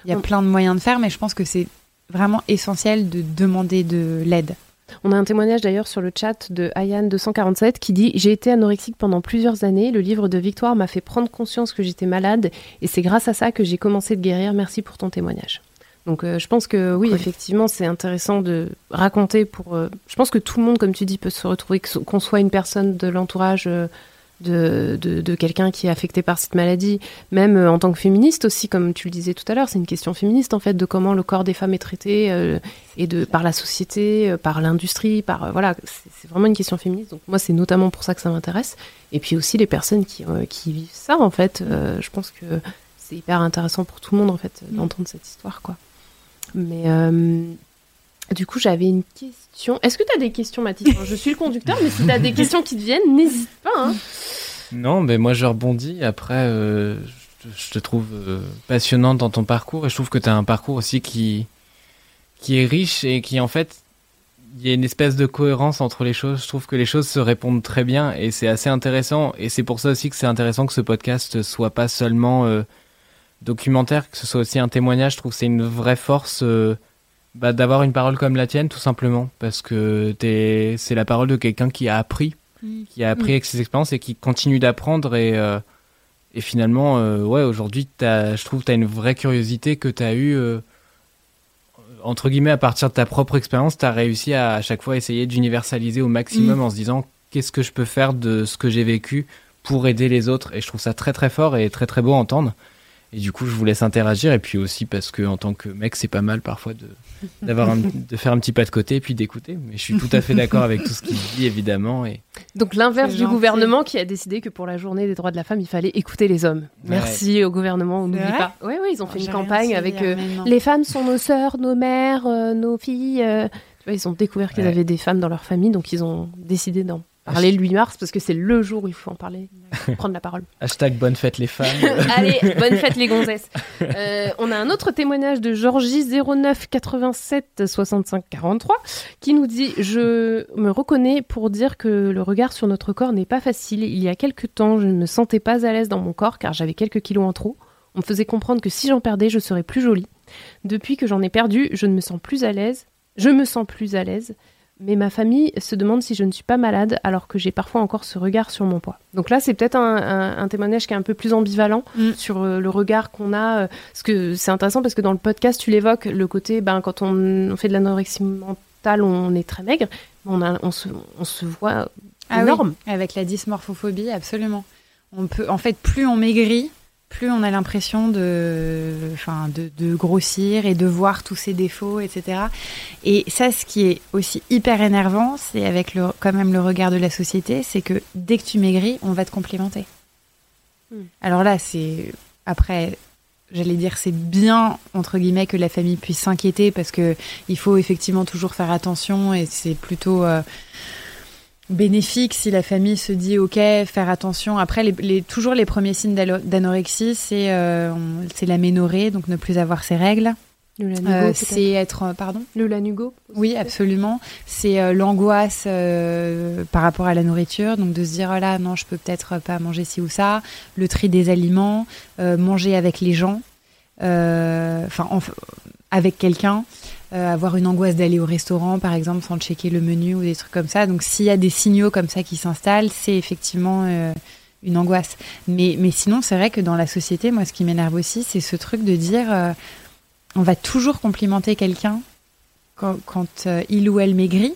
il y a On- plein de moyens de faire mais je pense que c'est vraiment essentiel de demander de l'aide On a un témoignage d'ailleurs sur le chat de Ayane247 qui dit J'ai été anorexique pendant plusieurs années. Le livre de Victoire m'a fait prendre conscience que j'étais malade et c'est grâce à ça que j'ai commencé de guérir. Merci pour ton témoignage. Donc euh, je pense que oui, effectivement, c'est intéressant de raconter pour. euh, je pense que tout le monde, comme tu dis, peut se retrouver, qu'on soit une personne de l'entourage. euh, de, de, quelqu'un qui est affecté par cette maladie, même euh, en tant que féministe aussi, comme tu le disais tout à l'heure, c'est une question féministe en fait de comment le corps des femmes est traité euh, et de par la société, euh, par l'industrie, par voilà, c'est vraiment une question féministe. Donc moi, c'est notamment pour ça que ça m'intéresse. Et puis aussi les personnes qui qui vivent ça en fait. je pense que c'est hyper intéressant pour tout le monde en fait d'entendre cette histoire quoi. Mais du coup, j'avais une question. Est-ce que tu as des questions, Mathis Je suis le conducteur, mais si tu as des questions qui te viennent, n'hésite pas. hein. Non, mais moi je rebondis. Après, euh, je, te- je te trouve euh, passionnante dans ton parcours et je trouve que tu as un parcours aussi qui, qui est riche et qui en fait, il y a une espèce de cohérence entre les choses. Je trouve que les choses se répondent très bien et c'est assez intéressant. Et c'est pour ça aussi que c'est intéressant que ce podcast soit pas seulement euh, documentaire, que ce soit aussi un témoignage. Je trouve que c'est une vraie force. Bah, d'avoir une parole comme la tienne tout simplement. Parce que t'es c'est la parole de quelqu'un qui a appris qui a appris avec ses expériences et qui continue d'apprendre. Et euh, et finalement euh, ouais aujourd'hui je trouve que tu as une vraie curiosité que tu as eu euh, entre guillemets à partir de ta propre expérience tu as réussi à à chaque fois essayer d'universaliser au maximum Mm. en se disant qu'est-ce que je peux faire de ce que j'ai vécu pour aider les autres? Et je trouve ça très très fort et très très beau à entendre. Et du coup je vous laisse interagir. Et puis aussi parce que en tant que mec c'est pas mal parfois de d'avoir un- de faire un petit pas de côté et puis d'écouter mais je suis tout à fait d'accord avec tout ce qu'il dit évidemment et Donc l'inverse du gouvernement qui a décidé que pour la journée des droits de la femme, il fallait écouter les hommes. Merci au gouvernement, on n'oublie pas. Oui, oui, ils ont fait Oh, une j'ai rien campagne avec euh, les femmes sont nos sœurs, nos mères, euh, nos filles. euh, tu vois, ils ont découvert qu'ils Ouais. avaient des femmes dans leur famille, donc ils ont décidé d'en parler le 8 mars parce que c'est le jour où il faut en parler, prendre la parole. Hashtag bonne fête les femmes. Allez, bonne fête les gonzesses. Euh, on a un autre témoignage de Georgie 09 87 65 43 qui nous dit Je me reconnais pour dire que le regard sur notre corps n'est pas facile. Il y a quelques temps, je ne me sentais pas à l'aise dans mon corps car j'avais quelques kilos en trop. On me faisait comprendre que si j'en perdais, je serais plus jolie. Depuis que j'en ai perdu, je ne me sens plus à l'aise. Je me sens plus à l'aise. Mais ma famille se demande si je ne suis pas malade alors que j'ai parfois encore ce regard sur mon poids. Donc là, c'est peut-être un, un- un témoignage qui est un peu plus ambivalent Mm. sur euh, le regard qu'on a. euh, parce que c'est intéressant parce que dans le podcast, tu l'évoques, le côté, ben, quand on, on fait de l'anorexie mentale, on est très maigre, on, a, on, se, on se voit Ah oui, énorme. avec la dysmorphophobie, absolument. On peut, en fait, plus on maigrit, plus on a l'impression de, enfin, de, de grossir et de voir tous ses défauts, etc. Et ça, ce qui est aussi hyper énervant, c'est avec le, quand même le regard de la société, c'est que dès que tu maigris, on va te complimenter. Hmm. Alors là, c'est après. J'allais dire c'est bien entre guillemets que la famille puisse s'inquiéter parce que il faut effectivement toujours faire attention et c'est plutôt euh, bénéfique si la famille se dit ok faire attention. Après les, les- toujours les premiers signes d'anorexie c'est euh, l'aménorrhée donc ne plus avoir ses règles. Le lanugo, Euh, c'est être euh, pardon? Le lanugo oui absolument. C'est euh, l'angoisse par rapport à la nourriture. Donc de se dire oh là non je peux peut-être pas manger ci ou ça. Le tri des aliments manger avec les gens enfin enf- avec quelqu'un euh, avoir une angoisse d'aller au restaurant, par exemple, sans checker le menu ou des trucs comme ça. Donc, s'il y a des signaux comme ça qui s'installent, c'est effectivement euh, une angoisse. Mais, mais sinon, c'est vrai que dans la société, moi, ce qui m'énerve aussi, c'est ce truc de dire euh, on va toujours complimenter quelqu'un quand, quand, il ou elle maigrit,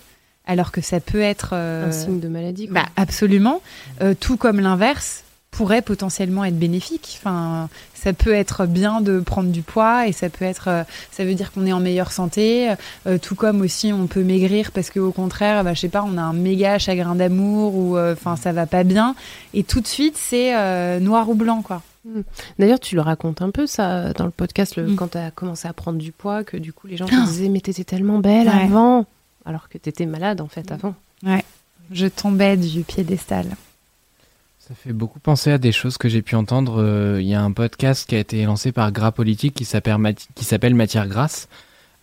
alors que ça peut être. euh, un signe de maladie. quoi. bah, absolument. Euh, tout comme l'inverse pourrait potentiellement être bénéfique. Enfin, ça peut être bien de prendre du poids et ça peut être, euh, ça veut dire qu'on est en meilleure santé. Euh, tout comme aussi on peut maigrir parce que au contraire, bah, je sais pas, on a un méga chagrin d'amour ou euh, enfin ça va pas bien. Et tout de suite c'est euh, noir ou blanc quoi. D'ailleurs, tu le racontes un peu ça dans le podcast le- Mm. quand tu as commencé à prendre du poids, que du coup les gens te disaient mais t'étais tellement belle Ouais. avant, alors que t'étais malade en fait avant. Je tombais du piédestal. Ça fait beaucoup penser à des choses que j'ai pu entendre. Euh, Il y a un podcast qui a été lancé par Gras Politique qui s'appelle Matière Grasse,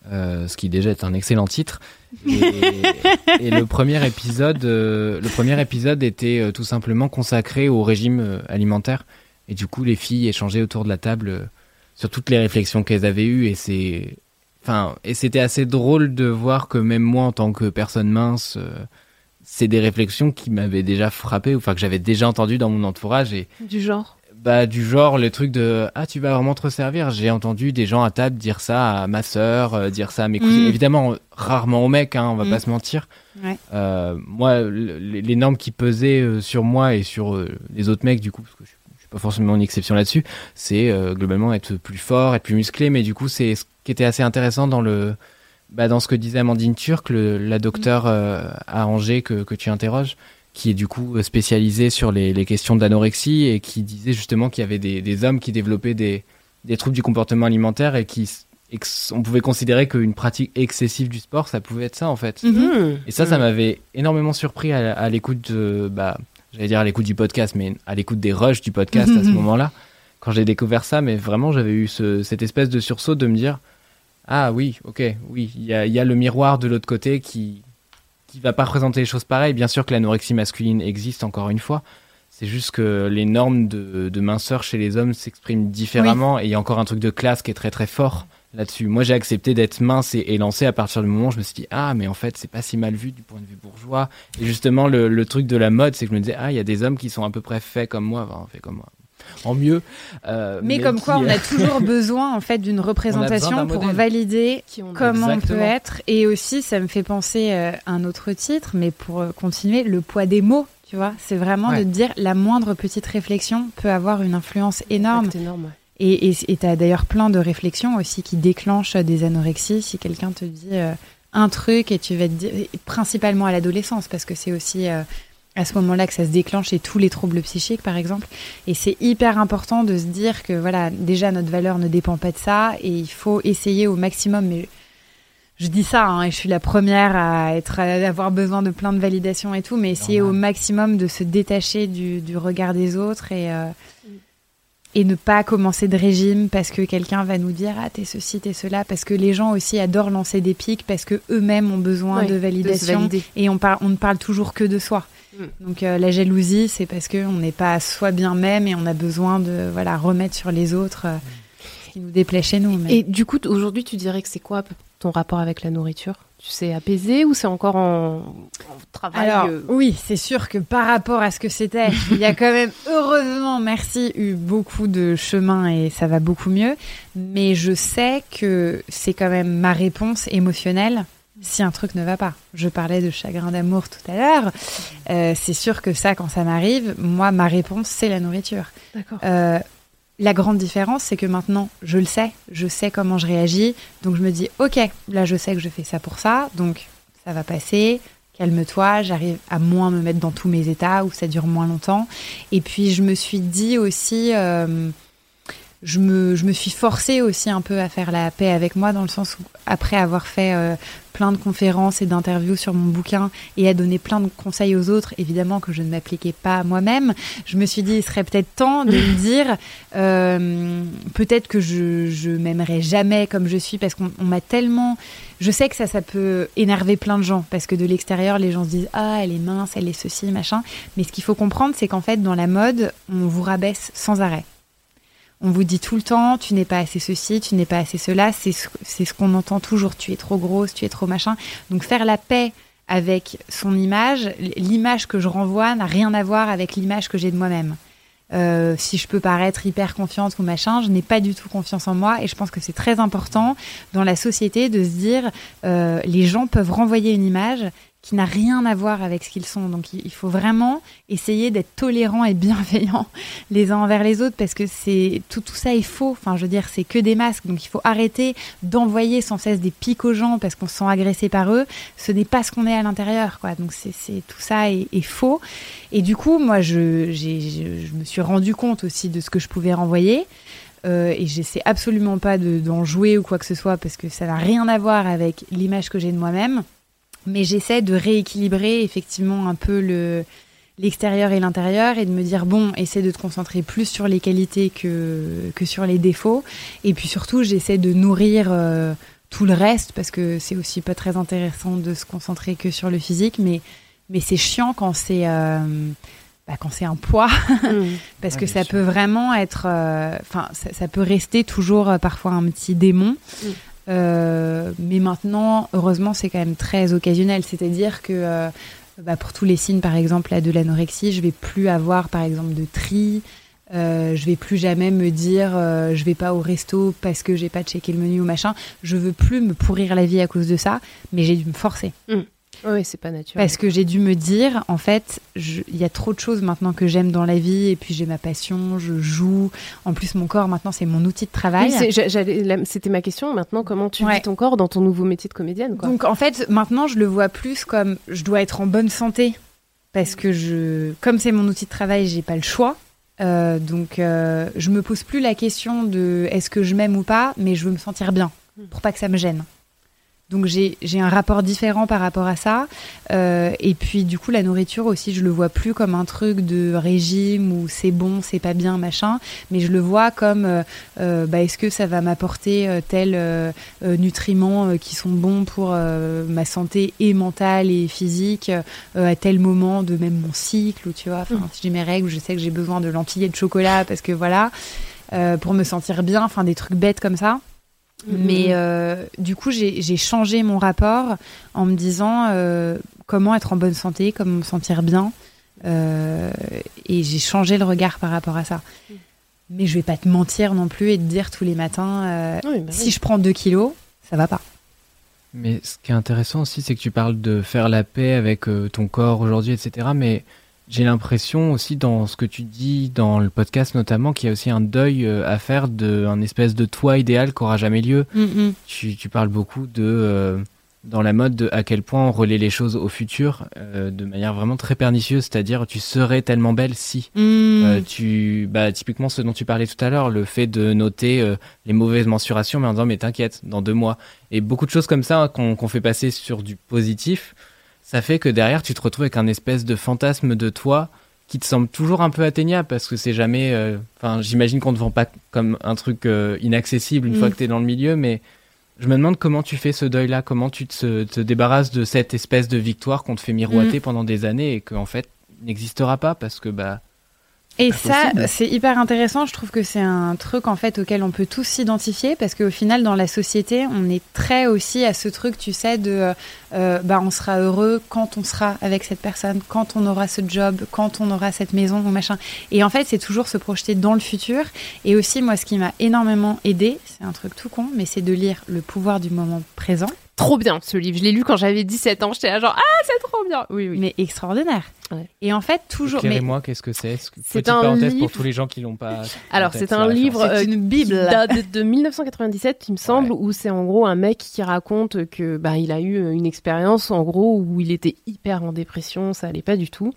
euh, ce qui déjà est un excellent titre. Et, le premier épisode, euh, le premier épisode était tout simplement consacré au régime alimentaire. Et du coup, les filles échangeaient autour de la table sur toutes les réflexions qu'elles avaient eues. Et c'est, enfin, et c'était assez drôle de voir que même moi, en tant que personne mince, c'est des réflexions qui m'avaient déjà frappé, ou enfin que j'avais déjà entendu dans mon entourage. Et Du genre. bah du genre le truc de ah tu vas vraiment te resservir. J'ai entendu des gens à table dire ça à ma sœur, euh, dire ça à mes cousines. Mm. Évidemment rarement aux mecs, hein, on va Mm. pas se mentir. Ouais. Euh, moi le- les normes qui pesaient euh, sur moi et sur les autres mecs du coup parce que je, je suis pas forcément une exception là-dessus, c'est globalement être plus fort, être plus musclé. Mais du coup c'est ce qui était assez intéressant dans le bah, dans ce que disait Amandine Turc, le- la docteure euh, à Angers que, que tu interroges, qui est du coup spécialisée sur les, les questions d'anorexie et qui disait justement qu'il y avait des, des hommes qui développaient des, des troubles du comportement alimentaire et qui et on pouvait considérer qu'une pratique excessive du sport, ça pouvait être ça en fait. Mm. Et ça, ça Mm. m'avait énormément surpris à, à l'écoute de, bah, j'allais dire à l'écoute du podcast, mais à l'écoute des rushs du podcast à ce moment-là, quand j'ai découvert ça, mais vraiment, j'avais eu ce- cette espèce de sursaut de me dire, ah oui, ok, oui, il y a, il y a le miroir de l'autre côté qui, qui va pas représenter les choses pareilles. Bien sûr que l'anorexie masculine existe encore une fois. C'est juste que les normes de, de minceur chez les hommes s'expriment différemment et il y a encore un truc de classe qui est très très fort là-dessus. Moi, j'ai accepté d'être mince et, et lancé à partir du moment où je me suis dit ah mais en fait c'est pas si mal vu du point de vue bourgeois. Et justement le, le truc de la mode, c'est que je me disais ah il y a des hommes qui sont à peu près faits comme moi, enfin faits comme moi, en mieux. Euh, Mais, comme quoi, on euh, a toujours besoin en fait d'une représentation pour modèle. valider comment on peut être. Et aussi, ça me fait penser euh, à un autre titre, mais pour euh, continuer, le poids des mots. Tu vois, c'est vraiment Ouais. de te dire la moindre petite réflexion peut avoir une influence énorme. C'est énorme. ouais. Et tu as d'ailleurs plein de réflexions aussi qui déclenchent des anorexies. Si quelqu'un te dit euh, un truc et tu vas te dire, principalement à l'adolescence, parce que c'est aussi euh, à ce moment-là que ça se déclenche et tous les troubles psychiques, par exemple. Et c'est hyper important de se dire que voilà, déjà notre valeur ne dépend pas de ça et il faut essayer au maximum. Mais je dis ça, hein, et je suis la première à être, à avoir besoin de plein de validations et tout, mais essayer au maximum de se détacher du, du regard des autres et, euh, et ne pas commencer de régime parce que quelqu'un va nous dire ah t'es ceci, t'es cela, parce que les gens aussi adorent lancer des pics parce que eux-mêmes ont besoin de validation et on, parle, on ne parle toujours que de soi. Mm. Donc euh, la jalousie, c'est parce qu'on n'est pas soi bien même et on a besoin de voilà remettre sur les autres euh, ce qui nous déplaît chez nous. mais- Et du coup, aujourd'hui, tu dirais que c'est quoi ton rapport avec la nourriture? Tu sais apaisé ou c'est encore en, en travail Alors, euh, oui, c'est sûr que par rapport à ce que c'était, il y a quand même, heureusement, merci, eu beaucoup de chemin et ça va beaucoup mieux. Mais je sais que c'est quand même ma réponse émotionnelle si un truc ne va pas. Je parlais de chagrin d'amour tout à l'heure. Euh, c'est sûr que ça, quand ça m'arrive, moi, ma réponse, c'est la nourriture. D'accord. Euh, la grande différence, c'est que maintenant, je le sais, je sais comment je réagis, donc je me dis, ok, là, je sais que je fais ça pour ça, donc ça va passer, calme-toi, j'arrive à moins me mettre dans tous mes états où ça dure moins longtemps. Et puis, je me suis dit aussi, euh, je, me, je me suis forcée aussi un peu à faire la paix avec moi, dans le sens où, après avoir fait euh, plein de conférences et d'interviews sur mon bouquin et à donner plein de conseils aux autres, évidemment que je ne m'appliquais pas moi-même, je me suis dit, il serait peut-être temps de me dire, euh, peut-être que je, je m'aimerais jamais comme je suis, parce qu'on on m'a tellement... Je sais que ça, ça peut énerver plein de gens, parce que de l'extérieur, les gens se disent, ah, elle est mince, elle est ceci, machin. Mais ce qu'il faut comprendre, c'est qu'en fait, dans la mode, on vous rabaisse sans arrêt. On vous dit tout le temps, tu n'es pas assez ceci, tu n'es pas assez cela. C'est ce, qu'on entend toujours. Tu es trop grosse, tu es trop machin. Donc faire la paix avec son image, l'image que je renvoie n'a rien à voir avec l'image que j'ai de moi-même. Euh, si je peux paraître hyper confiante ou machin, je n'ai pas du tout confiance en moi et je pense que c'est très important dans la société de se dire euh, les gens peuvent renvoyer une image qui n'a rien à voir avec ce qu'ils sont. Donc il faut vraiment essayer d'être tolérant et bienveillant les uns envers les autres parce que c'est tout, tout ça est faux. Enfin, je veux dire, c'est que des masques. Donc il faut arrêter d'envoyer sans cesse des pics aux gens parce qu'on se sent agressé par eux. Ce n'est pas ce qu'on est à l'intérieur, quoi. Donc c'est tout ça est, faux. Et du coup, moi, je, je, je me suis rendu compte aussi de ce que je pouvais renvoyer. Euh, et j'essaie absolument pas de- d'en jouer ou quoi que ce soit parce que ça n'a rien à voir avec l'image que j'ai de moi-même. Mais j'essaie de rééquilibrer effectivement un peu le l'extérieur et l'intérieur et de me dire bon, essaie de te concentrer plus sur les qualités que que sur les défauts. Et puis surtout, j'essaie de nourrir euh, tout le reste parce que c'est aussi pas très intéressant de se concentrer que sur le physique, mais mais c'est chiant quand c'est euh, bah, quand c'est un poids Mm. parce Ouais, que ça sûr. peut vraiment être euh, enfin ça, ça peut rester toujours euh, parfois un petit démon Mm. Euh, mais maintenant heureusement c'est quand même très occasionnel. C'est à dire que euh, bah, pour tous les signes par exemple là, de l'anorexie je vais plus avoir par exemple de tri. Euh, je vais plus jamais me dire euh, je vais pas au resto parce que j'ai pas checké le menu ou machin. Je veux plus me pourrir la vie à cause de ça mais j'ai dû me forcer Oui, c'est pas naturel. parce que j'ai dû me dire, en fait, il y a trop de choses maintenant que j'aime dans la vie, et puis j'ai ma passion, je joue. En plus, mon corps, maintenant, c'est mon outil de travail. Oui, c'était ma question. Maintenant, comment tu Ouais. vis ton corps dans ton nouveau métier de comédienne quoi? Donc, en fait, maintenant, je le vois plus comme je dois être en bonne santé, parce que je, comme c'est mon outil de travail, j'ai pas le choix. Euh, donc, euh, je me pose plus la question de est-ce que je m'aime ou pas, mais je veux me sentir bien, pour pas que ça me gêne. Donc j'ai un rapport différent par rapport à ça. Euh, et puis du coup la nourriture aussi, je le vois plus comme un truc de régime où c'est bon, c'est pas bien, machin. Mais je le vois comme euh, euh, bah, est-ce que ça va m'apporter euh, tel euh, nutriments qui sont bons pour ma santé et mentale et physique à tel moment de même mon cycle ou tu vois. Enfin, si j'ai mes règles, je sais que j'ai besoin de lentilles et de chocolat parce que voilà. pour me sentir bien, enfin des trucs bêtes comme ça. Mais euh, du coup, j'ai changé mon rapport en me disant euh, comment être en bonne santé, comment me sentir bien. Euh, et j'ai changé le regard par rapport à ça. Mais je vais pas te mentir non plus et te dire tous les matins, euh, Oui, bah oui. si je prends 2 kilos, ça va pas. Mais ce qui est intéressant aussi, c'est que tu parles de faire la paix avec euh, ton corps aujourd'hui, etc. Mais j'ai l'impression aussi dans ce que tu dis dans le podcast notamment qu'il y a aussi un deuil euh, à faire d'un espèce de toi idéal qui aura jamais lieu. Mm, mm. Tu, tu parles beaucoup de euh, dans la mode de à quel point on relaie les choses au futur euh, de manière vraiment très pernicieuse, c'est-à-dire tu serais tellement belle si. Euh, tu, bah, typiquement ce dont tu parlais tout à l'heure, le fait de noter les mauvaises mensurations, mais en disant mais t'inquiète, dans deux mois. Et beaucoup de choses comme ça hein, qu'on qu'on fait passer sur du positif, ça fait que derrière tu te retrouves avec un espèce de fantasme de toi qui te semble toujours un peu atteignable parce que c'est jamais. euh, Enfin, j'imagine qu'on ne vend pas comme un truc euh, inaccessible une Mm. fois que t'es dans le milieu, mais je me demande comment tu fais ce deuil-là, comment tu te, te débarrasses de cette espèce de victoire qu'on te fait miroiter pendant des années et qu'en fait n'existera pas parce que bah Et ça, c'est hyper intéressant. Je trouve que c'est un truc en fait auquel on peut tous s'identifier parce qu'au final, dans la société, on est très aussi à ce truc, tu sais, de euh, bah on sera heureux quand on sera avec cette personne, quand on aura ce job, quand on aura cette maison ou machin. Et en fait, c'est toujours se projeter dans le futur. Et aussi, moi, ce qui m'a énormément aidé, c'est un truc tout con, mais c'est de lire Le pouvoir du moment présent. Trop bien ce livre. Je l'ai lu quand j'avais 17 ans. J'étais là genre ah c'est trop bien. Oui oui. Mais extraordinaire. Ouais. Et en fait, toujours. Mais Éclairez-moi, qu'est-ce que c'est Est-ce que- C'est Petite un parenthèse livre- pour tous les gens qui l'ont pas. Alors c'est un livre C'est euh, une bible. qui date de, de 1997 il me semble Ouais. où c'est en gros un mec qui raconte que bah il a eu une expérience en gros où il était hyper en dépression, ça allait pas du tout.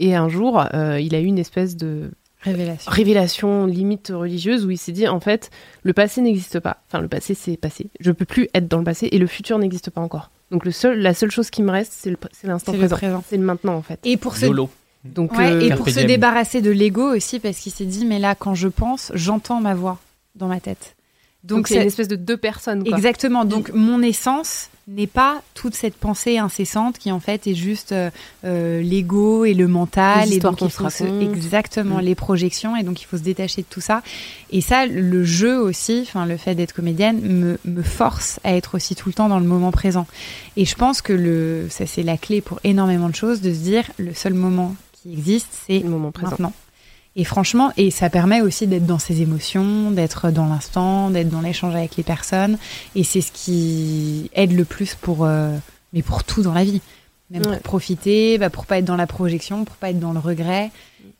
Et un jour, euh, il a eu une espèce de révélation. révélation limite religieuse où il s'est dit en fait le passé n'existe pas. Enfin le passé c'est passé. Je peux plus être dans le passé et le futur n'existe pas encore. Donc le seul, la seule chose qui me reste c'est l'instant C'est le présent. présent. C'est le maintenant en fait. Et pour se YOLO. Donc Ouais, euh, et pour se débarrasser de l'ego aussi, parce qu'il s'est dit, mais là, quand je pense, j'entends ma voix dans ma tête. Donc c'est une espèce de deux personnes quoi. exactement. Donc, mon essence n'est pas toute cette pensée incessante qui, en fait, est juste euh, euh, l'ego et le mental. Les et donc, il faut se- exactement Mm. les projections. Et donc, il faut se détacher de tout ça. Et ça, le jeu aussi, enfin, le fait d'être comédienne, me, me force à être aussi tout le temps dans le moment présent. Et je pense que le, ça, c'est la clé pour énormément de choses, de se dire, le seul moment qui existe, c'est le moment présent. maintenant. Et franchement, et ça permet aussi d'être dans ses émotions, d'être dans l'instant, d'être dans l'échange avec les personnes. Et c'est ce qui aide le plus pour, euh, mais pour tout dans la vie. Même Ouais. pour profiter, bah, pour pas être dans la projection, pour pas être dans le regret.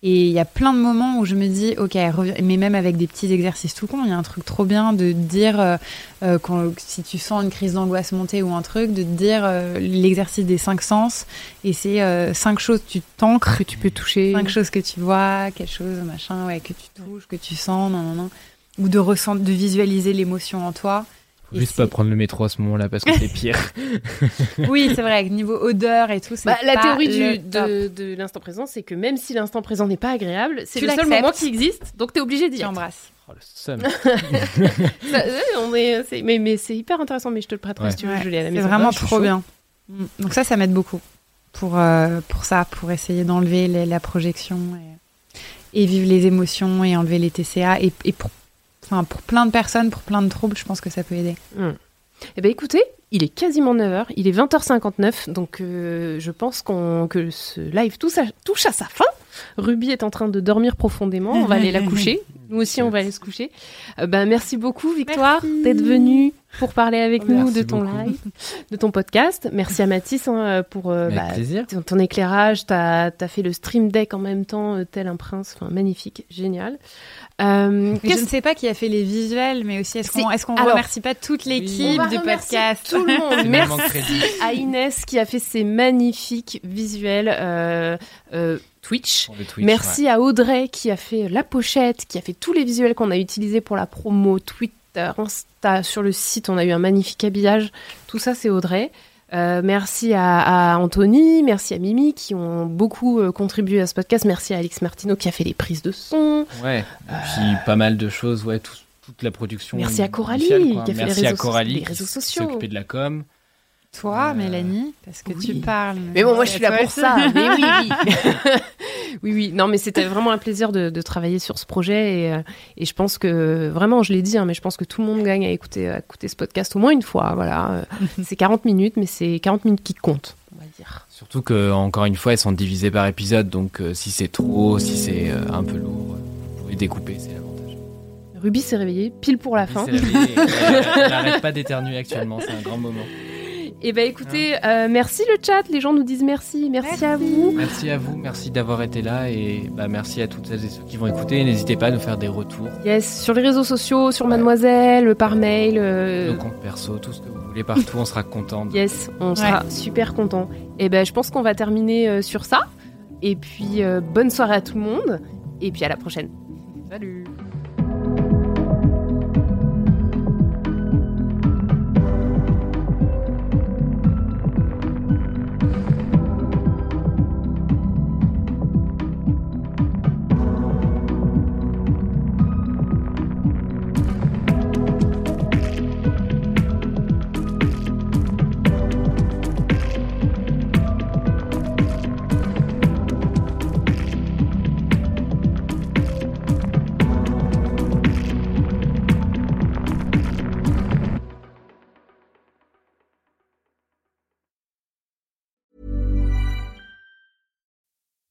Et il y a plein de moments où je me dis, ok, mais même avec des petits exercices tout con, il y a un truc trop bien de dire, euh, euh, quand, si tu sens une crise d'angoisse monter ou un truc, de te dire euh, l'exercice des cinq sens. Et c'est euh, cinq choses, tu t'ancres Que tu peux toucher. cinq choses que tu vois, quelque chose, machin, ouais, que tu touches, que tu sens, nan, nan, nan. ou de ressentir, de visualiser l'émotion en toi. Juste pas prendre le métro à ce moment-là parce que c'est pire. Oui, c'est vrai, niveau odeur et tout, c'est Bah, la pas théorie du- de, de l'instant présent, c'est que même si l'instant présent n'est pas agréable, c'est le seul moment qui existe, donc t'es obligé d'y Tu embrasses. Oh, le seum. On est, c'est- mais mais c'est hyper intéressant, mais je te le prêterai Ouais. si tu veux, Ouais, à la C'est vraiment trop bien. Mm. Donc ça, ça m'aide beaucoup pour, euh, pour ça, pour essayer d'enlever la projection et, et vivre les émotions et enlever les TCA. Et, et pour, enfin, pour plein de personnes, pour plein de troubles, je pense que ça peut aider. Eh ben écoutez, il est quasiment 9h, il est 20h59, donc euh, je pense qu'on, que ce live touche à, touche à sa fin. Ruby est en train de dormir profondément, on va aller la coucher. Nous aussi, on va aller se coucher. Euh, ben, merci beaucoup, Victoire, d'être venue pour parler avec nous Merci de ton beaucoup. live, de ton podcast. Merci à Mathis hein, pour euh, bah, ton, ton éclairage. Tu as, fait le stream deck en même temps, euh, tel un prince. Enfin, magnifique, génial. Euh, je ne sais pas qui a fait les visuels, mais aussi est-ce qu'on est qu'on alors, remercie pas toute l'équipe du podcast Tout le monde. Merci à Inès qui a fait ces magnifiques visuels euh, euh, Twitch. Merci à Audrey qui a fait la pochette, qui a fait tous les visuels qu'on a utilisés pour la promo Twitter, Insta, sur le site. On a eu un magnifique habillage. Tout ça, c'est Audrey. Euh, merci à, à Anthony, merci à Mimi qui ont beaucoup euh, contribué à ce podcast. Merci à Alex Martino qui a fait les prises de son. Ouais. Ouais. Et puis pas mal de choses, ouais, tout- toute la production. Merci à Coralie, qui a fait les Merci à réseaux so- Coralie les qui réseaux s'est sociaux. occupée de la com. Toi, Euh, Mélanie, parce que tu parles. Mais bon, moi, je suis là pour ça. Mais oui, oui. oui, oui. Non, mais c'était vraiment un plaisir de, de travailler sur ce projet. Et, euh, et je pense que, vraiment, je l'ai dit, hein, mais je pense que tout le monde gagne à écouter, à écouter ce podcast au moins une fois. Voilà. Euh, c'est 40 minutes, mais c'est 40 minutes qui comptent, on va dire. Surtout que, encore une fois, elles sont divisées par épisode, donc euh, si c'est trop, si c'est euh, un peu lourd, vous pouvez découper, c'est l'avantage. Ruby s'est réveillée pile pour la fin. Elle n'arrête pas d'éternuer actuellement, c'est un grand moment. Et ben écoutez, euh, merci le chat, les gens nous disent merci, merci, à vous. Merci à vous, merci d'avoir été là et bah, merci à toutes celles et ceux qui vont écouter. N'hésitez pas à nous faire des retours. Yes, sur les réseaux sociaux, sur Mademoiselle, par mail. euh, Nos comptes perso, tout ce que vous voulez partout, on sera content. de- Yes, on sera super content. Et ben je pense qu'on va terminer euh, sur ça. Et puis euh, bonne soirée à tout le monde. Et puis à la prochaine. Salut